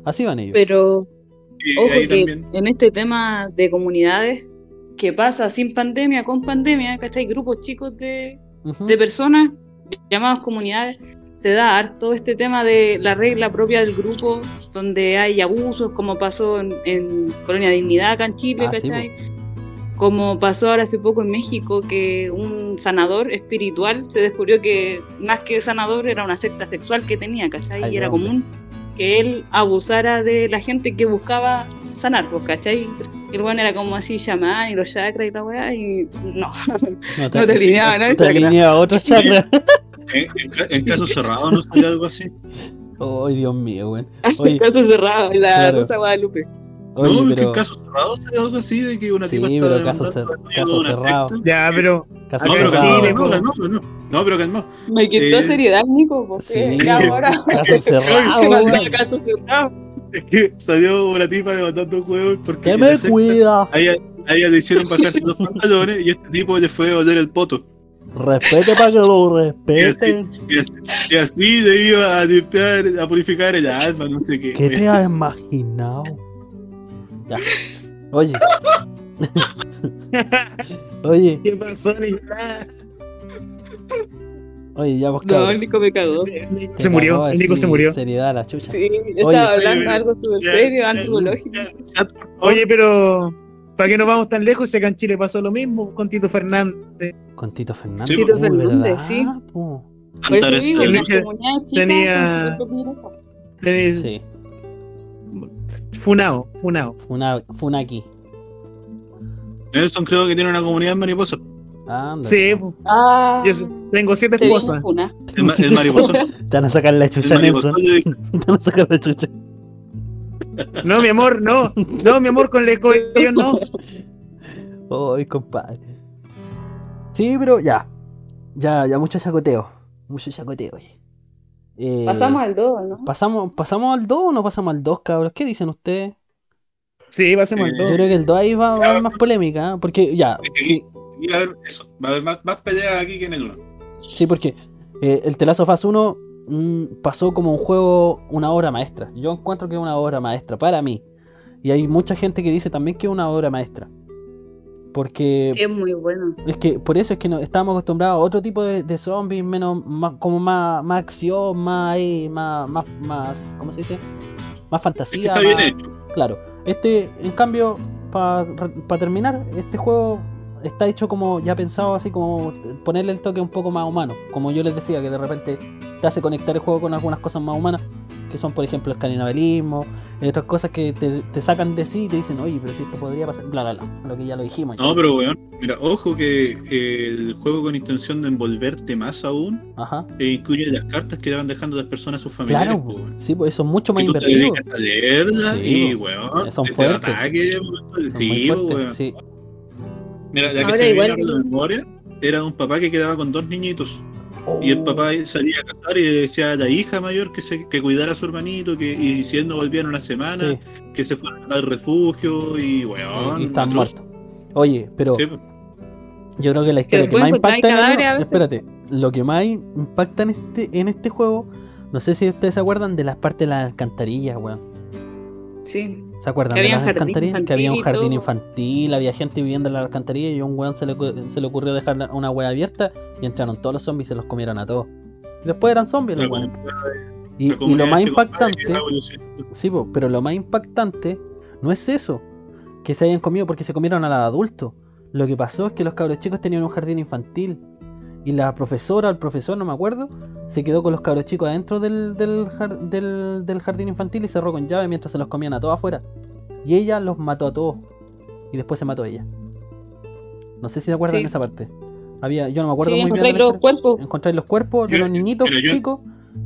Así van ellos. Pero ojo que en este tema de comunidades, que pasa sin pandemia, con pandemia, ¿cachai? Grupos chicos de, de personas llamados comunidades, se da harto este tema de la regla propia del grupo, donde hay abusos, como pasó en, en Colonia Dignidad acá en Chile, Ah, sí, ¿cachai? como pasó ahora hace poco en México, que un sanador espiritual se descubrió que más que sanador era una secta sexual que tenía, ¿cachai? Ay, y era hombre. común que él abusara de la gente que buscaba sanar, pues, ¿cachai? Y el weón era como así chamán y los chakras y la weá, y no, no no te alineaba nada el te chakra. alinea a otro chakra. en, en ca- en casos cerrados no sale algo así. Ay, Dios mío, weón. Oye, Caso cerrado, la Claro. Rosa Guadalupe. Oye, no, es que pero. en casos cerrados sale algo así de que una Sí, tipa pero está cer- dueño caso. Ya, pero Caso No, pero. Chile, no, calmado, no, no, pero calmado. Me quitó Eh, seriedad, Nico, porque Sí, ya ahora. caso cerrado, Que caso cerrado. Es que salió una tipa demandando un huevo porque Que la me cuida. A ella, a ella le hicieron bajarse los pantalones y este tipo le fue a oler el poto. Respete para que lo Y así, respeten. y así- y así le iba a limpiar, a purificar el alma, no sé qué. ¿Qué te has imaginado? Ya. Oye. Oye, ¿qué pasó, Nicolás? Oye, ya pues No, el Nico me cagó. Se murió, el Nico se murió. Seriedad la chucha. Sí, yo estaba Oye. hablando algo súper serio, favor. Oye, pero ¿para qué nos vamos tan lejos? Si acá en Chile pasó lo mismo con Tito Fernández. Con Tito Fernández. Sí, Tito Uy, Fernández, ¿verdad, sí. po? Por eso digo, el las que comunidades chicas tenía- son súper peligrosas. Tenés- Sí, Funao, Funao. Funa, Funaki. Nelson creo que tiene una comunidad mariposa. Anda. Sí, po. Ah, yo tengo siete esposas. El, ma- el mariposo. Te van a sacar la chucha, Nelson. Te van a sacar la chucha. No, mi amor, no. No, mi amor, con el escobillo no. Ay, compadre. Sí, pero ya. Ya, ya, mucho chacoteo. Mucho chacoteo. oye. Eh, Pasamos al 2, ¿no? ¿pasamos, ¿Pasamos al 2 o no pasamos al 2, cabros? ¿Qué dicen ustedes? Sí, pasemos al Eh, Yo creo que el 2 ahí va, va a haber más polémica, ¿eh? porque ya, sí, Y va a haber eso. Va a haber más, más peleas aquí que en el 1. sí, porque eh, el Telazo Fast 1 mm, pasó como un juego, una obra maestra. Yo encuentro que es una obra maestra para mí. Y hay mucha gente que dice también que es una obra maestra. Porque Sí, es muy bueno. es que por eso es que no, estábamos acostumbrados a otro tipo de, de zombies, menos, más, como más, más acción, más, ahí, más, más, más, ¿cómo se dice? Más Es que fantasía. está bien hecho. Claro, este, en cambio, para terminar, este juego está hecho como ya pensado así como ponerle el toque un poco más humano. Como yo les decía, que de repente te hace conectar el juego con algunas cosas más humanas, que son por ejemplo el canibalismo, otras cosas que te, te sacan de sí y te dicen, oye, pero si esto podría pasar, bla, bla, bla, lo que ya lo dijimos. No, pero weón, mira, ojo que eh, el juego con intención de envolverte más aún Ajá, e incluye las cartas que van dejando las personas a sus familiares. claro, weón. sí, pues eso es mucho más te inversivo. dedicas a leerlas Sí, y, po. weón, Son fuertes. ataque, weón. Son Sí, po, fuertes, weón. sí. Mira, la que Ahora se me igual que- de memoria era de un papá que quedaba con dos niñitos. Y el papá salía a cazar y le decía a la hija mayor que se que cuidara a su hermanito, que y si él no volvía en una semana, sí, que se fuera al refugio y weón. y están muertos. Oye, pero Sí. Yo creo que la historia que, más impacta en el- espérate, lo que más impacta en este en este juego, no sé si ustedes se acuerdan de las partes de las alcantarillas, weón. Sí. ¿Se acuerdan de las alcantarillas? Que había un jardín infantil, había gente viviendo en la alcantarilla y a un weón se le, se le ocurrió dejar una wea abierta y entraron todos los zombies y se los comieron a todos. Después eran zombies los weones. Y, lo más impactante, sí, po, pero lo más impactante no es eso, que se hayan comido porque se comieron a los adultos. Lo que pasó es que los cabros chicos tenían un jardín infantil y la profesora, el profesor, no me acuerdo, se quedó con los cabros chicos adentro del, del, jar- del- del jardín infantil y cerró con llave mientras se los comían a todos afuera. Y ella los mató a todos. Y después se mató ella. No sé si se acuerdan Sí. de esa parte. Había, yo no me acuerdo Sí, muy bien. encontráis la los cuerpos. Encontráis los cuerpos de los niñitos yo- chicos,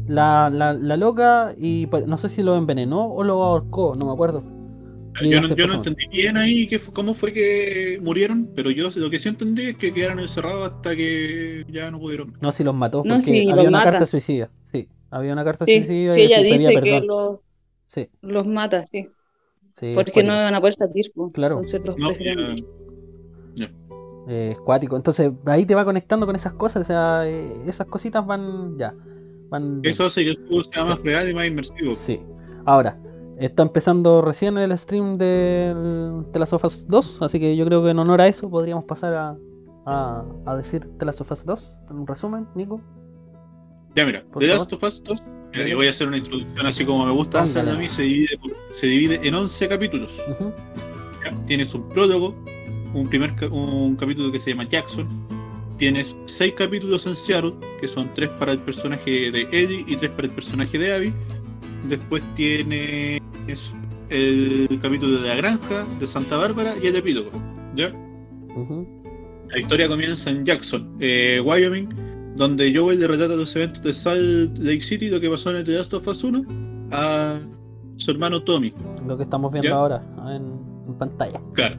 la, la, la loca y pues, no sé si lo envenenó o lo ahorcó, no me acuerdo. Yo no, yo no entendí bien ahí fu- cómo fue que murieron, pero yo lo que sí entendí es que quedaron encerrados hasta que ya no pudieron. No, si los mató, No, sí, había los una mata. carta suicida. Sí, había una carta Sí, suicida sí, y ella pedía dice que los, Sí, los mata, sí. Porque no van a poder salir, po. Claro. Entonces los No, prefieren. ya- Eh, es cuático. Entonces ahí te va conectando con esas cosas, o sea, eh, esas cositas van ya. Van eso hace que el juego sea Sí. más real y más inmersivo. Sí. Ahora, está empezando recién el stream del de las Sofas 2, así que yo creo que en honor a eso podríamos pasar a, a, a decir de las Sofas 2, en un resumen, Nico. Ya mira, The. Last of Us 2, mira, yo voy a hacer una introducción así como me gusta hacerla a mí, se divide, se divide en 11 capítulos. Tienes un prólogo, un primer un capítulo que se llama Jackson, tienes seis capítulos en Seattle, que son tres para el personaje de Eddie y tres para el personaje de Abby. Después tienes el capítulo de la granja, de Santa Bárbara y el epílogo. ¿ya? La historia comienza en Jackson, eh, Wyoming, donde Joel le relata los eventos de Salt Lake City, lo que pasó en el The Last of Us 1, a su hermano Tommy. Lo que estamos viendo Ya. ahora en, en pantalla. Claro.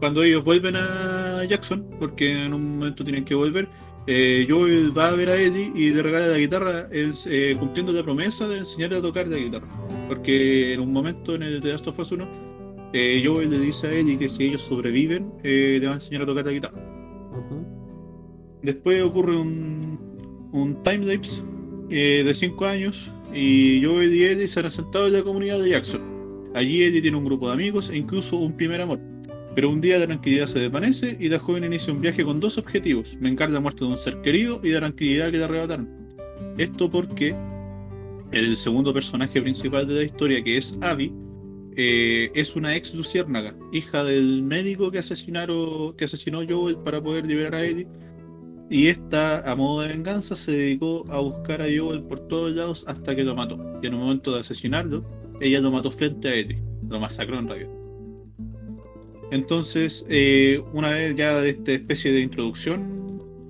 Cuando ellos vuelven a Jackson, porque en un momento tienen que volver, eh, Joel va a ver a Eddie y le regala la guitarra, él, eh, cumpliendo la promesa de enseñarle a tocar la guitarra. Porque en un momento en el The Last of Us 1, eh, Joel le dice a Eddie que si ellos sobreviven, eh, le va a enseñar a tocar la guitarra. Después ocurre un, un timelapse eh, de 5 años y Joel y Eddie se han asentado en la comunidad de Jackson. Allí Eddie tiene un grupo de amigos e incluso un primer amor. Pero un día la tranquilidad se desvanece y la joven inicia un viaje con dos objetivos: vengar la muerte de un ser querido y la tranquilidad que le arrebataron. Esto porque el segundo personaje principal de la historia, que es Abby, eh, es una ex luciérnaga, hija del médico que asesinaron, que asesinó Joel para poder liberar a Ellie. Y esta, a modo de venganza, se dedicó a buscar a Joel por todos lados hasta que lo mató. Y en un momento de asesinarlo, ella lo mató frente a Ellie, lo masacró en realidad. Entonces, eh, una vez ya de esta especie de introducción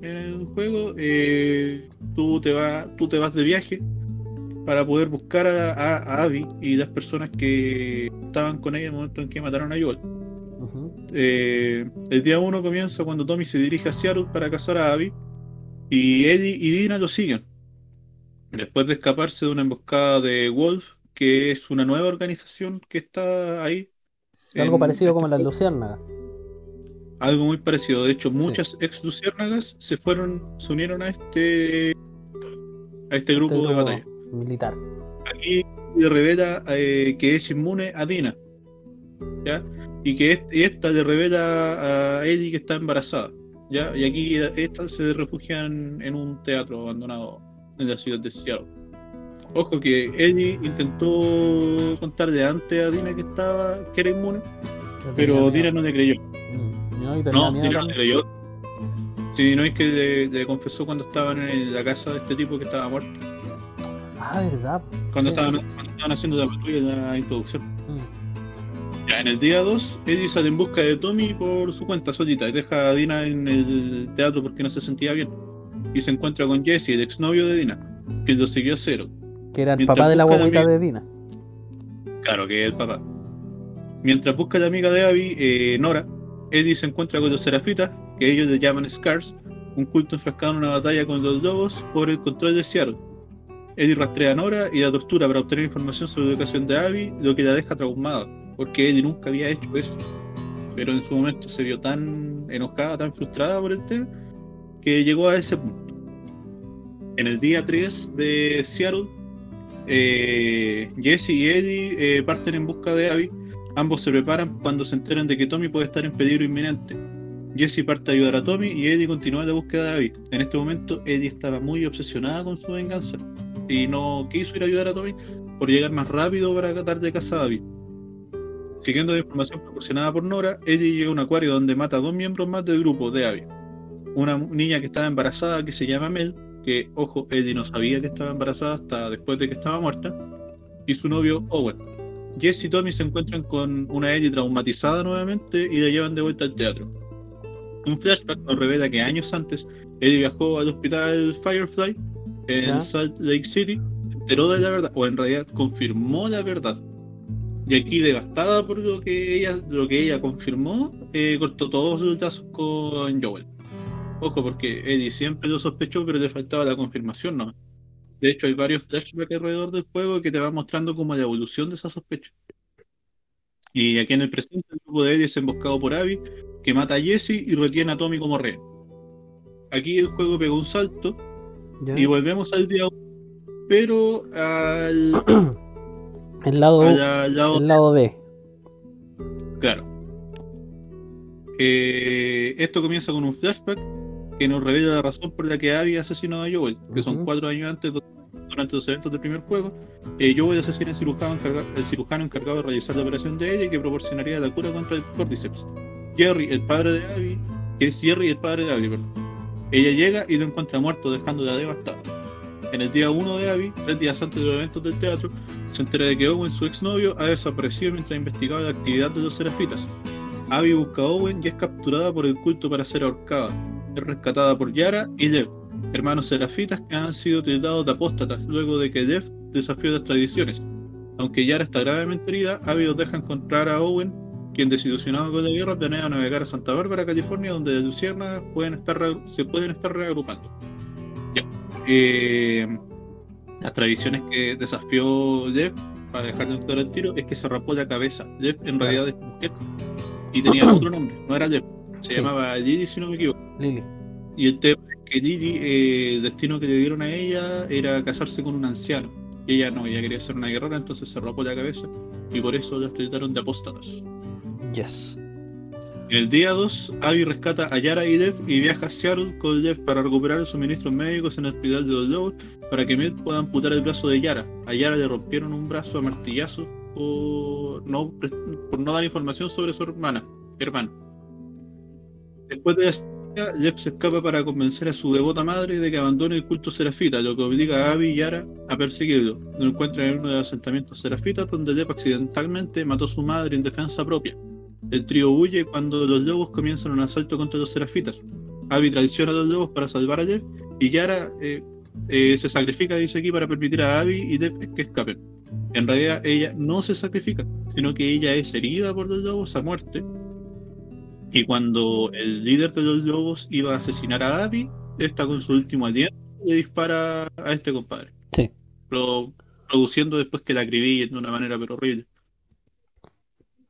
en el juego, eh, tú, te vas, tú te vas de viaje para poder buscar a, a- a Abby y las personas que estaban con ella en el momento en que mataron a Joel. Eh, el día 1 comienza cuando Tommy se dirige a Seattle para cazar a Abby y Eddie y Dina lo siguen. Después de escaparse de una emboscada de Wolf, que es una nueva organización que está ahí. Algo parecido este como las luciérnagas. Algo muy parecido. De hecho, muchas ex luciérnagas se fueron, se unieron a este a este grupo Este de grupo batalla. Militar. Aquí le revela eh, que es inmune a Dina. ¿Ya? Y que esta le revela a Eddie que está embarazada. ¿Ya? Y aquí estas se refugian en un teatro abandonado en la ciudad de Seattle. Ojo que Eddie intentó contarle antes a Dina que estaba, que era inmune, pero Dina no le creyó. Mm, no, Dina no le creyó. Sí, no es que le, le confesó cuando estaban en la casa de este tipo que estaba muerto. Ah, verdad. Cuando, Sí. estaban, cuando estaban haciendo la patrulla, la introducción. Mm. Ya, en el día 2, Eddie sale en busca de Tommy por su cuenta solita y deja a Dina en el teatro porque no se sentía bien. Y se encuentra con Jesse, el exnovio de Dina, que lo siguió a cero. Que era el Mientras papá de la guaguita de Dina. Claro, que es el papá. Mientras busca a la amiga de Abby, eh, Nora, Eddie se encuentra con los serafitas, que ellos le llaman Scars, un culto enfrascado en una batalla con los lobos por el control de Seattle. Eddie rastrea a Nora y la tortura para obtener información sobre la educación de Abby, lo que la deja traumada, porque Eddie nunca había hecho eso. Pero en su momento se vio tan enojada, tan frustrada por el tema, que llegó a ese punto. En el día 3 de Seattle, eh, Jesse y Eddie eh, parten en busca de Abby. Ambos se preparan cuando se enteran de que Tommy puede estar en peligro inminente. Jesse parte a ayudar a Tommy y Eddie continúa la búsqueda de Abby. En este momento, Eddie estaba muy obsesionada con su venganza y no quiso ir a ayudar a Tommy por llegar más rápido para tratar de casa a Abby. Siguiendo la información proporcionada por Nora, Eddie llega a un acuario donde mata a dos miembros más del grupo de Abby. Una niña que estaba embarazada que se llama Mel, que, ojo, Eddie no sabía que estaba embarazada hasta después de que estaba muerta, y su novio Owen. Jess y Tommy se encuentran con una Eddie traumatizada nuevamente y la llevan de vuelta al teatro. Un flashback nos revela que años antes Eddie viajó al hospital Firefly en Ya. Salt Lake City, enteró de la verdad, o en realidad confirmó la verdad. Y aquí devastada por lo que ella, lo que ella confirmó, eh, cortó todos sus lazos con Joel. Ojo, porque Eddie siempre lo sospechó, pero le faltaba la confirmación, ¿no? De hecho, hay varios flashbacks alrededor del juego que te van mostrando como la evolución de esa sospecha. Y aquí en el presente, el grupo de Eddie es emboscado por Abby, que mata a Jesse y retiene a Tommy como rehén. Aquí el juego pegó un salto ¿ya? y volvemos al día 1, pero al, El lado, lado el lado B. Claro. Eh, esto comienza con un flashback que nos revela la razón por la que Abby asesinó a Joel, que son cuatro años antes, du- durante los eventos del primer juego. Eh, Joel asesina al cirujano, encarga- el cirujano encargado de realizar la operación de ella y que proporcionaría la cura contra el Cordyceps. Jerry, el padre de Abby, que es Jerry, el padre de Abby, perdón. Ella llega y lo encuentra muerto, dejándola devastada. En el día 1 de Abby, tres días antes de los eventos del teatro, se entera de que Owen, su exnovio, ha desaparecido mientras investigaba la actividad de los serafitas. Abby busca a Owen y es capturada por el culto para ser ahorcada. Es rescatada por Yara y Lev, hermanos serafitas que han sido tildados de apóstatas luego de que Lev desafió las tradiciones. Aunque Yara está gravemente herida, Abby los deja encontrar a Owen, quien desilusionado con la guerra planea navegar a Santa Bárbara, California, donde las luciernas pueden estar, se pueden estar reagrupando. Ya. Eh, las tradiciones que desafió Lev para dejar de entrar al tiro es que se rapó la cabeza. Lev en realidad es mujer y tenía otro nombre, no era Lev, se Sí. llamaba Lily si no me equivoco. Lily. Y el tema es que Lily, eh, el destino que le dieron a ella era casarse con un anciano. Y ella no, ella quería ser una guerrera, entonces se rapó la cabeza y por eso la trataron de apóstatas. Yes. El día 2, Abby rescata a Yara y Dev y viaja a Seattle con Dev para recuperar los suministros médicos en el hospital de los lobos para que Milt pueda amputar el brazo de Yara. A Yara le rompieron un brazo a martillazo por no, por no dar información sobre su hermana, hermano. Después de la Jeff se escapa para convencer a su devota madre de que abandone el culto serafita, lo que obliga a Abby y Yara a perseguirlo. Lo encuentran en uno de los asentamientos serafitas donde Jeff accidentalmente mató a su madre en defensa propia. El trío huye cuando los lobos comienzan un asalto contra los serafitas. Abby traiciona a los lobos para salvar a Jeff y Yara eh, eh, se sacrifica, dice aquí, para permitir a Abby y Jeff que escapen. En realidad ella no se sacrifica, sino que ella es herida por los lobos a muerte. Y cuando el líder de los lobos iba a asesinar a Abby, esta con su último aliento le dispara a este compadre. Sí. Pro- produciendo después que la acribillen de una manera pero horrible.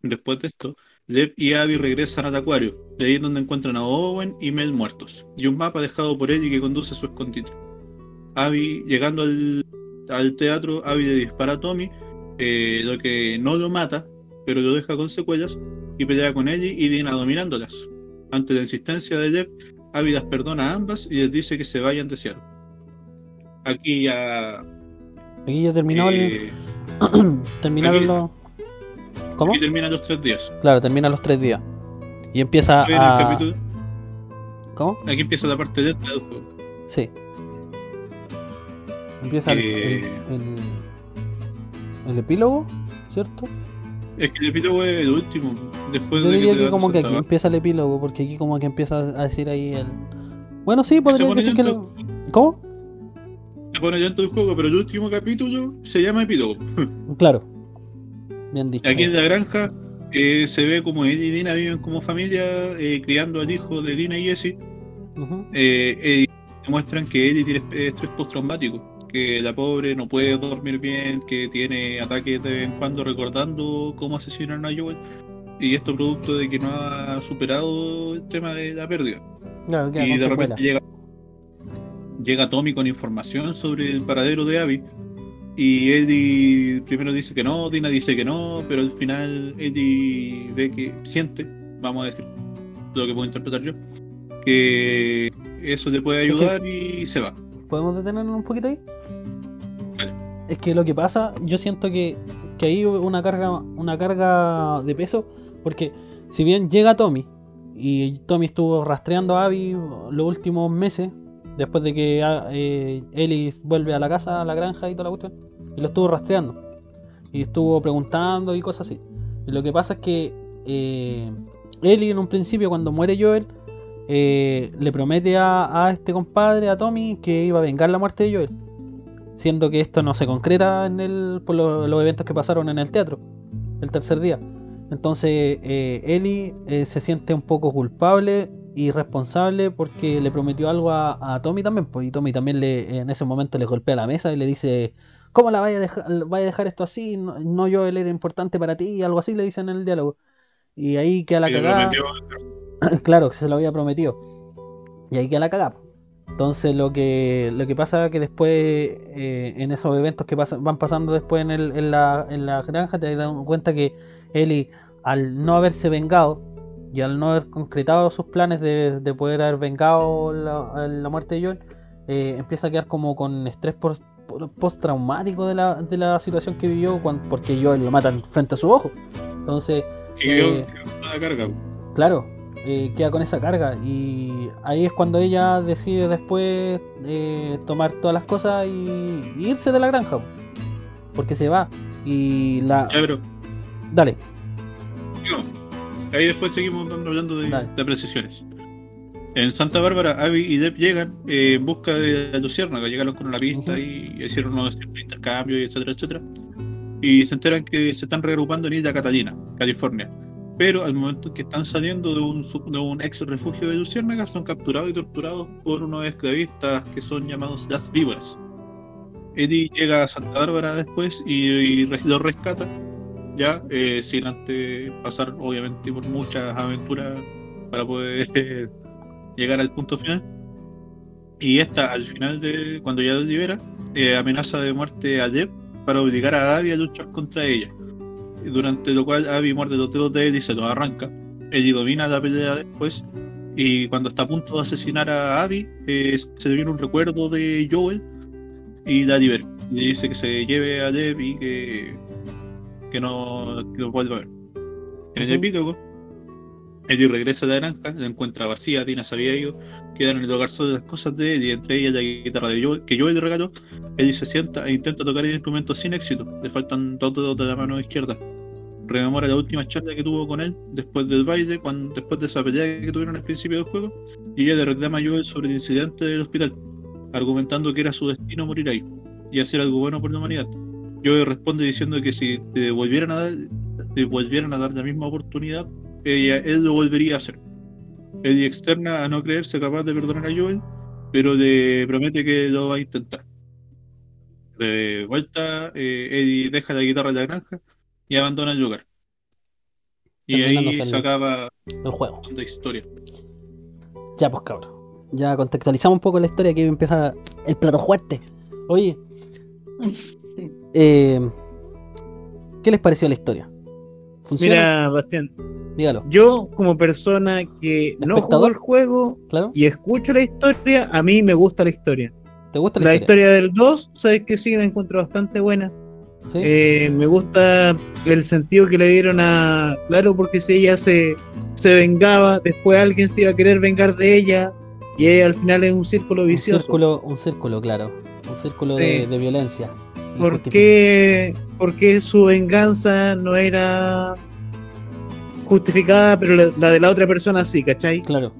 Después de esto, Lev y Abby regresan al acuario, de ahí es donde encuentran a Owen y Mel muertos, y un mapa dejado por Eddie que conduce a su escondite. Abby, llegando al, al teatro, Abby le dispara a Tommy, eh, lo que no lo mata, pero lo deja con secuelas, y pelea con Ellie y Dina dominándolas. Ante la insistencia de Lev, Abby las perdona a ambas y les dice que se vayan de Seattle. Aquí ya... Aquí ya terminó el. eh, terminaron aquí- los. ¿Cómo? aquí terminan los tres días. Claro, terminan los tres días. Y empieza Viene el a. capítulo- ¿Cómo? aquí empieza la parte del juego. Sí. Empieza el, Eh. el, el- el epílogo, ¿cierto? Es que el epílogo es el último. Después Yo de diría que como que aquí empieza el epílogo, porque aquí como que empieza a decir ahí el... Bueno, sí, podría decir que lo... ¿Cómo? Se pone lento el juego, pero el último capítulo se llama epílogo. Claro. Bien dicho. Aquí en la granja eh, se ve como él y Dina viven como familia, eh, criando al hijo de Dina y Jesse. Ujú. Eh, eh, demuestran que Ellie tiene estrés postraumático, que la pobre no puede dormir bien, que tiene ataques de vez en cuando recordando cómo asesinaron a Joel. Y esto producto de que no ha superado el tema de la pérdida. Claro, y de repente llega llega Tommy con información sobre el paradero de Abby y Eddie primero dice que no, Dina dice que no, pero al final Eddie ve que siente, vamos a decir lo que puedo interpretar yo, que eso le puede Es que- ayudar y se va. ¿Podemos detenernos un poquito ahí? Es que lo que pasa, yo siento que, que hay una carga, una carga de peso, porque si bien llega Tommy, y Tommy estuvo rastreando a Abby los últimos meses, después de que ah, eh, Ellie vuelve a la casa, a la granja y toda la cuestión, y lo estuvo rastreando, y estuvo preguntando y cosas así. Y lo que pasa es que eh, Ellie en un principio, cuando muere Joel, eh, le promete a, a este compadre, a Tommy, que iba a vengar la muerte de Joel. Siendo que esto no se concreta en el, por lo- los eventos que pasaron en el teatro, el tercer día. Entonces eh, Ellie eh, se siente un poco culpable y responsable porque le prometió algo a, a Tommy también. Pues, y Tommy también le, en ese momento le golpea la mesa y le dice, ¿cómo la vaya a dejar, vaya a dejar esto así? No, no Joel era importante para ti, algo así le dicen en el diálogo. Y ahí queda la Y le cagada. prometió- claro, que se lo había prometido. Y ahí queda la cagada. Entonces lo que lo que pasa es que después eh, en esos eventos que pasan- van pasando después en, el- en la, en la granja te das cuenta que Ellie al no haberse vengado y al no haber concretado sus planes de, de poder haber vengado la, la muerte de Joel eh, empieza a quedar como con estrés post- postraumático de la, de la situación que vivió cuan- porque Joel lo matan frente a su ojo. Entonces Eh, carga. Claro, eh, queda con esa carga y ahí es cuando ella decide después eh, tomar todas las cosas y, y irse de la granja, po. porque se va y la... Ya, pero Dale, sigamos. ahí después seguimos hablando de, de precisiones. En Santa Bárbara, Abby y Deb llegan eh, en busca de la Luciérnaga, llegaron con una pista y hicieron unos intercambios, etcétera, etcétera. Y se enteran que se están reagrupando en Isla Catalina, California. Pero al momento en que están saliendo de un, ex refugio de Luciérnaga, son capturados y torturados por unos esclavistas que son llamados las víboras. Eddie llega a Santa Bárbara después y, y lo rescata, ya, eh, sin antes pasar, obviamente, por muchas aventuras para poder eh, llegar al punto final. Y esta, al final de cuando ya lo libera, eh, amenaza de muerte a Jeb para obligar a Abby a luchar contra ella. Durante lo cual Abby muerde los dedos de él y se los arranca. Eddie domina la pelea después. Y cuando está a punto de asesinar a Abby, eh, se le viene un recuerdo de Joel y la libera. Y le dice que se lleve a Deb y que, que no que lo vuelva a ver. En el epílogo, Eddie regresa a la granja, la encuentra vacía, Tina se había ido, quedan en el hogar solo las cosas de Eddie, entre ellas la guitarra de Joel, que Joel le regaló. Eddie se sienta e intenta tocar el instrumento sin éxito, le faltan dos dedos de la mano izquierda. Rememora la última charla que tuvo con él después del baile, cuando, después de esa pelea que tuvieron al principio del juego, y ella le reclama a Joel sobre el incidente del hospital, argumentando que era su destino morir ahí y hacer algo bueno por la humanidad. Joel responde diciendo que si te volvieran a dar, te volvieran a dar la misma oportunidad, ella, él lo volvería a hacer. Eddie externa a no creerse capaz de perdonar a Joel, pero le promete que lo va a intentar. De vuelta, eh, Eddie deja la guitarra en la granja y abandona el lugar. Y ahí se acaba El juego. la historia. Ya, pues cabrón. Ya contextualizamos un poco la historia que empieza el plato fuerte. Oye, eh, ¿qué les pareció la historia? ¿Funciona? Mira, Bastián, Dígalo, yo como persona que no jugó ¿Espectador? el juego claro. y escucho la historia, a mí me gusta la historia. ¿Te gusta la, La historia? historia del 2, sabes que sí la encuentro bastante buena. ¿Sí? Eh, me gusta el sentido que le dieron a. Claro, porque si ella se, se vengaba, después alguien se iba a querer vengar de ella. Y ella al final es un círculo un vicioso. círculo, un círculo, claro. Un círculo de, Sí. de violencia. ¿Por qué, por qué su venganza no era justificada, pero la, la de la otra persona sí, ¿cachai? Claro,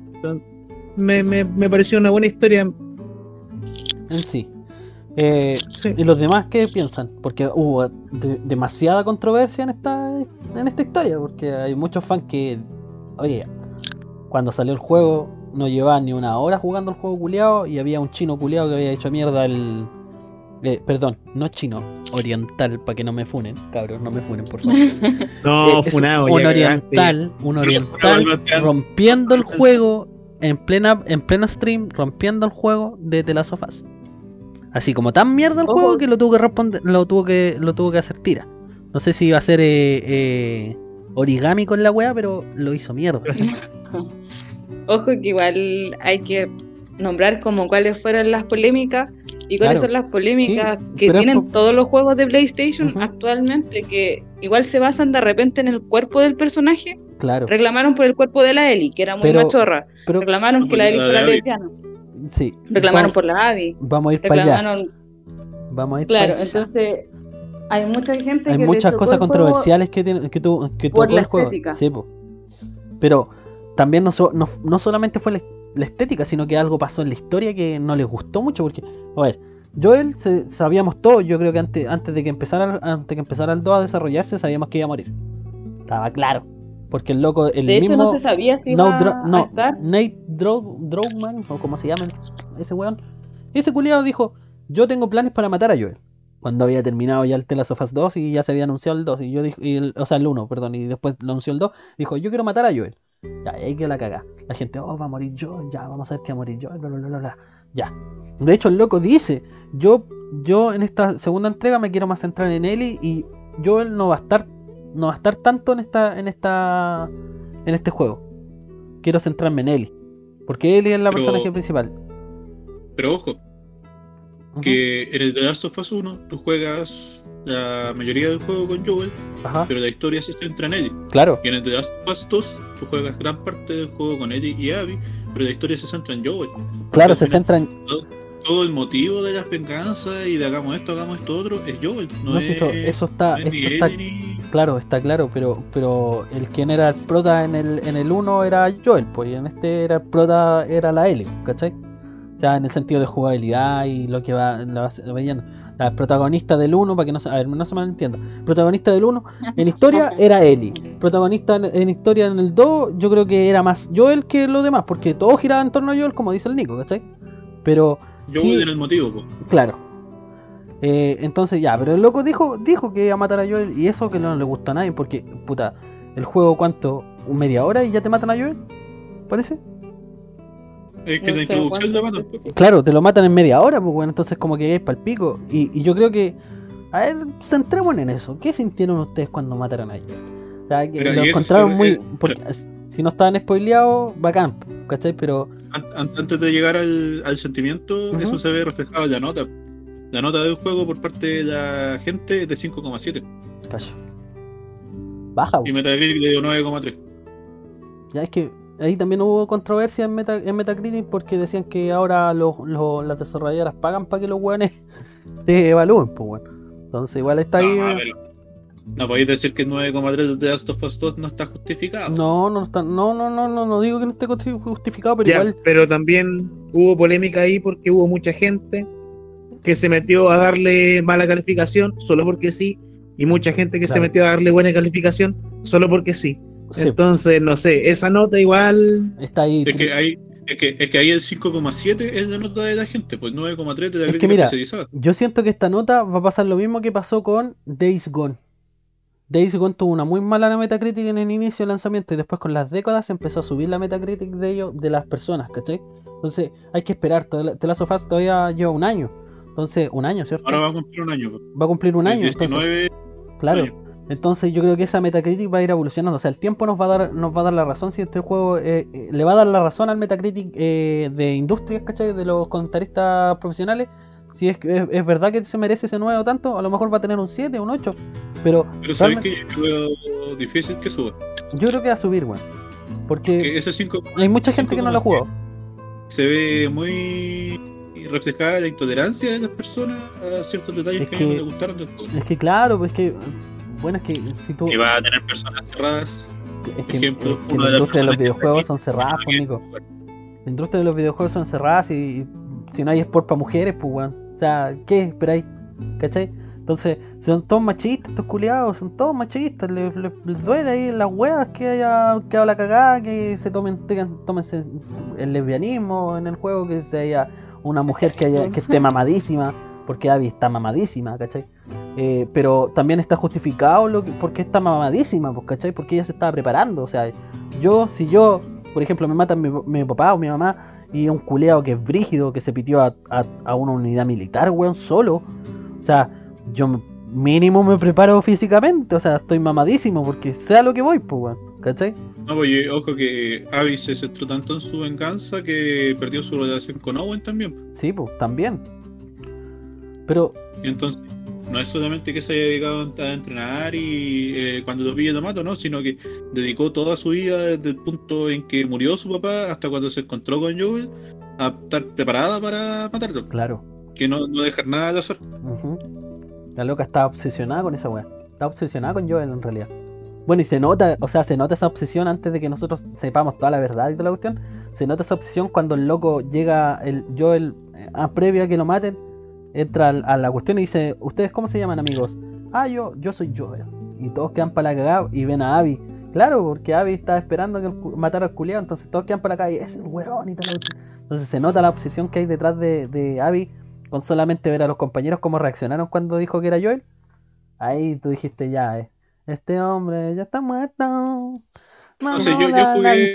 Me, me, me pareció una buena historia. en sí. Eh, Sí. ¿Y los demás qué piensan? Porque hubo de- demasiada controversia en esta, en esta historia, porque hay muchos fans que, oye, cuando salió el juego no llevaban ni una hora jugando el juego culiado y había un chino culiado que había hecho mierda el... eh, perdón, no chino, oriental, para que no me funen, cabros, no me funen, por favor. No, Eh, funado, un oriental, un oriental rompiendo el juego en plena en pleno stream, rompiendo el juego de The Last of Us. Así como tan mierda el juego que lo tuvo que responder, lo tuvo que lo tuvo que hacer tira. No sé si iba a ser eh, eh, origami con la wea, pero lo hizo mierda. Ojo que igual hay que nombrar como cuáles fueron las polémicas y cuáles Claro. son las polémicas Sí, que tienen todos los juegos de PlayStation actualmente, que igual se basan de repente en el cuerpo del personaje. Claro. Reclamaron por el cuerpo de la Ellie, que era muy Pero- machorra. Pero Reclamaron que la Ellie fuera lesbiana. Sí. Reclamaron por la Abby. vamos a ir para allá. Vamos a ir claro, para allá. entonces hay mucha gente Hay que le muchas cosas controversiales que, tiene, que, tu, que por tocó la el juego. estética. Sí, po. Pero también no, so- no, no solamente fue la, la estética, sino que algo pasó en la historia que no les gustó mucho. Porque, a ver, Joel se- sabíamos todo. Yo creo que antes, antes de que empezara antes de que empezara el 2 a desarrollarse, sabíamos que iba a morir. Estaba claro. Porque el loco, el De hecho, mismo no se sabía si no, iba a no, estar. Nate Dro- Drogman, o como se llama ese weón. Ese culiado dijo: Yo tengo planes para matar a Joel. Cuando había terminado ya el The Last of Us 2 y ya se había anunciado el 2. Y yo dije, y el- o sea, el 1, perdón. Y después lo anunció el 2. Dijo: Yo quiero matar a Joel. Ya, ahí quedó la caga. La gente, oh, va a morir Joel. Ya, vamos a ver que va a morir Joel. Bla, bla, bla, bla, bla. Ya. De hecho, el loco dice: Yo, yo en esta segunda entrega me quiero más centrar en Ellie. Y Joel no va a estar. No va a estar tanto en esta. en esta. en este juego. Quiero centrarme en Ellie. Porque Ellie es la Pero- personaje principal. Pero ojo, que en el The Last of Us 1 tú juegas la mayoría del juego con Joel, Ajá. pero la historia se centra en Ellie. Claro. Y en el The Last of Us 2 tú juegas gran parte del juego con Ellie y Abby, pero la historia se centra en Joel. Claro, se centra en. Todo el motivo de las venganzas y de hagamos esto, hagamos esto otro es Joel. No, No es, sé, eso, eso está. no es ni Esto está ni- Claro, está claro, pero pero el quien era el prota en el en el 1 era Joel, pues y en este era el prota era la Ellie, ¿cachai? O sea, en el sentido de jugabilidad y lo que va, la va va yendo. La protagonista del 1, para que no se, a ver, no se malentienda. Protagonista del 1 en historia era Ellie. Protagonista en, en historia en el 2, yo creo que era más Joel que lo demás, porque todo giraba en torno a Joel, como dice el Nico, ¿cachai? Pero Joel sí, era el motivo. po. Claro. Eh, entonces ya, pero el loco dijo, dijo que iba a matar a Joel y eso que no le gusta a nadie porque, puta, el juego cuánto, media hora y ya te matan a Joel, parece. Es que No la introducción la matan. po. Claro, te lo matan en media hora, pues bueno, entonces como que es para el pico. Y, y yo creo que, a ver, centrémonos en eso. ¿Qué sintieron ustedes cuando mataron a Joel? O sea, que Pero, lo eso encontraron muy... porque- si no estaban spoileados, bacán, ¿cachai? Pero Antes de llegar al, al sentimiento, eso se ve reflejado en la nota. La nota del juego por parte de la gente es de 5,7 Calla. Baja, y po. Metacritic le dio 9,3. ya es que ahí también hubo controversia en, Meta, en Metacritic porque decían que ahora los, los- las desarrolladoras pagan para que los weones te evalúen, pues bueno. Entonces igual está ahí. No, no podéis decir que el 9,3 de The Last of Us 2 no está justificado. No, no, está, no, no, no, no, no digo que no esté justi- justificado, pero Ya, igual pero también hubo polémica ahí porque hubo mucha gente que se metió a darle mala calificación solo porque sí, y mucha gente que se metió a darle buena calificación solo porque sí. sí, Entonces, no sé, esa nota igual está ahí. Es que ahí, es que, es que ahí el 5,7 es la nota de la gente, pues 9,3 de la Es que mira. Yo siento que esta nota va a pasar lo mismo que pasó con Days Gone. Days Gone tuvo una muy mala Metacritic en el inicio del lanzamiento y después con las décadas empezó a subir la Metacritic de ellos, de las personas, ¿cachai? Entonces hay que esperar. The Last of Us todavía lleva un año. Entonces, un año, ¿cierto? Ahora va a cumplir un año. Va a cumplir un año. Entonces, 19, claro. año. Entonces yo creo que esa Metacritic va a ir evolucionando. O sea, el tiempo nos va a dar, nos va a dar la razón si este juego eh, eh, le va a dar la razón al Metacritic eh, de industrias, ¿cachai? De los comentaristas profesionales. Si es, es, es verdad que se merece ese 9 o tanto, a lo mejor va a tener un 7, un 8. Pero Pero sabes que yo veo difícil que suba. yo creo que va a subir, weón. Porque Que ese 5 hay mucha gente que no lo ha jugado. se ve muy reflejada la intolerancia de las personas a ciertos detalles Es que, que- no les gustaron del juego. Es que claro, pues que. Bueno, es que si tú. Y va a tener personas cerradas. Es que, ejemplo, es que la industria de los videojuegos son cerradas, pues, Nico. La industria de los videojuegos son cerradas y, y si no hay sport para mujeres, pues weón. O sea, ¿qué esperáis? ¿Cachai? Entonces, son todos machistas estos culiados, son todos machistas, les, les- duele ahí las huevas que haya quedado la cagada, que se tomen, tengan- tómense el lesbianismo en el juego, que se haya una mujer que haya, que esté mamadísima, porque Abby está mamadísima, ¿cachai? Eh, pero también está justificado lo que, porque está mamadísima, pues, ¿cachai? Porque ella se estaba preparando, o sea, yo, si yo, por ejemplo, me matan mi, mi papá o mi mamá y un culeado que es brígido, que se pitió a, a- a una unidad militar, weón, solo, o sea, yo mínimo me preparo físicamente, o sea, estoy mamadísimo porque sea lo que voy, pues, weón, ¿cachai? No, pues ojo que Abby se centró tanto en su venganza que perdió su relación con Owen también. Sí, pues, también. Pero, entonces, no es solamente que se haya dedicado a entrenar y eh, cuando lo pille lo mato, no, sino que dedicó toda su vida desde el punto en que murió su papá hasta cuando se encontró con Joel a estar preparada para matarlo. claro, Que no, no dejar nada al azar. Ujú. La loca está obsesionada con esa weá. Está obsesionada con Joel en realidad. Bueno, y se nota, o sea, se nota esa obsesión antes de que nosotros sepamos toda la verdad y toda la cuestión. Se nota esa obsesión cuando el loco llega, el Joel, eh, a previa a que lo maten, entra a la cuestión y dice, ¿ustedes cómo se llaman amigos? Ah, yo, yo soy Joel. Y todos quedan para la cagada y ven a Abby. Claro, porque Abby estaba esperando que el matara al culiado, entonces todos quedan para la calle, es el weón y tal. Entonces se nota la obsesión que hay detrás de, de Abby con solamente ver a los compañeros cómo reaccionaron cuando dijo que era Joel. Ahí tú dijiste ya, eh, este hombre ya está muerto. No sé, yo- yo jugué-.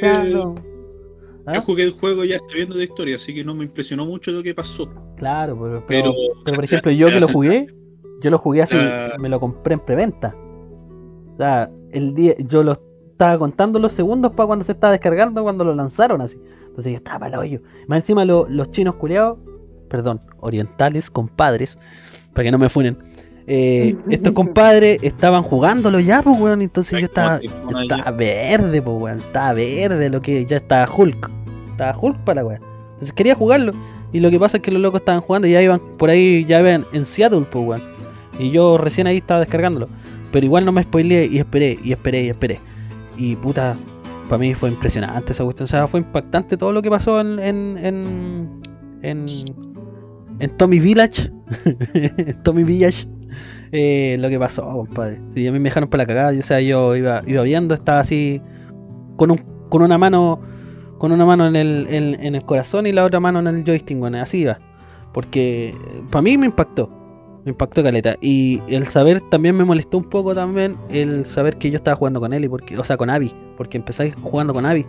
¿Ah? Yo jugué el juego ya sabiendo de historia, así que no me impresionó mucho lo que pasó. Claro, pero, pero, Pero, por ejemplo yo que lo jugué, yo lo jugué así, Ah. me lo compré en preventa. O sea, el día, yo lo estaba contando los segundos para cuando se estaba descargando, cuando lo lanzaron así. Entonces yo estaba para el hoyo. Más encima lo- los chinos culeados, perdón, orientales, compadres, para que no me funen. Eh, estos compadres estaban jugándolo ya, pues weón. Entonces yo estaba, yo estaba verde, pues weón. Estaba verde, lo que ya estaba Hulk. Estaba Hulk para la weá. Entonces quería jugarlo. Y lo que pasa es que los locos estaban jugando y ya iban por ahí, ya iban en Seattle, pues weón. Y yo recién ahí estaba descargándolo. Pero igual no me spoileé y esperé, y esperé, y esperé. Y puta, para mí fue impresionante esa cuestión. O sea, fue impactante todo lo que pasó en. en. en. en, en Tommy Village. Tommy Village. Eh, lo que pasó, compadre. Sí, a mí me dejaron para la cagada. O sea, yo iba, iba viendo, estaba así. Con, un, con una mano. Con una mano en el, en, el corazón y la otra mano en el joystick, bueno, así iba. Porque para mí me impactó. Me impactó caleta. Y el saber también me molestó un poco también el saber que yo estaba jugando con él, porque, o sea, con Abby. Porque empezáis jugando con Abby.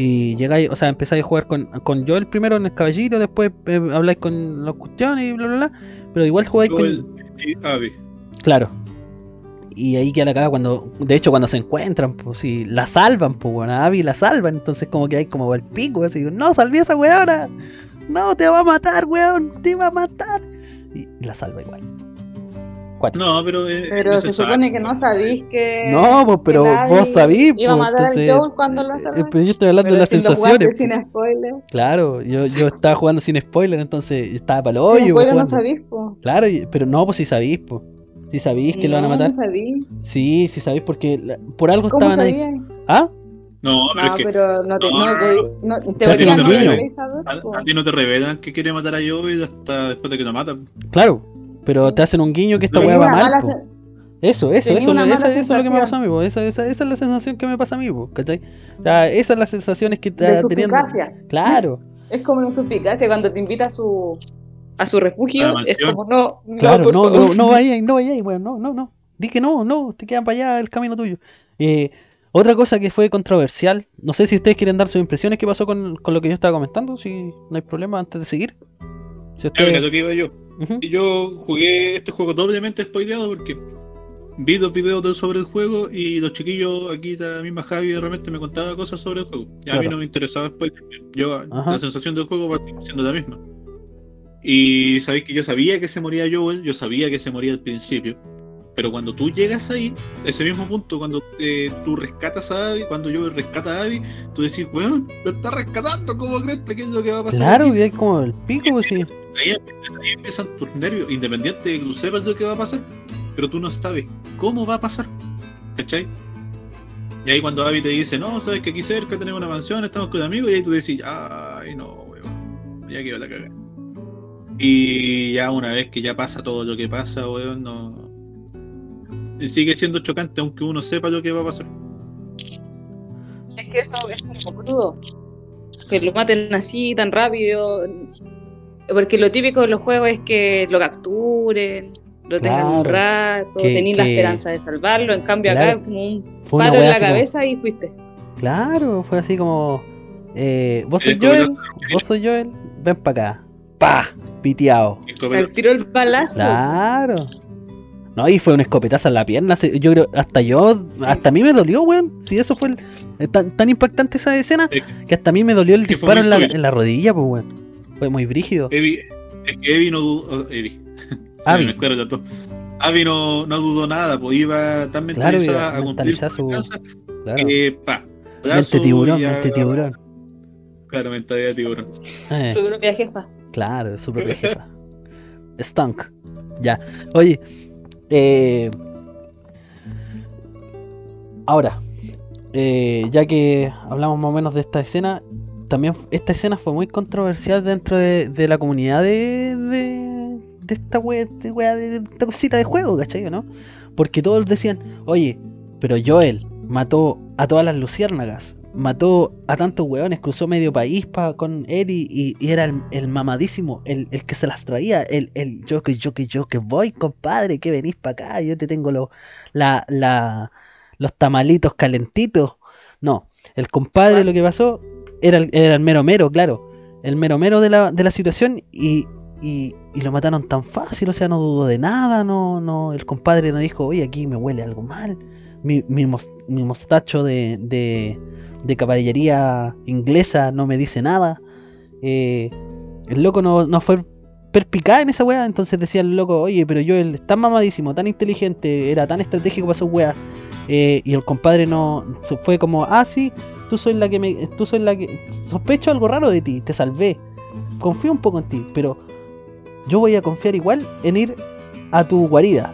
Y llegáis, o sea, empezáis a jugar con, con Joel primero en el caballito, después eh, habláis con los cuestiones y bla bla bla. Pero igual jugáis con. Joel y Abby. Claro. y ahí queda la caga cuando, de hecho cuando se encuentran, pues sí, la salvan, pues bueno, a Abby la salvan, entonces como que hay como el pico, así, no, salví a esa weona, no, te va a matar, weón, te va a matar. Y, y la salva igual. Cuatro. No, pero. eh, Pero no se sabe. supone que no sabís que. No, pues, pero vos sabís, Iba a pues, matar entonces, al Joel cuando lo eh, salvan. pero yo estoy hablando de Pero las si lo jugaste sensaciones. Sin pues. spoiler. Claro, yo, yo estaba jugando sin spoiler, entonces estaba para el hoyo. pues, spoiler no sabís, po. Claro, pero no, pues si sabís, pues. Si sabís que lo van a No, matar. No sabí. Sí, sí sabís, porque la- por algo ¿Cómo estaban ahí. sabías? ¿Ah? No, pero No, es que. pero no te. No, No, no, no, Te no deberíais saber, po. A, a ti no te revelan que quiere matar a Joel hasta después de que lo matan. Claro, pero te hacen un guiño que esta weá va mal. Eso, eso, tenía eso, eso, es lo que me pasa a mí, po. Esa, esa, esa es la sensación que me pasa a mí, po, ¿cachai? O sea, esas son las sensaciones que de está teniendo. suspicacia. Claro, Es como una suspicacia cuando te invita a su a su refugio. Es como no, no, claro, por no, favor. no, no vayáis, no vayáis, weón, no, no, no. Di que no, no, te quedan para allá el camino tuyo. Eh, otra cosa que fue controversial, no sé si ustedes quieren dar sus impresiones, qué pasó con, con lo que yo estaba comentando, si no hay problema antes de seguir. Si lo que iba yo. Y Yo jugué este juego doblemente spoileado porque vi los videos de- sobre el juego y los chiquillos aquí, la misma Javi, de repente me contaba cosas sobre el juego. Y a mí no me interesaba spoiler. Yo, Ajá. la sensación del juego va siendo la misma. Y sabéis que yo sabía que se moría Joel, yo sabía que se moría al principio. Pero cuando tú llegas ahí, ese mismo punto, cuando eh, tú rescatas a Abby, cuando Joel rescata a Abby, tú decís, bueno, lo está rescatando, ¿cómo crees? ¿Qué es lo que va a pasar? Claro, aquí?". y hay como el pico, pues sí. Ahí, empiezan tus nervios, independiente de que tú sepas lo que va a pasar, pero tú no sabes cómo va a pasar, ¿cachai? Y ahí cuando Abby te dice, no, sabes que aquí cerca tenemos una mansión, estamos con amigos, y ahí tú decís, ay, no, weón, ya quedó la cagada. Y ya una vez que ya pasa todo lo que pasa, weón, no... Sigue siendo chocante aunque uno sepa lo que va a pasar. Es que eso es como crudo. Que lo maten así tan rápido. Porque lo típico de los juegos es que lo capturen, lo tengan un rato, Que- tenéis la esperanza de salvarlo. En cambio, Claro. acá es como un paro en la como- cabeza y fuiste. Claro, fue así como. Eh, vos sois como Joel, vos sois Joel, ven para acá. ¡Pa! Piteado. Al tiro el balazo. Claro. No, y fue un escopetazo en la pierna. Yo creo, hasta yo, hasta a mí me dolió, weón. Si eso fue el- eh, tan, tan impactante esa escena, Sí. que hasta a mí me dolió el disparo en la, en la rodilla, pues, weón. Fue muy brígido. Evi, es que Evi no dudó. oh, Evi. Se Abby. me dos. Abby no, no dudó nada, pues iba tan Claro, mentalizada iba a cumplir mentalizada su Claro. que, pa, Mente tiburón, ya- mente tiburón. Claro, mentalidad de tiburón. Eh, Su propia jefa. claro, su propia jefa. Stunk. Ya. Oye, eh, ahora, eh, ya que hablamos más o menos de esta escena, también esta escena fue muy controversial dentro de, de la comunidad de, de, de esta wea, de, wea- de esta cosita de juego, ¿cachai? ¿no? Porque todos decían, oye, pero Joel mató a todas las luciérnagas, mató a tantos weones, cruzó medio país pa, con él y, era el, el mamadísimo, el, el que se las traía, el, el yo que yo que yo que voy, compadre, que venís para acá, yo te tengo los la, la, los tamalitos calentitos. No, el compadre lo que pasó era el, era mero mero, claro, el mero mero de la, de la situación y, y, y lo mataron tan fácil, o sea, no dudó de nada, no, no, el compadre no dijo, oye, aquí me huele algo mal, mi, mi, mi mostacho de, de, de caballería inglesa no me dice nada, eh, el loco no, no fue perspicaz en esa weá, entonces decía el loco, oye, pero yo él tan mamadísimo, tan inteligente, era tan estratégico para su weá, eh, y el compadre no fue como, ah, sí, tú soy la que me, tú soy la que, sospecho algo raro de ti, te salvé, confío un poco en ti, pero yo voy a confiar igual en ir a tu guarida,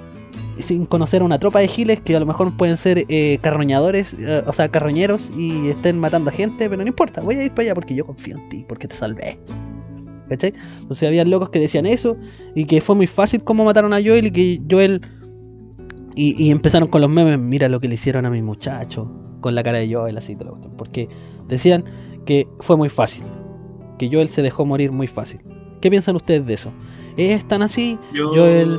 sin conocer a una tropa de giles que a lo mejor pueden ser eh, carroñadores, eh, o sea, carroñeros y estén matando a gente, pero no importa, voy a ir para allá porque yo confío en ti, porque te salvé. ¿Cachai? Entonces había locos que decían eso y que fue muy fácil como mataron a Joel y que Joel... Y, y empezaron con los memes, mira lo que le hicieron a mi muchacho, con la cara de Joel así, toda la cuestión, porque decían que fue muy fácil, que Joel se dejó morir muy fácil. ¿Qué piensan ustedes de eso? ¿Es tan así? Yo, Joel-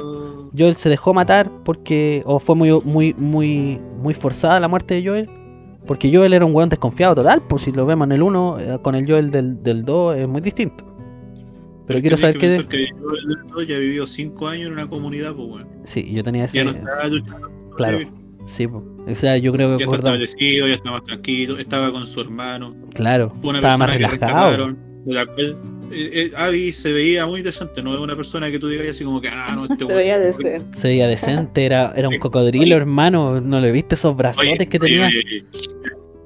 Joel se dejó matar porque o fue muy muy muy muy forzada la muerte de Joel porque Joel era un weón desconfiado total pues si lo vemos en el 1 con el Joel del, del 2 es muy distinto pero quiero saber qué Que Joel del todo ya vivido 5 años en una comunidad, pues bueno. sí yo tenía ese Ya no está luchando Claro. Sí, po. o sea, yo creo que Ya acordamos- establecido, ya está más tranquilo, estaba con su hermano. Claro, Fue una estaba más persona que relajado. de la cual eh, eh, Abby se veía muy decente, no es una persona que tú digas así como que, ah, no, este Se veía de ser. Se veía decente, era, era un cocodrilo, hermano. ¿No le viste esos brazotes Oye, que tenía? oye, oye.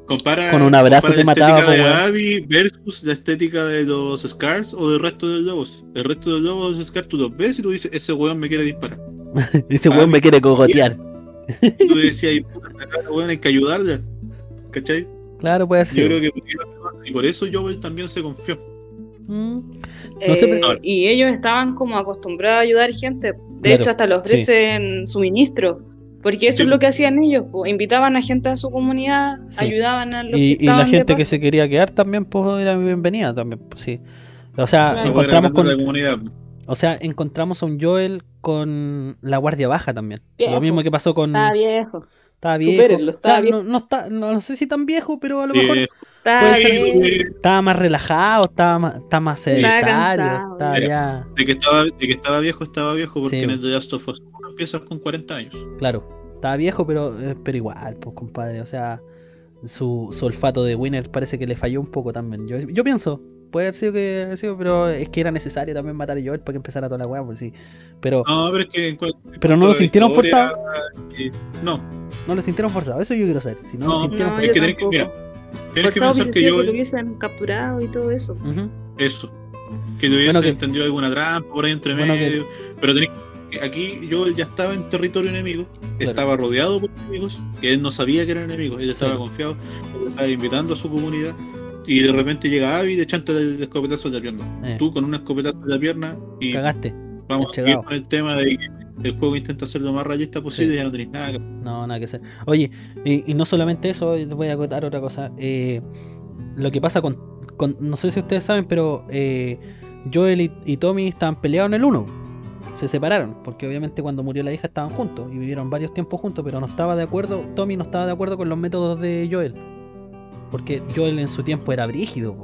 Compara, Con un abrazo compara te la mataba, estética po, de. Abby versus la estética de los Scars o del resto de los lobos. El resto de los lobos, los Scars, tú los ves y tú dices, ese weón me quiere disparar. Ese weón me quiere cogotear. Y tú decías, "Ay, puta, la weón, hay que ayudarle. ¿Cachai? Claro, puede ser. Yo creo que y por eso Joel también se confió. Mm. No sé, Eh, pero- y ellos estaban como acostumbrados a ayudar gente. De Claro, hecho, hasta sí. ofrecen suministro. Porque eso Sí. es lo que hacían ellos. po. Invitaban a gente a su comunidad, Sí. ayudaban a los Y, que y la gente que se quería quedar también, pues era bienvenida también, pues sí. O sea, Claro. encontramos con, la comunidad. o sea, encontramos a un Joel con la guardia baja también. Lo mismo que pasó con Estaba viejo. estaba viejo. supérenlo, O sea, estaba viejo. no, no está, no, no sé si tan viejo, pero a lo mejor Puede ser de, estaba más relajado, estaba más, estaba más sedentario, estaba ya, de que estaba, de que estaba viejo, estaba viejo, porque Sí. en el The Last of Us 1 empiezas con 40 años. claro, estaba viejo, pero, eh, pero igual, pues compadre, o sea, su, su olfato de Winner parece que le falló un poco también. Yo, yo pienso, puede haber sido que sido, pero es que era necesario también matar a Joel para que empezara toda la weá, pues sí. Pero, No, pero es que. en cuanto- pero no lo sintieron historia, forzado, eh, No, no lo sintieron forzado, eso yo quiero saber. Si no, lo No, sintieron No, es yo que tenés que- tienes que Forzado pensar que yo. que lo hubiesen capturado y todo eso. Ujú, Eso. Que te hubiese Bueno, que- entendido alguna trampa por ahí entre Bueno, que- medio. Pero tenés que- aquí yo ya estaba en territorio enemigo, Claro. estaba rodeado por enemigos, que él no sabía que eran enemigos, él estaba Sí. confiado, estaba invitando a su comunidad. Y de repente llega Abby y te chanta el, el escopetazo de la pierna. eh, Tú con un escopetazo de la pierna y cagaste, vamos a seguir con el tema de que el juego intenta ser lo más realista posible Sí. y ya no tenéis nada que No, nada que hacer. Oye, y, y no solamente eso, les voy a acotar otra cosa. Eh, lo que pasa con, con- No sé si ustedes saben, pero eh, Joel y, y Tommy estaban peleados en el 1. Se separaron, porque obviamente cuando murió la hija estaban juntos y vivieron varios tiempos juntos, pero no estaba de acuerdo. Tommy no estaba de acuerdo con los métodos de Joel. Porque Joel en su tiempo era brígido.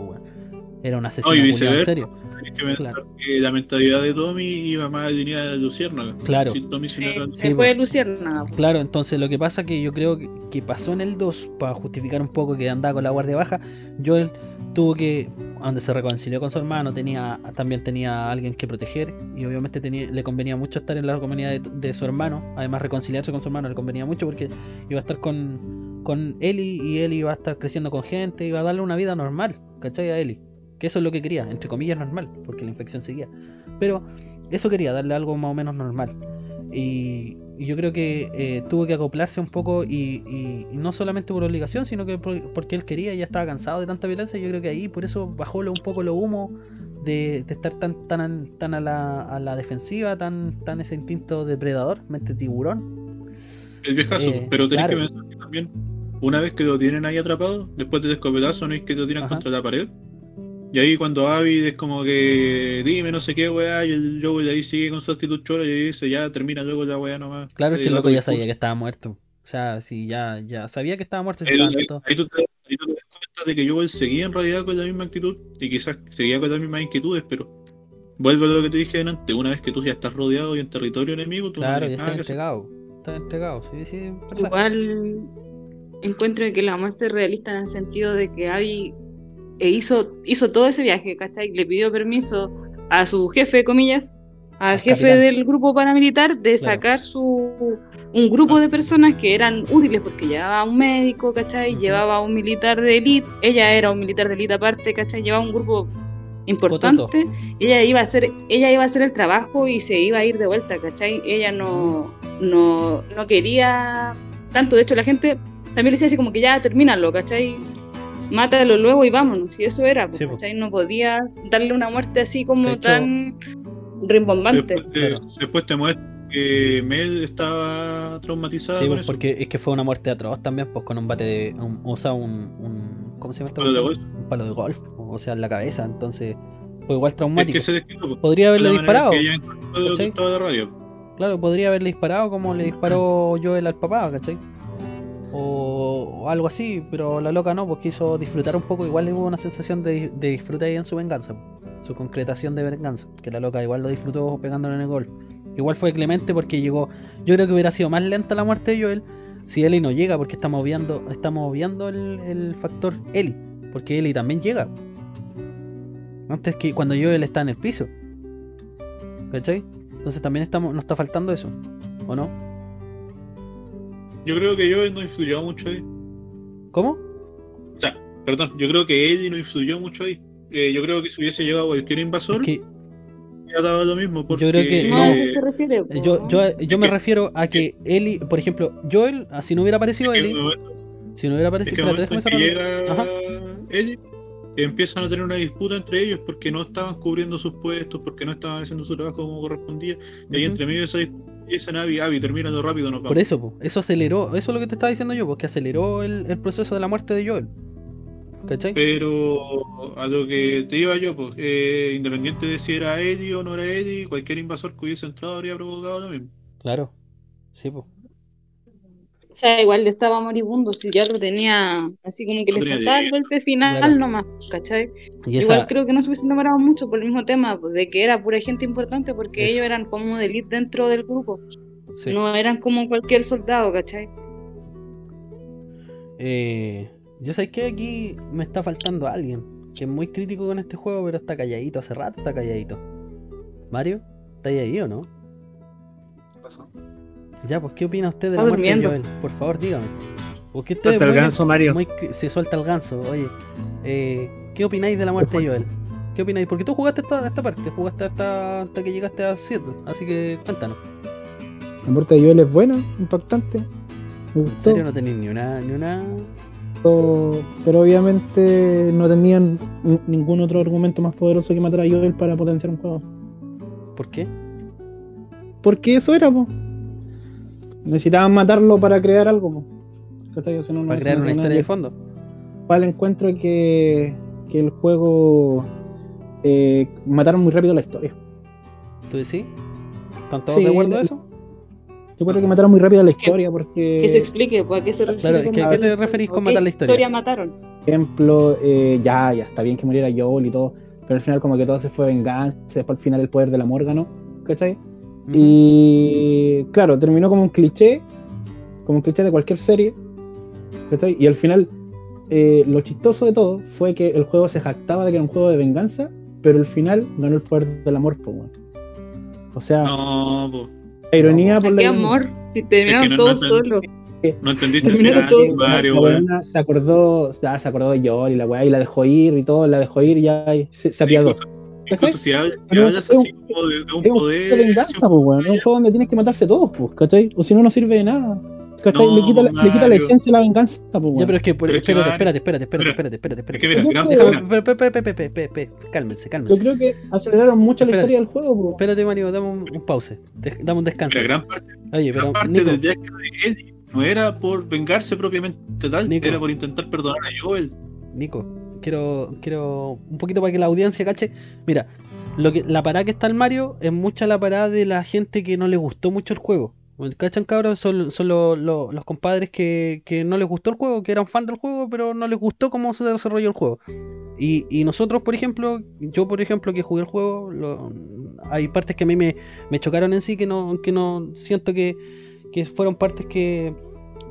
Era un asesino y culiao, en serio. Que pensar Claro. que la mentalidad de Tommy iba más alineada de Luciérnaga. Claro. Tommy se Sí, no Sí, se fue Luciérnaga. Claro, entonces lo que pasa que yo creo que, que pasó en el 2, para justificar un poco que andaba con la guardia baja, Joel tuvo que, donde se reconcilió con su hermano, tenía también tenía a alguien que proteger y obviamente le convenía mucho estar en la comunidad de, su hermano, además reconciliarse con su hermano le convenía mucho porque iba a estar con, con Eli y Eli iba a estar creciendo con gente, iba a darle una vida normal, ¿cachai? A Eli, que eso es lo que quería, entre comillas normal, porque la infección seguía, pero eso quería, darle algo más o menos normal. Y yo creo que eh, tuvo que acoplarse un poco y, y- y no solamente por obligación, sino que por- porque él quería ya estaba cansado de tanta violencia. Yo creo que ahí por eso bajó lo- un poco lo humo de, de estar tan tan, tan a, la, a la defensiva, tan, tan ese instinto depredador, mente tiburón. El viejazo, Eh, pero tenés claro. que pensar que también, una vez que lo tienen ahí atrapado, después del escopetazo, no es que lo tiran Ajá. contra la pared. Y ahí cuando Abby es como que dime no sé qué weá, y el Joel ahí sigue con su actitud chola y dice ya termina luego la weá nomás. Claro, es que el loco ya sabía que estaba muerto. O sea, si ya, ya sabía que estaba muerto, si Ahí, ahí- tú te, ahí tú te das cuenta de que Joel seguía en realidad con la misma actitud y quizás seguía con las mismas inquietudes, pero vuelvo a lo que te dije antes, una vez que tú ya estás rodeado y en territorio enemigo, tú Claro, no ya tienes está nada que hacer. entregado. Está entregado, sí, sí. Igual encuentro que la muerte es realista en el sentido de que Abby eh, hizo, hizo todo ese viaje, ¿cachai? Le pidió permiso a su jefe, comillas, al jefe capitán. del grupo paramilitar de Claro. sacar su un grupo de personas que eran útiles porque llevaba un médico, ¿cachai? Ujú. Llevaba un militar de élite, ella era un militar de élite aparte, ¿cachai? Llevaba un grupo importante, y ella iba a hacer, ella iba a hacer el trabajo y se iba a ir de vuelta, ¿cachai? Ella no, no, no quería tanto, de hecho la gente también le decía así como que ya termínalo, ¿cachai? Mátalo luego y vámonos, y eso era, pues, Sí. ¿cachai? No podía darle una muerte así como hecho- tan rimbombante. Después, te- después te muestra que Mel estaba traumatizada Sí, pues, eso. porque es que fue una muerte atroz también, pues con un bate de. Un, o sea, un, un. ¿Cómo se llama esto? Palo de golf. Un palo de golf, o sea, en la cabeza. Entonces, fue igual Es traumático. que se desquitó, po. Podría haberle disparado. que de radio. Claro, podría haberle disparado como le disparó Joel al papá, ¿cachai? O, algo así, pero la loca no, pues quiso disfrutar un poco. Igual hubo una sensación de, de disfrute ahí en su venganza, su concretación de venganza. Que la loca igual lo disfrutó pegándole en el gol. Igual fue clemente porque llegó. Yo creo que hubiera sido más lenta la muerte de Joel si Eli no llega, porque estamos viendo, estamos el, el factor Eli. Porque Eli también llega. Antes que cuando Joel está en el piso. ¿Cachai? Entonces también estamos, nos está faltando eso. ¿O no? Yo creo que yo no influyó mucho ahí. ¿Cómo? O sea, perdón, yo creo que Eddie no influyó mucho ahí. Eh, yo creo que si hubiese llegado cualquier invasor, Es que hubiera dado lo mismo. Porque, Yo creo que- No, Eh, eso se refiere. po, yo, yo, yo me que- refiero a que Eli, por ejemplo, Joel, si no hubiera aparecido es Eli, si no hubiera es aparecido, que espérate, en que llega Ajá. Eddie, empiezan a tener una disputa entre ellos porque no estaban cubriendo sus puestos, porque no estaban haciendo su trabajo como correspondía. Y ahí Ujú. entre medio de esa disputa empiezan Abby, Abby, terminando rápido, nos Por vamos. eso, po, eso aceleró, eso es lo que te estaba diciendo yo, porque aceleró el, el proceso de la muerte de Joel. ¿Cachai? Pero a lo que te iba yo, pues, eh, independiente de si era Eddie o no era Eddie, cualquier invasor que hubiese entrado habría provocado lo mismo. Claro. Sí, pues. O sea, igual le estaba moribundo, si ya lo tenía, así como que le faltaba el golpe final Claro. nomás, ¿cachai? Y Igual esa, creo que no se hubiesen demorado mucho por el mismo tema, pues, de que era pura gente importante, porque Eso. ellos eran como de elite dentro del grupo, sí. no eran como cualquier soldado, ¿cachai? Eh, yo sé que aquí me está faltando alguien que es muy crítico con este juego, pero está calladito, hace rato está calladito. Mario, ¿está ahí o no? Ya, pues, ¿qué opina usted de la muerte de. Joel? Por favor, dígame. Porque usted Suelta es el muy- ganso, Mario. muy se suelta el ganso, oye. Eh, ¿Qué opináis de la muerte de Joel? ¿Qué opináis? Porque tú jugaste esta, esta parte, jugaste hasta, hasta que llegaste a 7, así que cuéntanos. La muerte de Joel es buena, impactante. Me ¿En serio no tenéis ni una, ni una... pero, pero obviamente no tenían ningún otro argumento más poderoso que matar a Joel para potenciar un juego. ¿Por qué? Porque eso era, po. Necesitaban matarlo para crear algo, po. ¿Cachai? O sea, no- no- Para crear una historia de fondo. Al encuentro que, que el juego eh, mataron muy rápido la historia. ¿Tú decís? ¿Están todos Sí, de acuerdo la- a eso? Yo creo que mataron muy rápido la que- historia porque, Que se explique, pues, a qué se refiere. Claro, con ¿qué- matar qué te el referís con ¿Qué matar la historia? mataron? por ejemplo, eh, ya, ya está bien que muriera Joel y todo, pero al final como que todo se fue venganza, después al final el poder del amor ganó, ¿cachai? Y claro, terminó como un cliché, como un cliché de cualquier serie. ¿cachai? Y al final, eh, lo chistoso de todo fue que el juego se jactaba de que era un juego de venganza, pero al final ganó el poder del amor. po, weón. O sea, No, po. la ironía por ¿A la qué amor? Si terminaron Es que no- todos no- solos. no entendiste el final, todos- la se acordó, ya, se acordó de Joel y la weá, y la dejó ir y todo, la dejó ir y ya se, se apiadó. Incluso, si hablas, hablas es un- así como de, de un Es un poder. de venganza, pues, weón. Es un juego donde tienes que matarse todos, pues, ¿cachai? O si no, no sirve de nada. ¿cachai? No, le, quita la, le quita la esencia de la venganza, pues, weón. Ya, pero es que, por- Pero es espérate, espérate, espérate, espérate, Mira, espérate, espérate, Es que espérate. mira, gran pe- pe- pe- Cálmense, Yo cálmense. creo que aceleraron mucho la Espérate. historia del juego, pues. Espérate, Mario, dame un, un pause. Dame un descanso. mira, gran parte, Oye, gran pero parte Nico, del viaje de Eddie no era por vengarse propiamente tal, Nico. era por intentar perdonar a Joel. Nico, quiero, quiero un poquito para que la audiencia cache. Mira, lo que, la parada que está el Mario es mucha la parada de la gente que no le gustó mucho el juego. ¿Cachan, cabros? Son, son lo- lo- los compadres que, que no les gustó el juego, que eran fan del juego, pero no les gustó cómo se desarrolló el juego. Y, y nosotros, por ejemplo, yo, por ejemplo, que jugué el juego, hay partes que a mí me, me chocaron en sí, que no, que no siento que, que fueron partes que,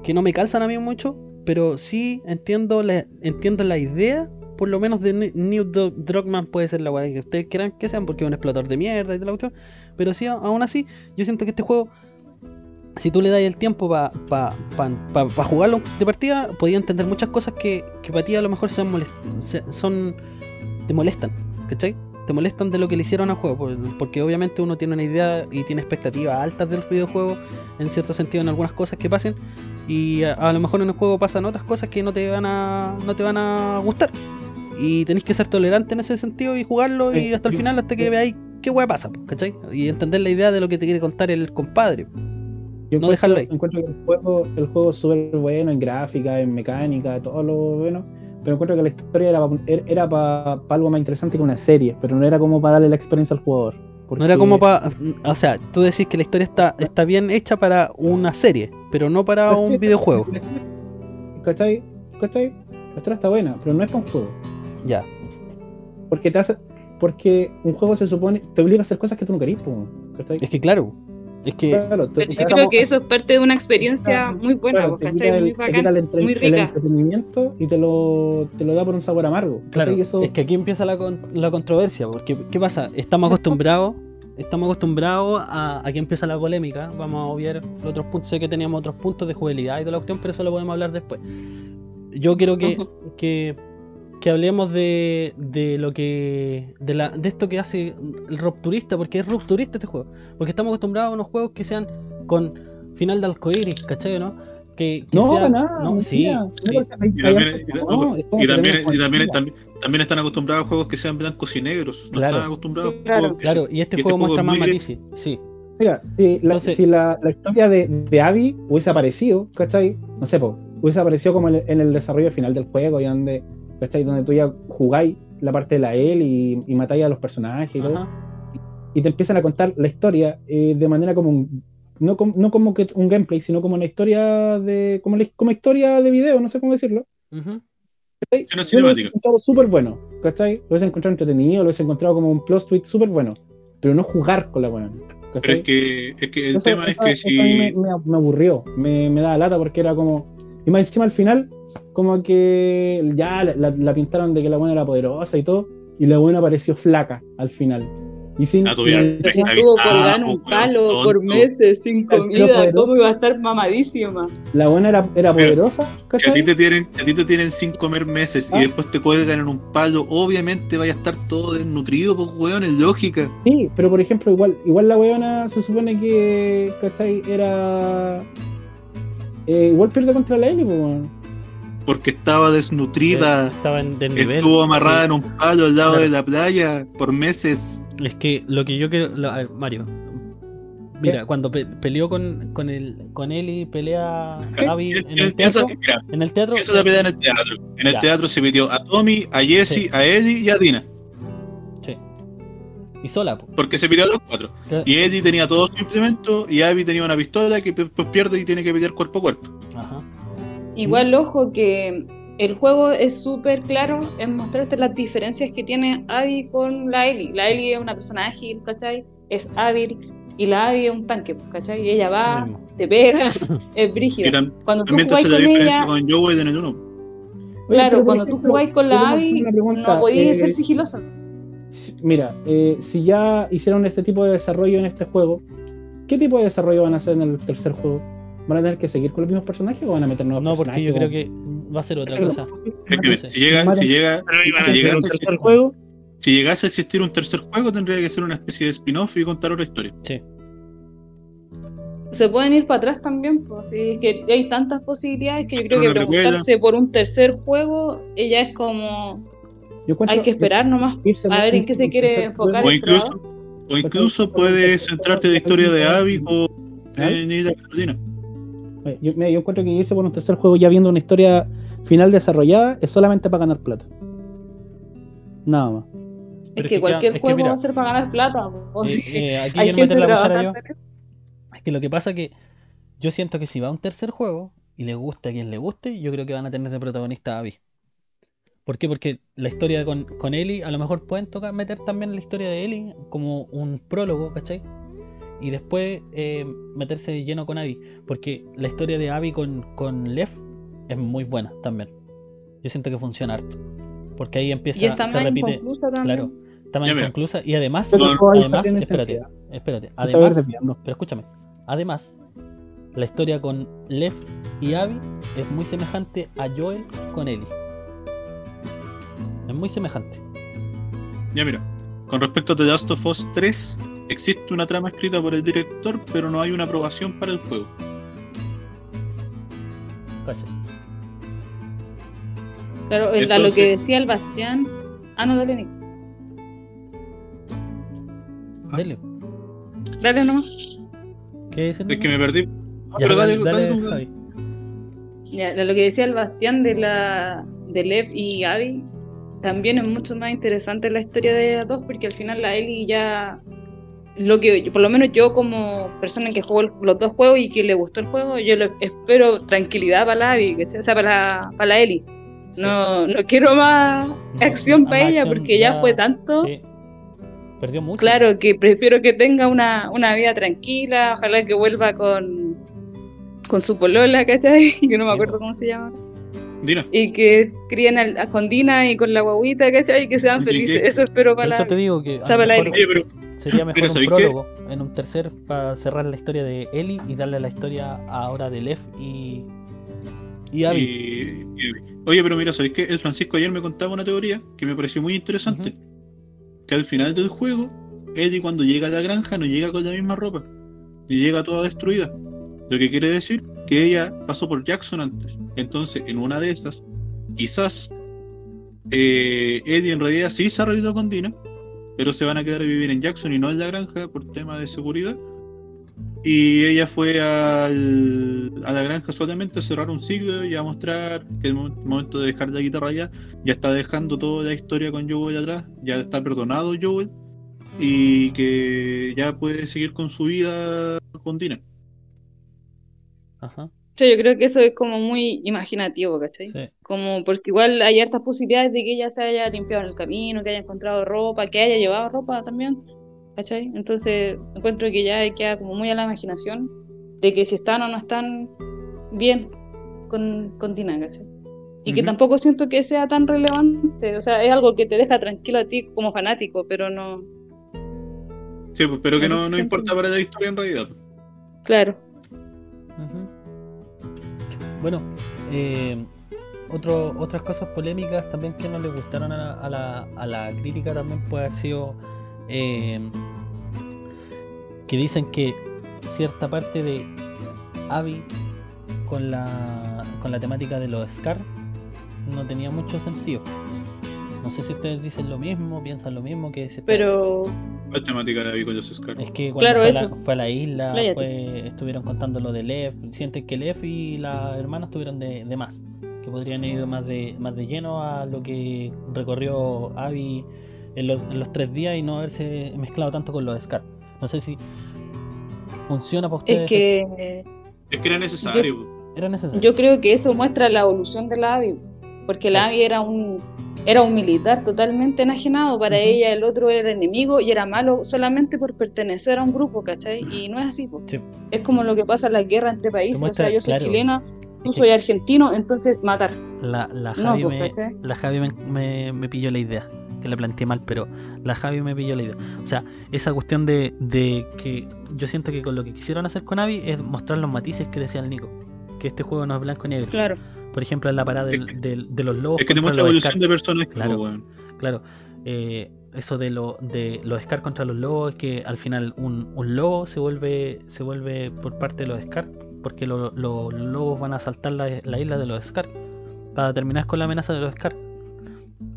que no me calzan a mí mucho, pero sí entiendo la, entiendo la idea, por lo menos de New Druckmann puede ser la weá que ustedes quieran que sean, porque es un explorador de mierda y de la cuestión, pero sí, aún así, yo siento que este juego, si tú le das el tiempo para pa, pa, pa- jugarlo de partida, podía entender muchas cosas que, que para ti a lo mejor sean se- son te molestan, ¿cachai? Te molestan de lo que le hicieron al juego, por- porque obviamente uno tiene una idea y tiene expectativas altas del videojuego, en cierto sentido, en algunas cosas que pasen, y a, a lo mejor en el juego pasan otras cosas que no te van a, no te van a gustar. Y tenéis que ser tolerante en ese sentido y jugarlo y Sí, hasta el yo- final, hasta que veáis qué hueá pasa, ¿cachai? Y entender la idea de lo que te quiere contar el compadre. Yo no dejarlo ahí. Encuentro que el juego, el juego es súper bueno en gráfica, en mecánica, todo lo bueno. Pero encuentro que la historia era para era pa- pa algo más interesante que una serie, pero no era como para darle la experiencia al jugador. No era como para. O sea, tú decís que la historia está, está bien hecha para una serie, pero no para La un videojuego. ¿Cachai? ¿Cachai? La historia está buena, pero no es para un juego. Ya. Porque te hace. Porque un juego se supone. te obliga a hacer cosas que tú no querís, ¿cachai? Es que claro, Es que Claro, yo creo que eso es parte de una experiencia Claro, muy buena, claro, te ¿cachai? quita Muy el, te quita el bacán, entre- muy el rica. entretenimiento y te lo, te lo da por un sabor amargo. Claro, es que aquí empieza la, con- la controversia, porque ¿qué pasa? Estamos acostumbrados, estamos acostumbrados a, a que empieza la polémica, vamos a obviar los otros puntos, sé que teníamos otros puntos de jugabilidad y toda la cuestión, pero eso lo podemos hablar después. Yo quiero que, que, que hablemos de, de lo que, de, la, de esto que hace el rupturista, porque es rupturista este juego, porque estamos acostumbrados a unos juegos que sean con final de arcoíris, ¿cachai no? Que, que no, sea- para nada. no, sí, mentira. sí. Y también, también, están acostumbrados a juegos que sean blancos y negros. No Claro. están acostumbrados a Claro. Claro, y este Y este juego juego muestra es más matices, sí. Mira, si, la, si la, la historia de, de Abby hubiese aparecido, ¿cachai? No sé, po, hubiese aparecido como en el, en el desarrollo final del juego, y donde, ¿cachai? Donde tú ya jugáis la parte de la él y, y matáis a los personajes y todo, y te empiezan a contar la historia eh, de manera como un, no, com- no como que un gameplay, sino como una historia de, como, la- como historia de video, no sé cómo decirlo. Ujú. ¿cachai? Una Yo lo cinemática. encontrado súper bueno, ¿cachai? Lo hubiese encontrado entretenido, lo hubiese encontrado como un plot twist súper bueno, pero no jugar con la. Pero ¿cachai? es que, es que el Eso- tema es eso- que eso a mí me, si. me- me aburrió, me, me daba lata porque era como. Y más encima al final, como que ya la, la- la pintaron de que la buena era poderosa y todo, y la buena apareció flaca al final. Y sin. Ah, estuvo en Ah, un palo tonto. por meses sin comida. ¿Cómo iba a estar mamadísima? la buena era, era poderosa, Si a ti te tienen, si a ti te tienen sin comer meses Ah. y después te cuelgan en un palo, obviamente vaya a estar todo desnutrido, pues weón, es lógica. Sí, pero por ejemplo, igual, igual la weona se supone que, ¿cachai? Era. eh, igual pierde contra la Ellie, pues, weón. Porque estaba desnutrida, Eh, Estaba en desnivel. estuvo amarrada sí. en un palo al lado Claro. de la playa por meses. Es que lo que yo quiero. lo- a ver, Mario. Mira, ¿Qué? cuando pe- peleó con, con, el, con él y pelea es- en el teatro. esa- mira, En el teatro. Eso es la pelea en el teatro. En el Ya. teatro se metió a Tommy, a Jesse, Sí. a Eddie y a Dina. Sí. Y sola, po. Porque se peleó a los cuatro. Y Eddie tenía todos sus implementos y Abby tenía una pistola que después pierde y tiene que pelear cuerpo a cuerpo. Ajá. Igual, ojo, que el juego es súper claro en mostrarte las diferencias que tiene Abby con la Ellie. La Ellie es una persona ágil, ¿cachai? Es hábil. Y la Abby es un tanque, pues, ¿cachai? Y ella Sí va, mismo. te pega, es brígida. tam- Cuando tú también con diferencia ella, con Joel en el 1. Oye, claro, cuando tú ejemplo, jugáis con yo la Abby, no podías eh, ser sigilosa. Mira, eh, si ya hicieron este tipo de desarrollo en este juego, ¿qué tipo de desarrollo van a hacer en el tercer juego? ¿Van a tener que seguir con los mismos personajes o van a meter nuevos No, porque personajes? yo creo o- que va a ser otra Pero- cosa. Es que no sé. si llega, si llega, si llegase, un a tercer existir, juego. si llegase a existir un tercer juego, tendría que ser una especie de spin-off y contar otra historia. Sí. Se pueden ir para atrás también, pues, sí, es que hay tantas posibilidades que yo creo que preguntarse por un tercer juego, ella es como, Yo hay que esperar nomás. A ver en qué se quiere enfocar. O incluso, o incluso puedes centrarte en la historia de Abby en Isla Carolina. Oye, Yo, mira, yo encuentro que irse por un tercer juego ya viendo una historia final desarrollada es solamente para ganar plata. Nada más. Es Pero que es que cualquier ya- es que juego mira, va a ser para ganar plata. Eh, eh, aquí Hay gente meter la cuchara yo. Es que lo que pasa que yo siento que si va a un tercer juego y le gusta a quien le guste, yo creo que van a tener de protagonista a Abby. ¿Por qué? Porque la historia con, con Ellie, a lo mejor pueden tocar meter también la historia de Ellie como un prólogo, ¿cachai? Y después eh, meterse de lleno con Abby. Porque la historia de Abby con, con Lev es muy buena también. Yo siento que funciona harto. Porque ahí empieza, Y está se repite. inconclusa también. Claro, está más inconclusa. Y además, Pero además, espérate, espérate. Además, pero escúchame, además, la historia con Lev y Abby es muy semejante a Joel con Ellie. Es muy semejante. Ya mira, con respecto a The Last of Us 3, existe una trama escrita por el director, pero no hay una aprobación para el juego. ¿cachai? Claro, a lo que decía el Bastián. Ah, no, dale, Nick. Dale. Dale nomás. ¿Qué es el Es que me perdí. Ah, Ya, pero dale, dale, dale, dale. Ya, lo que decía el Bastián de la de Lev y Abby. También es mucho más interesante la historia de las dos, porque al final la Ellie ya. Lo que, por lo menos yo, como persona que jugó el- los dos juegos y que le gustó el juego, yo le espero tranquilidad para la Abby, ¿cachai? o sea, para, para la Ellie. No, no quiero más No, acción más para ella acción porque ya, fue tanto. Sí. Perdió mucho. Claro, que prefiero que tenga una, una vida tranquila, ojalá que vuelva con, con su polola, ¿cachai? Que no me acuerdo cómo se llama. Dina. Y que críen al- a, con Dina y con la guaguita, ¿cachai? Y que sean ¿Y felices. qué? Eso espero para eso la... te digo que la pero sería mejor un prólogo en un tercer para cerrar la historia de Ellie y darle la historia ahora de Lev y, y Abby. Y- y- oye, pero mira, ¿sabéis qué? El Francisco ayer me contaba una teoría que me pareció muy interesante. Que al final del juego, Eddie cuando llega a la granja no llega con la misma ropa. Y llega toda destruida. Lo que quiere decir que ella pasó por Jackson antes. Entonces, en una de esas, quizás eh, Eddie en realidad sí se arregló con Dina, pero se van a quedar a vivir en Jackson y no en la granja por tema de seguridad. Y ella fue a la granja solamente a cerrar un ciclo y a mostrar que el mo- momento de dejar la guitarra ya, ya está dejando toda la historia con Joel atrás, ya está perdonado Joel y que ya puede seguir con su vida con Dina. Ajá. Sí, yo creo que eso es como muy imaginativo, ¿cachai? Sí. Como porque igual hay hartas posibilidades de que ella se haya limpiado en el camino, que haya encontrado ropa, que haya llevado ropa también, ¿cachai? Entonces encuentro que ya queda como muy a la imaginación de que si están o no están bien con, con Tina, ¿cachai? Y que tampoco siento que sea tan relevante, o sea, es algo que te deja tranquilo a ti como fanático, pero no, Sí, pues, pero que No no, importa para la historia en realidad. claro. Bueno, eh, otras cosas polémicas también que no le gustaron a la, a la, a la crítica también puede haber sido eh, que dicen que cierta parte de Abby con la, con la temática de los Scar no tenía mucho sentido. No sé si ustedes dicen lo mismo, piensan lo mismo que se Pero La temática de Abby con los Scar. es que cuando Claro, fue, a la, fue a la isla, fue- estuvieron contando lo de Lev, sienten que Lev y la hermana estuvieron de, de más, que podrían haber ido más de, más de lleno a lo que recorrió Abby en los, en los tres días y no haberse mezclado tanto con los Scar. No sé si funciona para ustedes. es que Es que era necesario. Era necesario. Yo creo que eso muestra la evolución de la Abby, porque la Abby era un era un militar totalmente enajenado, para ella el otro era el enemigo y era malo solamente por pertenecer a un grupo, ¿cachai? Y no es así. Sí. es como lo que pasa en la guerra entre países, o sea, yo soy claro, chilena, tú soy argentino, entonces matar. La, la No, Javi, pues, me, la Javi me, me- me pilló la idea, que la planteé mal, pero la Javi me pilló la idea. O sea, esa cuestión de, de que yo siento que con lo que quisieron hacer con Abby es mostrar los matices que decía el Nico. Que este juego no es blanco y negro. Claro. Por ejemplo, en la parada del- Es que- del- de los lobos. Es que te muestra la evolución de personajes, Claro. pues, weón. Claro, eh, eso de, lo, de los Scar contra los lobos, que al final un, un lobo se vuelve se vuelve por parte de los Scar, porque lo- lo- los lobos van a asaltar la, la isla de los Scar, para terminar con la amenaza de los Scar.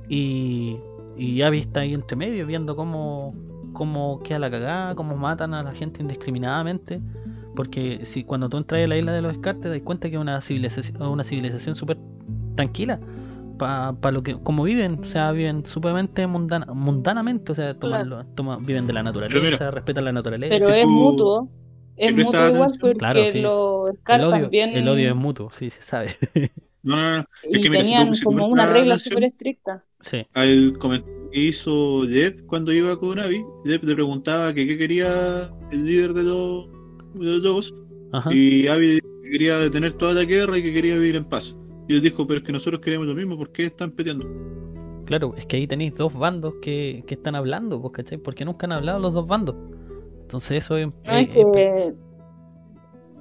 Y, y Abby está ahí entre medio, viendo cómo, cómo queda la cagada, cómo matan a la gente indiscriminadamente. Porque si cuando tú entras a la isla de los Scar te das cuenta que es una civilización, una civilización súper tranquila para lo que como viven, o sea, viven súpermente mundana, mundanamente, o sea, toman lo- toma- viven de la naturaleza, mira, respetan la naturaleza. Pero si es tú- mutuo. Es mutuo igual atención- porque Claro, sí. los Scar el odio, también el odio es mutuo, sí, se sabe. No, no, no. y que mira, tenían si como una regla súper estricta. sí, Al comentario que hizo Jeff cuando iba con Abby, Jeff le preguntaba que qué quería el líder de los, de los lobos, ajá. y Abby que quería detener toda la guerra y que quería vivir en paz. Y él dijo, pero es que nosotros queremos lo mismo, ¿por qué están peleando? Claro, es que ahí tenéis dos bandos que, que están hablando, pues, ¿cachai? Porque nunca han hablado los dos bandos. Entonces eso es... No, es que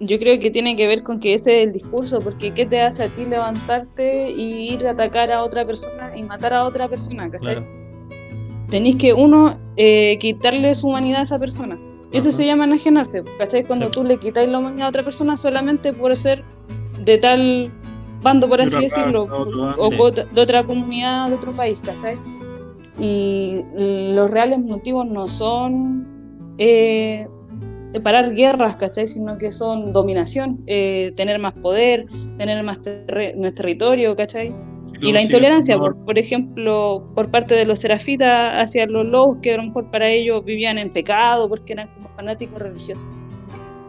yo creo que tiene que ver con que ese es el discurso, porque ¿qué te hace a ti levantarte y ir a atacar a otra persona y matar a otra persona? ¿cachai? claro, Tenéis que, uno, eh, quitarle su humanidad a esa persona. Eso Ajá. se llama enajenarse, ¿cachai? Cuando Sí. tú le quitáis la humanidad a otra persona solamente por ser de tal bando, por así decirlo, o de otra comunidad, de otro país, ¿cachai? Y los reales motivos no son eh, parar guerras, ¿cachai? Sino que son dominación, eh, tener más poder, tener más, más territorio, ¿cachai? Y la intolerancia, por, por ejemplo, por parte de los serafitas hacia los lobos, que a lo mejor para ellos vivían en pecado porque eran como fanáticos religiosos.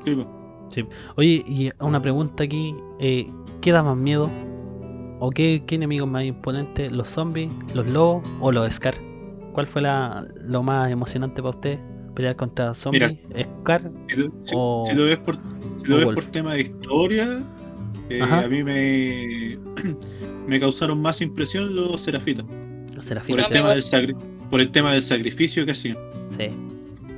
Sí, pues. sí. Oye, y una pregunta aquí, eh, ¿qué da más miedo? ¿O qué, qué enemigo más imponente? ¿Los zombies, los lobos o los Scar? ¿Cuál fue la, lo más emocionante para usted? ¿Pelear contra zombies? ¿Scar? Si, O- si lo ves por, si lo ves por tema de historia, eh, a mí me, me causaron más impresión los serafitas. Los Por Serafitas. el, tema del sacri- por el tema del sacrificio que hacían. Sí.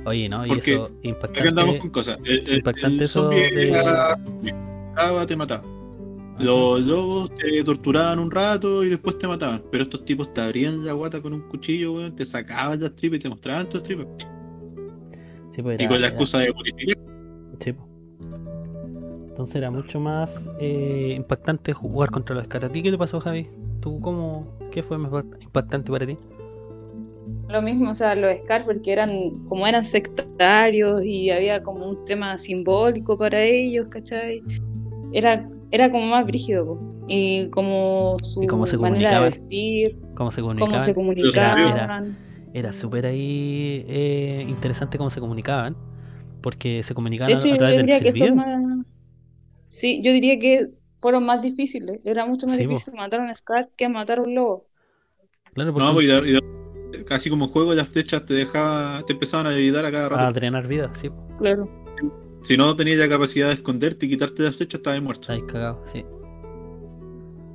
Oye, ¿no? Y Porque eso Acá impactante. andamos con cosas. El, el- impactante el eso zombie de- era- te mataba. Los lobos te torturaban un rato y después te mataban. Pero estos tipos te abrían la guata con un cuchillo, weón, te sacaban las tripas y te mostraban tus tripas. Sí, pues Y con la era- excusa de purificar. Sí, po. Entonces era mucho más eh, impactante jugar contra los Scar. ¿A ti qué te pasó, Javi? ¿Tú cómo, qué fue más impactante para ti? Lo mismo, o sea, los Scar, porque eran, como eran sectarios y había como un tema simbólico para ellos, ¿cachai? Era, era como más brígido, po. y como su Y cómo se manera de vestir, ¿Cómo se cómo comunicaban? se comunicaban. Era- Era súper ahí eh, interesante cómo se comunicaban. Porque se comunicaban De hecho, a, través del silbido. más. Sí, yo diría que fueron más difíciles. Era mucho más Sí, difícil matar a un Scar que matar a un lobo. Claro, porque No, pues, y da- y da- casi como juego las flechas te dejaba, te empezaban a ayudar a cada rato. a drenar vida, sí. Claro. Si no tenías la capacidad de esconderte y quitarte las flechas, estabas muerto. Estáis cagados, sí.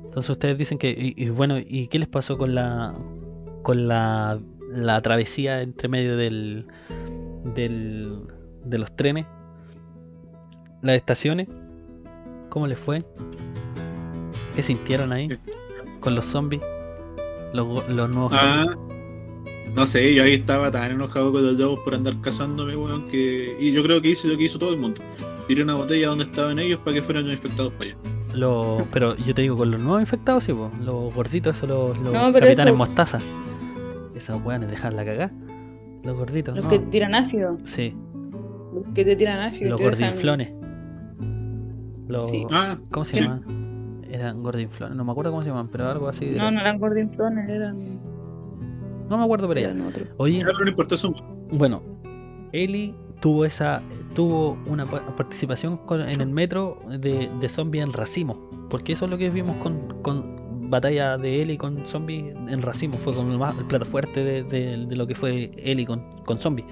Entonces ustedes dicen que, y, y bueno, ¿y qué les pasó con la con la, la travesía entre medio del, del de los trenes? Las estaciones, ¿cómo les fue? ¿Qué sintieron ahí? Con los zombies, los, nuevos Ah, zombies. no sé, yo ahí estaba tan enojado con los lobos por andar cazándome, weón, que... Y yo creo que hice lo que hizo todo el mundo. Tiré una botella donde estaban ellos para que fueran los infectados para allá. Los- pero yo te digo, con los nuevos infectados, sí, po, los gorditos, esos, los, los No, capitanes eso- mostaza. Esos weones, dejarla cagar. Los gorditos, Los no. que tiran ácido. Sí, Los que te tiran ácido. los te dejan- gordinflones. Los, Sí. Ah, ¿Cómo se sí. llaman? Eran gordinflones, no me acuerdo cómo se llaman, pero algo así. No, era. no eran gordinflones, eran, No me acuerdo, pero ya. eran otros. Oye, no bueno, Eli tuvo esa tuvo una pa- participación con- en el metro de, de zombies en racimo, porque eso es lo que vimos con, con batalla de Eli con zombies en racimo, fue como el, más- el plato fuerte de, de- de lo que fue Eli con, con zombies.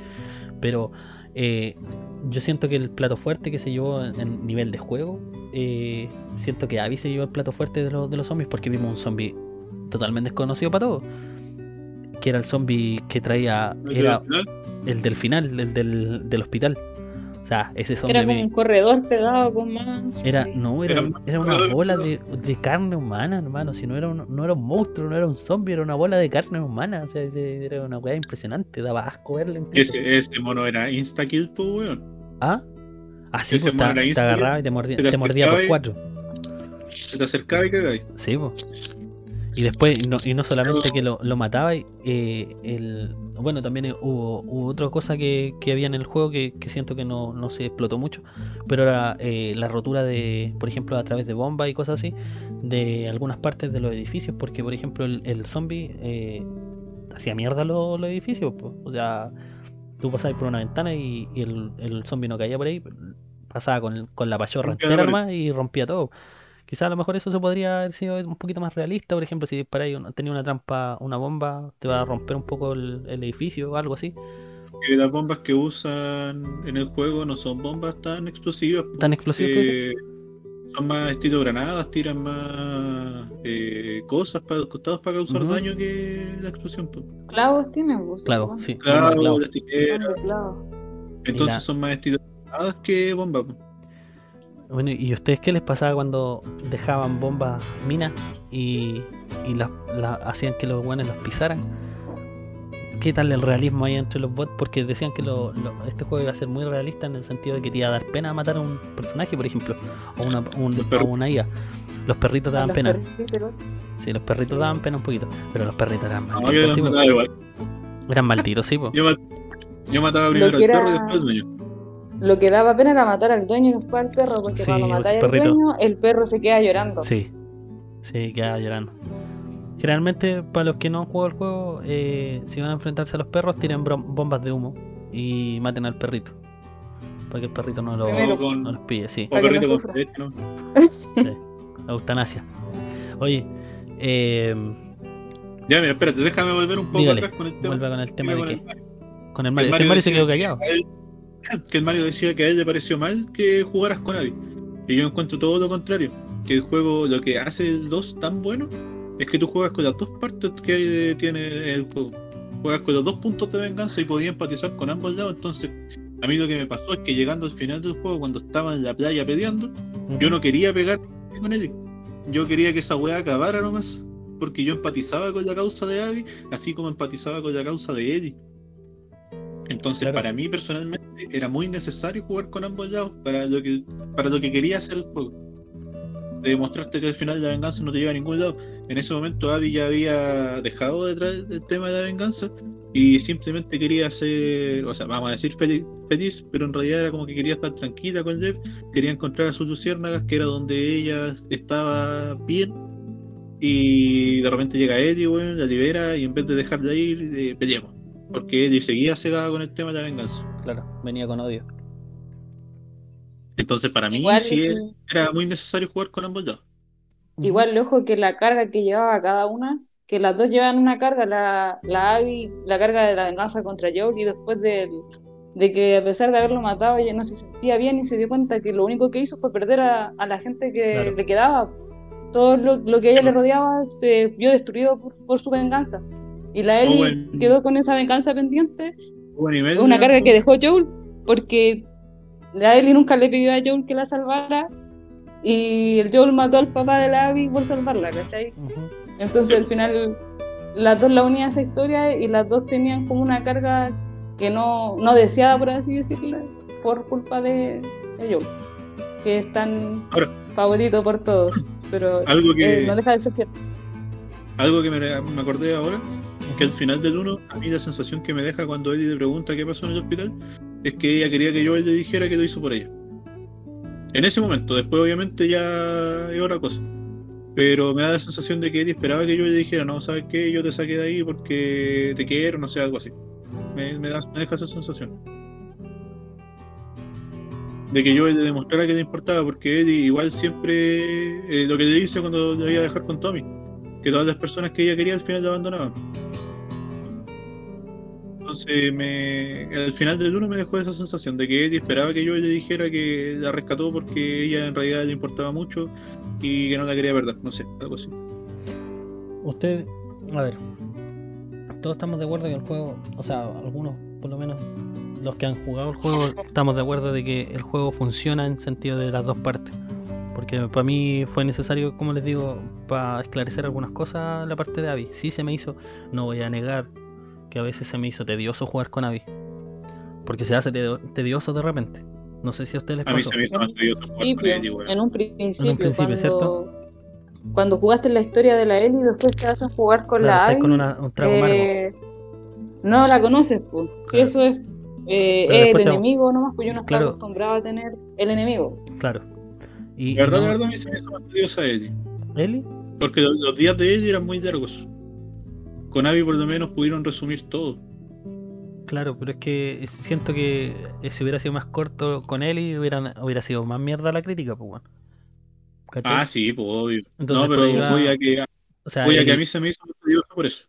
Pero eh, yo siento que el plato fuerte que se llevó en, nivel de juego, eh, siento que Abby se llevó el plato fuerte de, los- de los zombies porque vimos un zombie totalmente desconocido para todos. Que era el zombie que traía. Era, Al final, el del final, el del, del hospital. O sea, ese zombie Era como un corredor pegado con más. era, no, era, Era era un una bola de, de carne humana, hermano. Si no era, un, no era un monstruo, no era un zombie, era una bola de carne humana. O sea, era una weá impresionante, daba asco verlo incluso. ese, ese mono era insta-kill, pues, weón. ¿Ah? Así ese pues, te, agarraba y te mordía, te mordía por y- cuatro. Se te acercaba y cagáis. Sí, pues. Y después, no, y no solamente que lo, lo mataba, eh, el, bueno, también hubo, hubo otra cosa que, que había en el juego que, que siento que no, no se explotó mucho, pero era eh, la rotura de, por ejemplo, a través de bombas y cosas así, de algunas partes de los edificios, porque, por ejemplo, el, el zombie eh, hacía mierda los, los edificios, pues. o sea, tú pasabas por una ventana y, y el, el zombie no caía por ahí, pasaba con, con la pachorra entera y rompía todo. Quizás a lo mejor eso se podría haber sido un poquito más realista. Por ejemplo, si disparáis, una- tenía una trampa, una bomba, te va a romper un poco el, el edificio o algo así. Que las bombas que usan en el juego no son bombas tan explosivas. ¿Tan explosivas eh, son más estilo granadas, tiran más eh, cosas para los costados para causar daño que la explosión. pues. Clavos tienen, Claro, son- sí. Las tijeras. de clavos. Entonces la- son más estilo granadas que bombas. Bueno, ¿y ustedes qué les pasaba cuando dejaban bombas minas y, y las las hacían que los guanes los pisaran? ¿Qué tal el realismo ahí entre los bots? Porque decían que lo- lo- este juego iba a ser muy realista en el sentido de que te iba a dar pena matar a un personaje, por ejemplo, o una, un- o una IA. Los perritos daban Los pena. perríteros. Sí, los perritos daban pena un poquito, pero los perritos eran No, yo malditos, las sí. Eran malditos, sí, po. Yo, mat- yo mataba primero al perro y después al dueño. Lo que daba pena era matar al dueño y después al perro, porque Sí, cuando el matáis al perrito. dueño, el perro se queda llorando. Sí, sí, quedaba llorando. Generalmente, para los que no han jugado el juego, eh, si van a enfrentarse a los perros, tiren bombas de humo y maten al perrito. Para que el perrito no, lo. Con- no los pille, sí. Para que no perrito con ¿no? La eutanasia. Oye, eh, Ya, mira, espérate, déjame volver un poco Dígale, atrás con el tema. vuelva con el tema de con qué. el Mario. Con el Mario. El Es que el Mario se quedó callado. él- Que el Mario decía que a él le pareció mal que jugaras con Abby. Y yo encuentro todo lo contrario. Que el juego, lo que hace el 2 tan bueno, es que tú juegas con las dos partes que tiene el juego. Juegas con los dos puntos de venganza y podías empatizar con ambos lados. Entonces, a mí lo que me pasó es que llegando al final del juego, cuando estaba en la playa peleando, yo no quería pegar con él. Yo quería que esa weá acabara nomás. Porque yo empatizaba con la causa de Abby, así como empatizaba con la causa de Eddie. Entonces, Claro. para mí personalmente era muy necesario jugar con ambos lados para lo que para lo que quería hacer el juego. De demostrarte que al final la venganza no te lleva a ningún lado. En ese momento Abby ya había dejado de traer el tema de la venganza y simplemente quería ser, o sea, vamos a decir feliz, feliz, pero en realidad era como que quería estar tranquila con Jeff, quería encontrar a sus luciérnagas, que era donde ella estaba bien, y de repente llega Eddie, weón, la libera y en vez de dejarla ir, eh, peleamos. Porque Eddie seguía cegada con el tema de la venganza. Claro, venía con odio. Entonces para mí Igual, sí eh, era muy necesario jugar con ambos lados. Igual, ojo que la carga que llevaba cada una, que las dos llevan una carga, la, la Abby, la carga de la venganza contra Joel y después de que a pesar de haberlo matado ella no se sentía bien y se dio cuenta que lo único que hizo fue perder a, a la gente que Claro. le quedaba. Todo lo, lo que a ella le rodeaba se vio destruido por, por su venganza. Y la Ellie quedó con esa venganza pendiente, una carga que dejó Joel, porque la Ellie nunca le pidió a Joel que la salvara y el Joel mató al papá de la Abby por salvarla, ¿cachai? Entonces al final las dos la unían a esa historia y las dos tenían como una carga que no, no deseada, por así decirlo, por culpa de, de Joel, que es tan Ahora. favorito por todos, pero Algo que, eh, no deja de ser cierto. algo que me, me acordé ahora, que al final del 1, a mí la sensación que me deja cuando Eddie le pregunta qué pasó en el hospital, es que ella quería que yo le dijera que lo hizo por ella. En ese momento, después obviamente ya es otra cosa. Pero me da la sensación de que Eddie esperaba que yo le dijera, no, ¿sabes qué? Yo te saqué de ahí porque te quiero, no sé, algo así. Me, me da, me deja esa sensación. De que yo le demostrara que le importaba, porque Eddie igual siempre eh, lo que le dice cuando le iba a dejar con Tommy, que todas las personas que ella quería al final la abandonaban. Entonces, me, al final del uno me dejó esa sensación de que Eddie esperaba que yo le dijera que la rescató porque ella en realidad le importaba mucho y que no la quería perder, no sé, algo así. Usted, a ver, todos estamos de acuerdo que el juego, o sea, algunos por lo menos, los que han jugado el juego, estamos de acuerdo de que el juego funciona en sentido de las dos partes. Porque para mí fue necesario, como les digo, para esclarecer algunas cosas la parte de Abby. Sí se me hizo, no voy a negar que a veces se me hizo tedioso jugar con Abby. Porque se hace tedio- tedioso de repente. No sé si a ustedes les A mí pasó. se me hizo más tedioso jugar con weón. en un principio, En un principio, cuando, ¿cierto? cuando jugaste la historia de la Ellie después te vas a jugar con Claro, la Abby, con una- un trago eh, no la conoces, pues. Si eso es, eh, el te- enemigo nomás, pues yo no estaba Claro. acostumbrado a tener el enemigo. Claro. Y, La verdad, y la no- verdad, a mí se me hizo más tediosa Eddie. ¿Eli? Porque lo- los días de Eddie eran muy largos. Con Abby por lo menos pudieron resumir todo. Claro, pero es que siento que si hubiera sido más corto con Eli hubieran, hubiera sido más mierda la crítica, pues bueno. ¿Cachai? Ah, sí, pues obvio. Entonces, no, pero pues, voy a que, o sea, voy a que a Eli, mí se me hizo por eso.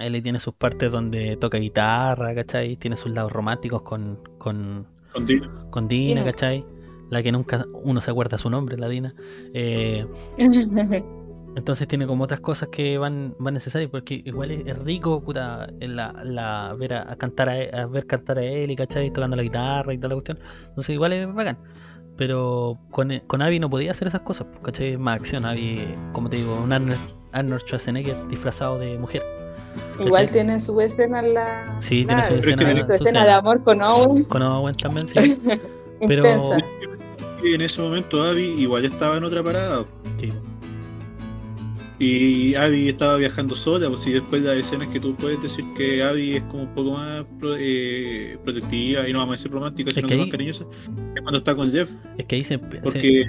Eli tiene sus partes donde toca guitarra, ¿cachai? Tiene sus lados románticos con, con, Con Dina. con Dina, Dina. ¿cachai? La que nunca uno se acuerda su nombre, la Dina. Eh, entonces tiene como otras cosas que van, van necesarias, porque igual es, es rico, puta, en la, la, ver a, a cantar a, a ver cantar a Eli, ¿cachai? Tocando la guitarra y toda la cuestión. Entonces igual es bacán. Pero con, con Abby no podía hacer esas cosas, ¿cachai? Más acción, Abby, como te digo, un Arnold, Arnold Schwarzenegger disfrazado de mujer. Igual ¿cachai? tiene su escena en la. Sí, tiene su escena- su su escena de amor con Owen. Con Owen también, sí. Pero- Intensa. Y en ese momento Abby igual estaba en otra parada. sí. Y Abby estaba viajando sola, pues si después de las escenas que tú puedes decir que Abby es como un poco más pro- eh, protectiva y no vamos a decir romántica, Es sino que ahí- más cariñosa, es cuando está con Jeff, Es que ahí se, se- porque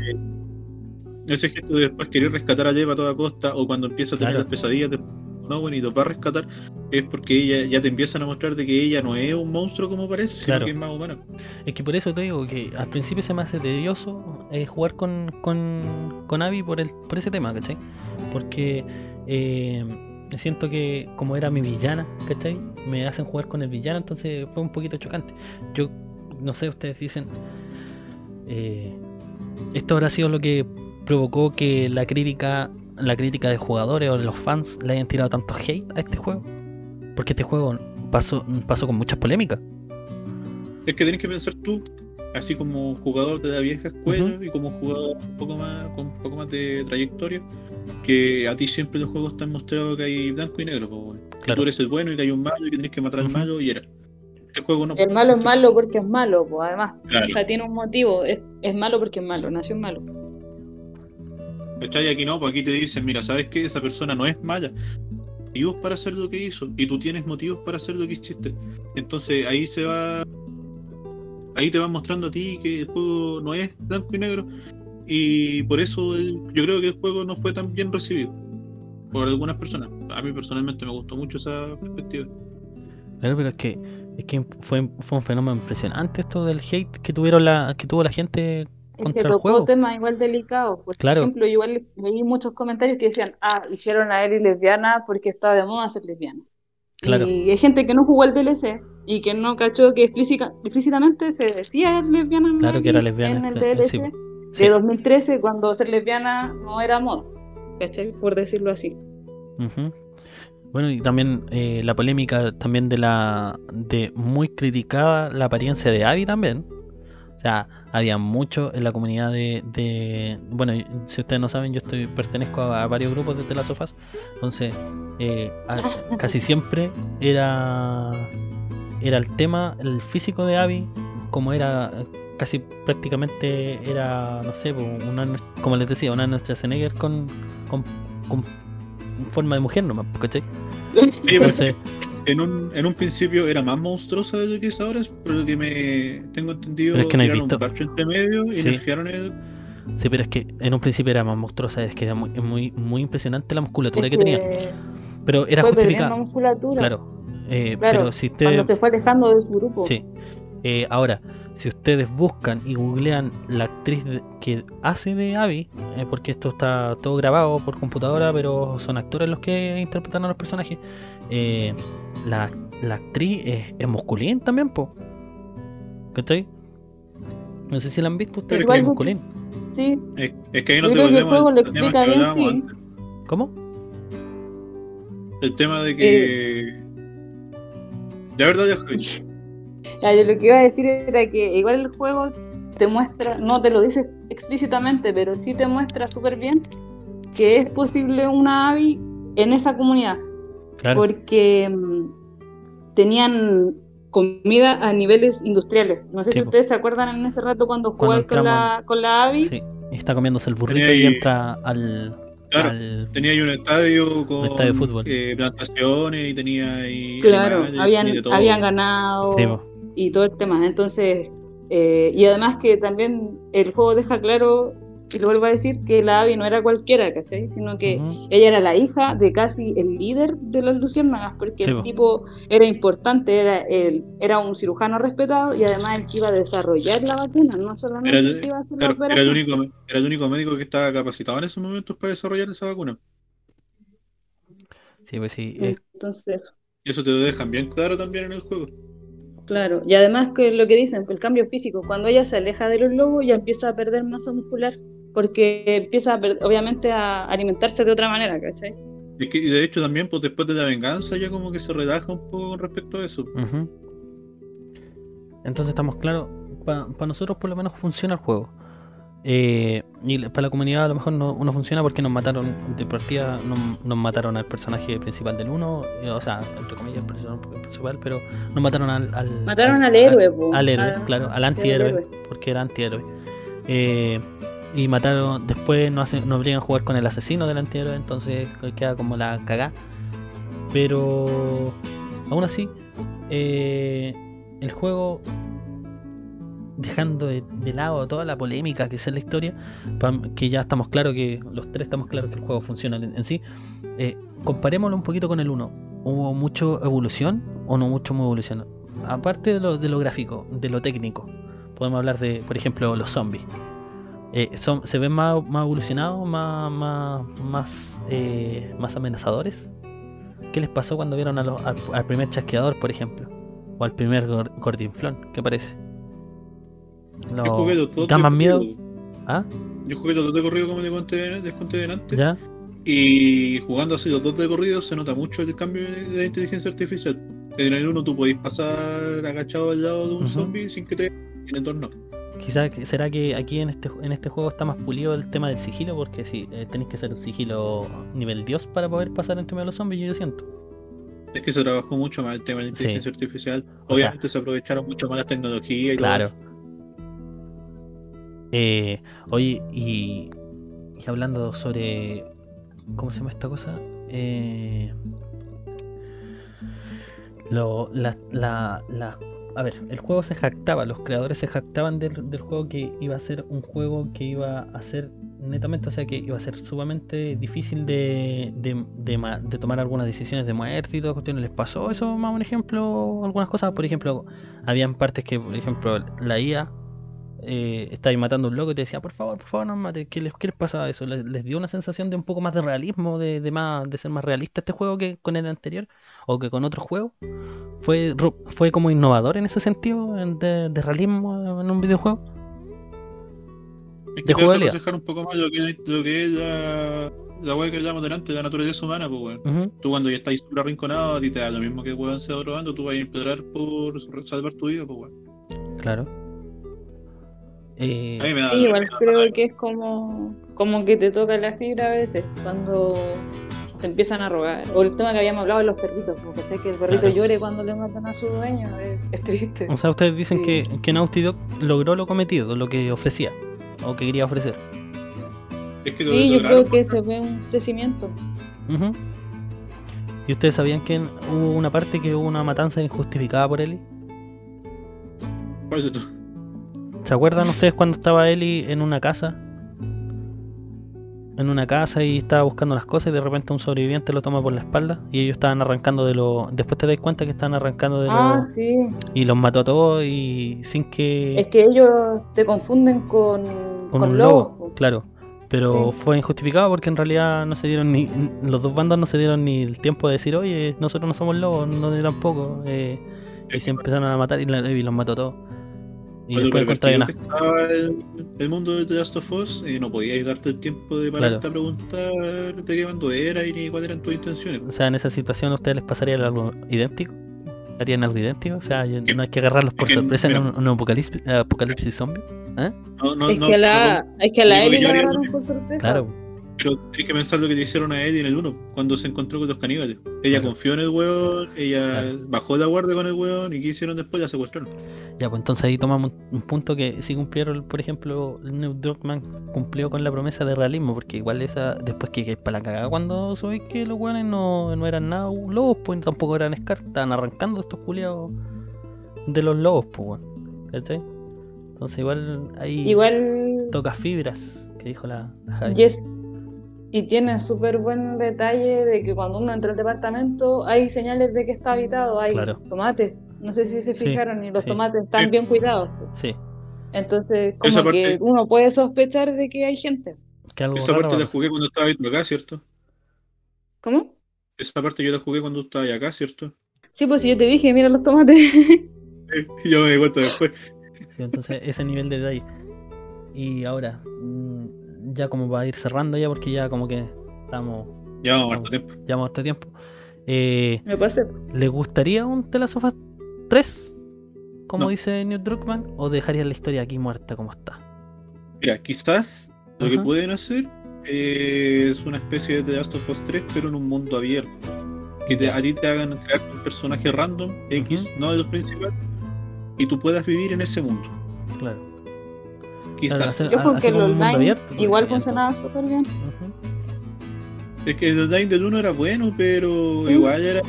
ese gesto de después querer rescatar a Jeff a toda costa, o cuando empieza a tener Claro. las pesadillas no, bueno, y a rescatar, es porque ella ya te empiezan a mostrar de que ella no es un monstruo como parece, sino Claro. que es más humana. Es que por eso te digo que al principio se me hace tedioso eh, jugar con, con, con Abby por, el, por ese tema, ¿cachai? Porque eh, me siento que como era mi villana, ¿cachai? Me hacen jugar con el villano, entonces fue un poquito chocante. Yo, no sé, ustedes dicen, eh, esto habrá sido lo que provocó que la crítica, la crítica de jugadores o de los fans le hayan tirado tanto hate a este juego. Porque este juego pasó, pasó con muchas polémicas. Es que tenés que pensar tú, así como jugador de la vieja escuela y como jugador un poco más, con un poco más de trayectoria, que a ti siempre los juegos te han mostrado que hay blanco y negro, pues, Claro. tú eres el bueno y que hay un malo y que tenés que matar al malo y era. Este juego no. El malo es malo porque es malo, pues además. Claro. O sea, tiene un motivo. Es, es malo porque es malo, nació malo. ¿Cachai? Aquí no, pues aquí te dicen, mira, ¿sabes qué? Esa persona no es mala. Motivos para hacer lo que hizo. Y tú tienes motivos para hacer lo que hiciste. Entonces ahí se va. Ahí te van mostrando a ti que el juego no es blanco y negro. Y por eso yo creo que el juego no fue tan bien recibido. Por algunas personas. A mí personalmente me gustó mucho esa perspectiva. Claro, pero es que, es que fue, fue un fenómeno impresionante esto del hate que tuvieron la, que tuvo la gente Es contra que el tocó juego. temas igual delicados. Por Claro. ejemplo, igual leí muchos comentarios que decían, ah, hicieron a Ellie lesbiana porque estaba de moda ser lesbiana. Claro. Y hay gente que no jugó el DLC y que no cachó que explícita- explícitamente se decía lesbiana en Claro que era lesbiana, en el DLC sí, de Sí. 2013 cuando ser lesbiana no era moda. ¿Cachai? Por decirlo así. Bueno, y también eh, la polémica también de la de muy criticada la apariencia de Abby también. O sea, había mucho en la comunidad de, de- bueno, si ustedes no saben, yo estoy pertenezco a, a varios grupos de The Last of Us, entonces eh, a- casi siempre era era el tema, el físico de Abby, como era casi prácticamente era, no sé, pues, una, como les decía, una nuestra Schwarzenegger con, con, con forma de mujer nomás, ¿cachai? Sí, pero Entonces, en un, en un principio era más monstruosa de lo que es ahora, por lo que me tengo entendido. Pero es que no he visto. un parche entre medio y Sí. nerfearon el. sí, pero es que en un principio era más monstruosa, es que era muy, muy, muy impresionante la musculatura Es que tenía, pero era justificada, musculatura claro. eh, Claro, pero si cuando ustedes se fue alejando de su grupo. Sí. Eh, ahora, si ustedes buscan y googlean la actriz que hace de Abby, eh, porque esto está todo grabado por computadora, pero son actores los que interpretan a los personajes, eh, la, la actriz es, es también, po. ¿Cachai? No sé si la han visto ustedes, Pero es masculín. Sí, Es, es que ahí no creo que el juego lo explica bien, sí. antes. ¿Cómo? El tema de que. Eh. Ya, verdad. Ya, yo lo que iba a decir era que igual el juego te muestra, no te lo dice explícitamente, pero sí te muestra súper bien que es posible una AVI en esa comunidad, Claro. porque mm, tenían comida a niveles industriales. No sé Sí, si po. ustedes se acuerdan en ese rato cuando Cuando jugáis con la, con la AVI. Sí. Está comiéndose el burrito y entra al. Claro, al- tenía ahí un estadio con Un estadio de fútbol. eh, plantaciones y tenía ahí. Claro, animales y habían, habían ganado. Sí, y todo el tema. Entonces, eh, y además que también el juego deja claro, y lo vuelvo a decir, que la Abby no era cualquiera, ¿cachai? Sino que ella era la hija de casi el líder de las luciérnagas, porque Sí, el po. tipo era importante, era, el, era un cirujano respetado y además el que iba a desarrollar la vacuna, no solamente Era el que iba a hacer Claro, la era el, único, era el único médico que estaba capacitado en esos momentos para desarrollar esa vacuna. Sí, pues sí. es- Entonces, Y eso te lo dejan bien claro también en el juego. claro, y además que lo que dicen, el cambio físico, cuando ella se aleja de los lobos ya empieza a perder masa muscular, porque empieza obviamente a alimentarse de otra manera, ¿cachai? Es que, y de hecho también, pues después de la venganza ya como que se relaja un poco con respecto a eso. Entonces estamos claros, para nosotros por lo menos funciona el juego. Eh, y para la comunidad a lo mejor no, no funciona porque nos mataron de partida, nos, nos mataron al personaje principal del 1, o sea, entre comillas el personaje principal, pero nos mataron al... al Mataron al héroe, po. Al, héroe, Ah, claro, al al antihéroe, héroe. porque era antihéroe. Eh, y mataron, después nos, hacen, nos obligan a jugar con el asesino del antihéroe, entonces queda como la cagá. Pero aún así, eh, el juego, dejando de, lado toda la polémica que es la historia, que ya estamos claros que los tres estamos claros que el juego funciona en, sí, eh, comparémoslo un poquito con el 1. ¿Hubo mucho evolución o no mucho evolución? Aparte de lo, de lo gráfico, de lo técnico, podemos hablar de, por ejemplo, los zombies. Eh, son, ¿Se ven más, más evolucionados, más, más, más, eh, más amenazadores? ¿Qué les pasó cuando vieron a los- al, al primer chasqueador, por ejemplo? O al primer gor- gordinflón, ¿qué parece? Los ¿Da de más miedo? ¿Ah? Yo jugué los dos de corrido como te conté, les conté delante. ¿Ya? Y jugando así los dos de corrido se nota mucho el cambio de inteligencia artificial. En el uno tú podés pasar agachado al lado de un Ujú. zombie sin que te. En el dos no. Quizá que- será que aquí en este en este juego está más pulido el tema del sigilo, porque si tenéis que ser un sigilo nivel dios para poder pasar entre medio de los zombies, yo siento. Es que se trabajó mucho más el tema de la Sí. inteligencia artificial. O Obviamente se aprovecharon mucho más la tecnología y Claro. todo eso. Eh, oye, y, y hablando sobre. ¿Cómo se llama esta cosa? Eh, lo, la, la, la- a ver, el juego se jactaba, los creadores se jactaban del, del juego que iba a ser un juego que iba a ser netamente, o sea, que iba a ser sumamente difícil de, de, de ma- de tomar algunas decisiones de muerte y todo cuestiones. ¿Les pasó eso más un ejemplo? Algunas cosas, por ejemplo, habían partes que, por ejemplo, la IA eh, estaba ahí matando a un loco y te decía, por favor, por favor, no mate. ¿Qué les, qué les pasaba eso? ¿Les, les dio una sensación de un poco más de realismo, de, de más, de ser más realista este juego que con el anterior? ¿O que con otro juego? ¿Fue, fue como innovador en ese sentido, en- de, de realismo en un videojuego? Es De que a jugabilidad. aconsejar un poco más lo que, lo que es la, la wea que hablamos delante, la naturaleza humana, pues weón. Ujú, Tú cuando ya estás súper arrinconado, a ti te da lo mismo que weón sea otro bando, tú vas a implorar por salvar tu vida, pues weón. claro. Eh, A mí me da Sí, igual me da- creo que es como, como que te toca la fibra a veces cuando te empiezan a robar. O el tema que habíamos hablado de los perritos, porque ¿cachai? que el perrito Claro. llore cuando le matan a su dueño, es, es triste. o sea, ustedes dicen Sí. que, que Naughty Dog logró lo cometido, lo que ofrecía, o que quería ofrecer. Es que Sí, yo creo que se ve un crecimiento. Ujú. ¿Y ustedes sabían que hubo una parte que hubo una matanza injustificada por Eli? ¿Cuál es? ¿Se acuerdan ustedes cuando estaba Eli en una casa? En una casa y estaba buscando las cosas y de repente un sobreviviente lo toma por la espalda y ellos estaban arrancando de lo... Después te das cuenta que estaban arrancando de Ah, lo... sí. Y los mató a todos y sin que... Es que ellos te confunden con, con, con un lobos. lobo, claro. Pero Sí. fue injustificado porque en realidad no se dieron ni... Los dos bandos no se dieron ni el tiempo de decir, oye, nosotros no somos lobos, no tampoco. eh, y se empezaron a matar y, la- y los mató a todos. Y después que estaba el, el mundo de The Last of Us, y no podías darte el tiempo de pararte Claro. a preguntar de qué bando era y ni cuáles eran tus intenciones. O sea, en esa situación a ustedes les pasaría algo idéntico. ¿Harían algo idéntico? O sea, yo- no hay que agarrarlos por Es que, sorpresa en mira. un, un apocalipsis, apocalipsis zombie. No, no, es, no, que a la, es que a la que Ellie la agarraron por sorpresa. Claro, pero tienes que pensar lo que le hicieron a Eddie en el 1, cuando se encontró con los caníbales. Ella Claro. confió en el weón, ella Claro. bajó la guardia con el weón, y ¿qué hicieron después? La secuestraron. ya, pues entonces ahí tomamos un, un punto que sí cumplieron, por ejemplo, New Druckmann cumplió con la promesa de realismo, porque igual esa, después que, que para la cagada cuando subí que los weones no, no eran nada lobos, pues tampoco eran Scar, estaban arrancando estos culiados de los lobos, pues weón. ¿Cachai? Entonces igual ahí Igual toca fibras, que dijo la, la Javi. Yes. Y tiene súper buen detalle de que cuando uno entra al departamento hay señales de que está habitado, hay Claro. tomates. No sé si se Sí, fijaron y los sí. tomates están Sí. bien cuidados. Sí, Entonces, como que uno puede sospechar de que hay gente. que algo Esa raro parte la jugué cuando estaba acá, ¿cierto? ¿Cómo? Esa parte yo la jugué cuando estaba acá, ¿cierto? Sí, pues si yo te dije, mira los tomates. Y yo me di cuenta después. Sí, entonces ese nivel de detalle. Y ahora, mm, ya como va a ir cerrando ya porque ya como que estamos, Llevamos harto tiempo. llevamos harto tiempo. Eh, Me. ¿Le gustaría un The Last of Us 3? Como No. dice New Druckmann, o dejaría la historia aquí muerta como está? Mira, quizás lo que pueden hacer es una especie de The Last of Us 3, pero en un mundo abierto. Que te, Ya. a ti te hagan crear un personaje random, X, Ujú. no de los principales, y tú puedas vivir en ese mundo. Claro. Quizás. Claro, hacer- Yo ha- creo así que el online abierto, igual funcionaba súper bien. Es que el design del 1 era bueno, pero Sí. igual era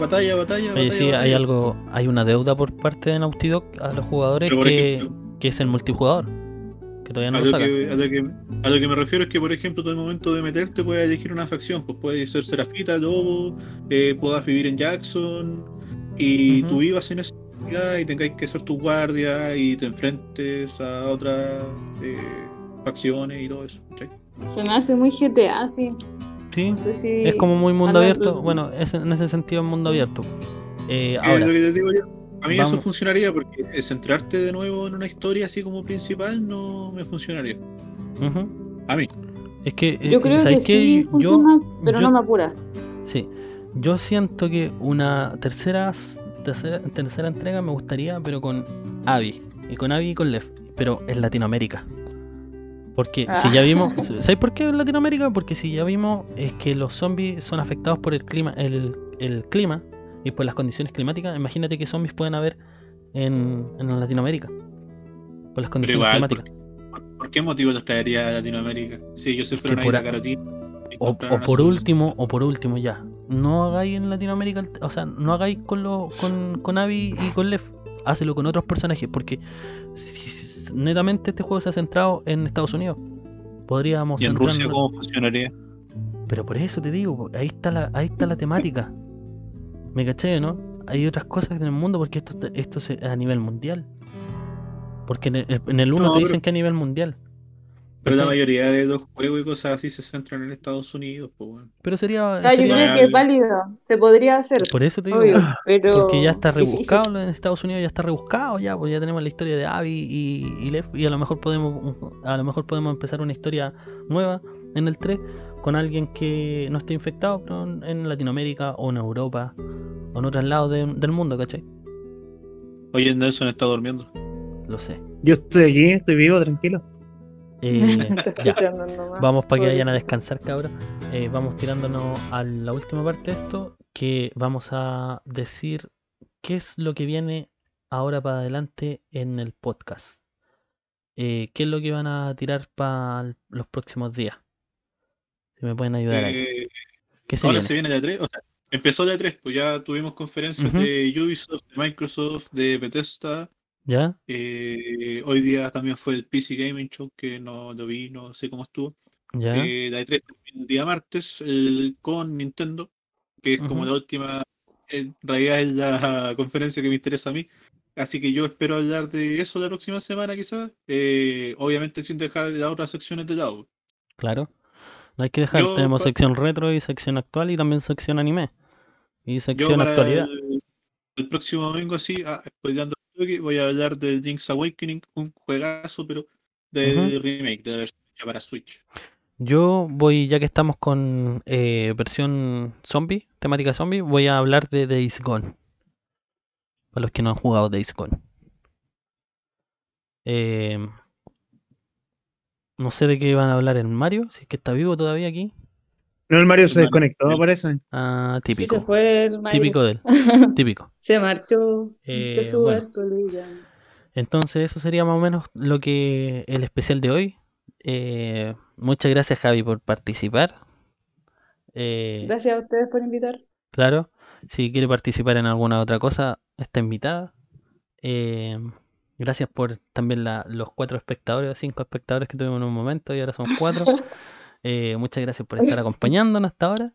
batalla, batalla, Oye, batalla. sí, hay algo, hay una deuda por parte de Naughty Dog a los jugadores que, ejemplo, que es el multijugador. Que todavía no a lo lo, sacas. que, a, lo que, a lo que me refiero es que, por ejemplo, tú al momento de meterte puedes elegir una facción. Pues puedes ser Serafita, Lobo, eh, puedas vivir en Jackson y Ujú. tú vivas en ciudad y tengáis que ser tu guardia y te enfrentes a otras eh, facciones y todo eso. ¿cachai? Se me hace muy GTA, sí. Sí, No sé si. es como muy mundo abierto. lo- Bueno, es, en ese sentido es mundo abierto. Eh, ahora, lo que te digo yo, a mí vamos- eso funcionaría porque centrarte de nuevo en una historia así como principal no me funcionaría. A mí. es que, eh, Yo creo ¿sabes que sí Yo- funciona, pero yo- no me apura. Sí, yo siento que una tercera, tercera, tercera entrega me gustaría, pero con Abby. Y con Abby y con Lev. Pero en Latinoamérica. Porque si Ah. ya vimos. ¿Sabes por qué en Latinoamérica? Porque si ya vimos es que los zombies son afectados por el clima, el, el clima y por las condiciones climáticas. Imagínate qué zombies pueden haber en, en Latinoamérica. Por las condiciones igual, climáticas. ¿Por, por qué motivo los traería a Latinoamérica? Si que fueron ahí por a Carotina. O, o por último, o por último ya, no hagáis en Latinoamérica, o sea, no hagáis con lo, con, con Abby y con Lev, hácelo con otros personajes, porque si- si- netamente este juego se ha centrado en Estados Unidos. Podríamos ¿Y en Rusia cómo funcionaría? Pero por eso te digo, ahí está la, ahí está la temática. ¿Me caché, no? Hay otras cosas en el mundo porque esto, esto es a nivel mundial. Porque en el, en el 1 No, te pero- dicen que a nivel mundial. Pero la mayoría de los juegos y cosas así se centran en Estados Unidos, pues bueno. Pero sería. O sea, yo creo que es válido. Se podría hacer. por eso te digo. Obvio, pero. Porque ya está difícil. rebuscado en Estados Unidos, ya está rebuscado, ya, pues ya tenemos la historia de Abby y, y Lev, y a lo mejor podemos a lo mejor podemos empezar una historia nueva en el 3 con alguien que no esté infectado, pero en- en Latinoamérica o en Europa o en otros lados de- del mundo, ¿cachai? Oye, Nelson está durmiendo. Lo sé. Yo estoy aquí, estoy vivo, tranquilo. Eh, ya, vamos para que vayan a descansar, cabros. Eh, vamos tirándonos a la última parte de esto, que vamos a decir qué es lo que viene ahora para adelante en el podcast. Eh, ¿Qué es lo que van a tirar para los próximos días? Si me pueden ayudar ahí. ¿Qué se ahora viene? se viene la 3, o sea, empezó la 3, pues ya tuvimos conferencias de Ubisoft, de Microsoft, de Bethesda. ¿Ya? eh, hoy día también fue el PC Gaming Show, que no lo vi, no sé cómo estuvo. ¿Ya? Eh, la E3 el día martes el- con Nintendo, que es como la última, en realidad es la conferencia que me interesa a mí. Así que yo espero hablar de eso la próxima semana quizás, eh, obviamente sin dejar las otras secciones de lado. Claro. No hay que dejar. Yo, Tenemos sección retro y sección actual y también sección anime. Y Yo sección para actualidad. el, el próximo domingo así, ah, spoileando voy a hablar del Link's Awakening, un juegazo, pero Ujú. remake, de la versión para Switch. Yo voy, ya que estamos con eh, versión zombie, temática zombie, voy a hablar de Days Gone. Para los que no han jugado Days Gone. Eh, no sé de qué van a hablar en Mario, si es que está vivo todavía aquí. No, el Mario se desconectó, el- parece. Ah, Sí, típico. se fue el Mario. típico de él. típico. Se marchó. Eh, de su bueno. Entonces eso sería más o menos lo que el especial de hoy. Eh, muchas gracias Javi por participar. Eh, Gracias a ustedes por invitar. Claro, si quiere participar en alguna otra cosa, está invitada. Eh, gracias por también la- los cuatro espectadores, cinco espectadores que tuvimos en un momento y ahora son cuatro. Eh, muchas gracias por estar acompañándonos hasta ahora.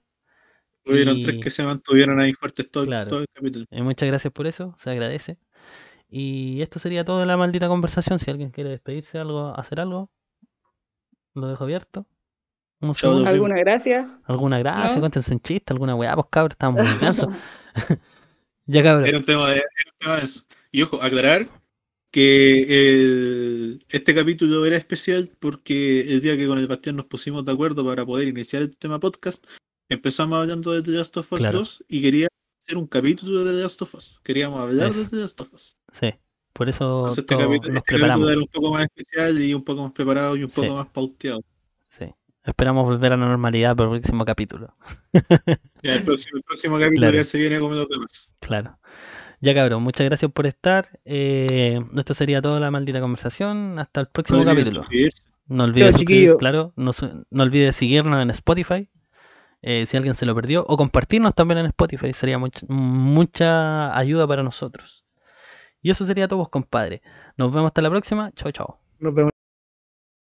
Hubieron Y- tres que se mantuvieron ahí fuertes todo, Claro. todo el capítulo. Eh, muchas gracias por eso, se agradece. Y esto sería todo en la maldita conversación. Si alguien quiere despedirse, algo, hacer algo, lo dejo abierto. ¿Alguna gracia? Alguna gracia, ¿No? cuéntense un chiste, alguna weá, pues cabros, estamos muy cansos. ya cabros. Era un tema de, era un tema de eso. Y ojo, aclarar que el- este capítulo era especial porque el día que con el Bastián nos pusimos de acuerdo para poder iniciar el tema podcast, empezamos hablando de The Last of Us Claro. 2 y quería hacer un capítulo de The Last of Us. Queríamos hablar de The Last of Us. Sí, por eso Entonces este, capítulo, nos este capítulo preparamos. era un poco más especial y un poco más preparado y un Sí. poco más pauteado. Sí. Esperamos volver a la normalidad para el próximo capítulo. Ya el próximo, el próximo capítulo Claro. ya se viene con los demás. Claro. Ya cabrón, muchas gracias por estar. Eh, esto sería toda la maldita conversación. Hasta el próximo No capítulo. suscribirse. No olvides suscribirse, claro. No, olvides seguirnos en Spotify. eh, si alguien se lo perdió. O compartirnos también en Spotify. Sería much- mucha ayuda para nosotros. Y eso sería todo, compadre. Nos vemos hasta la próxima. Chao, chao. Nos vemos.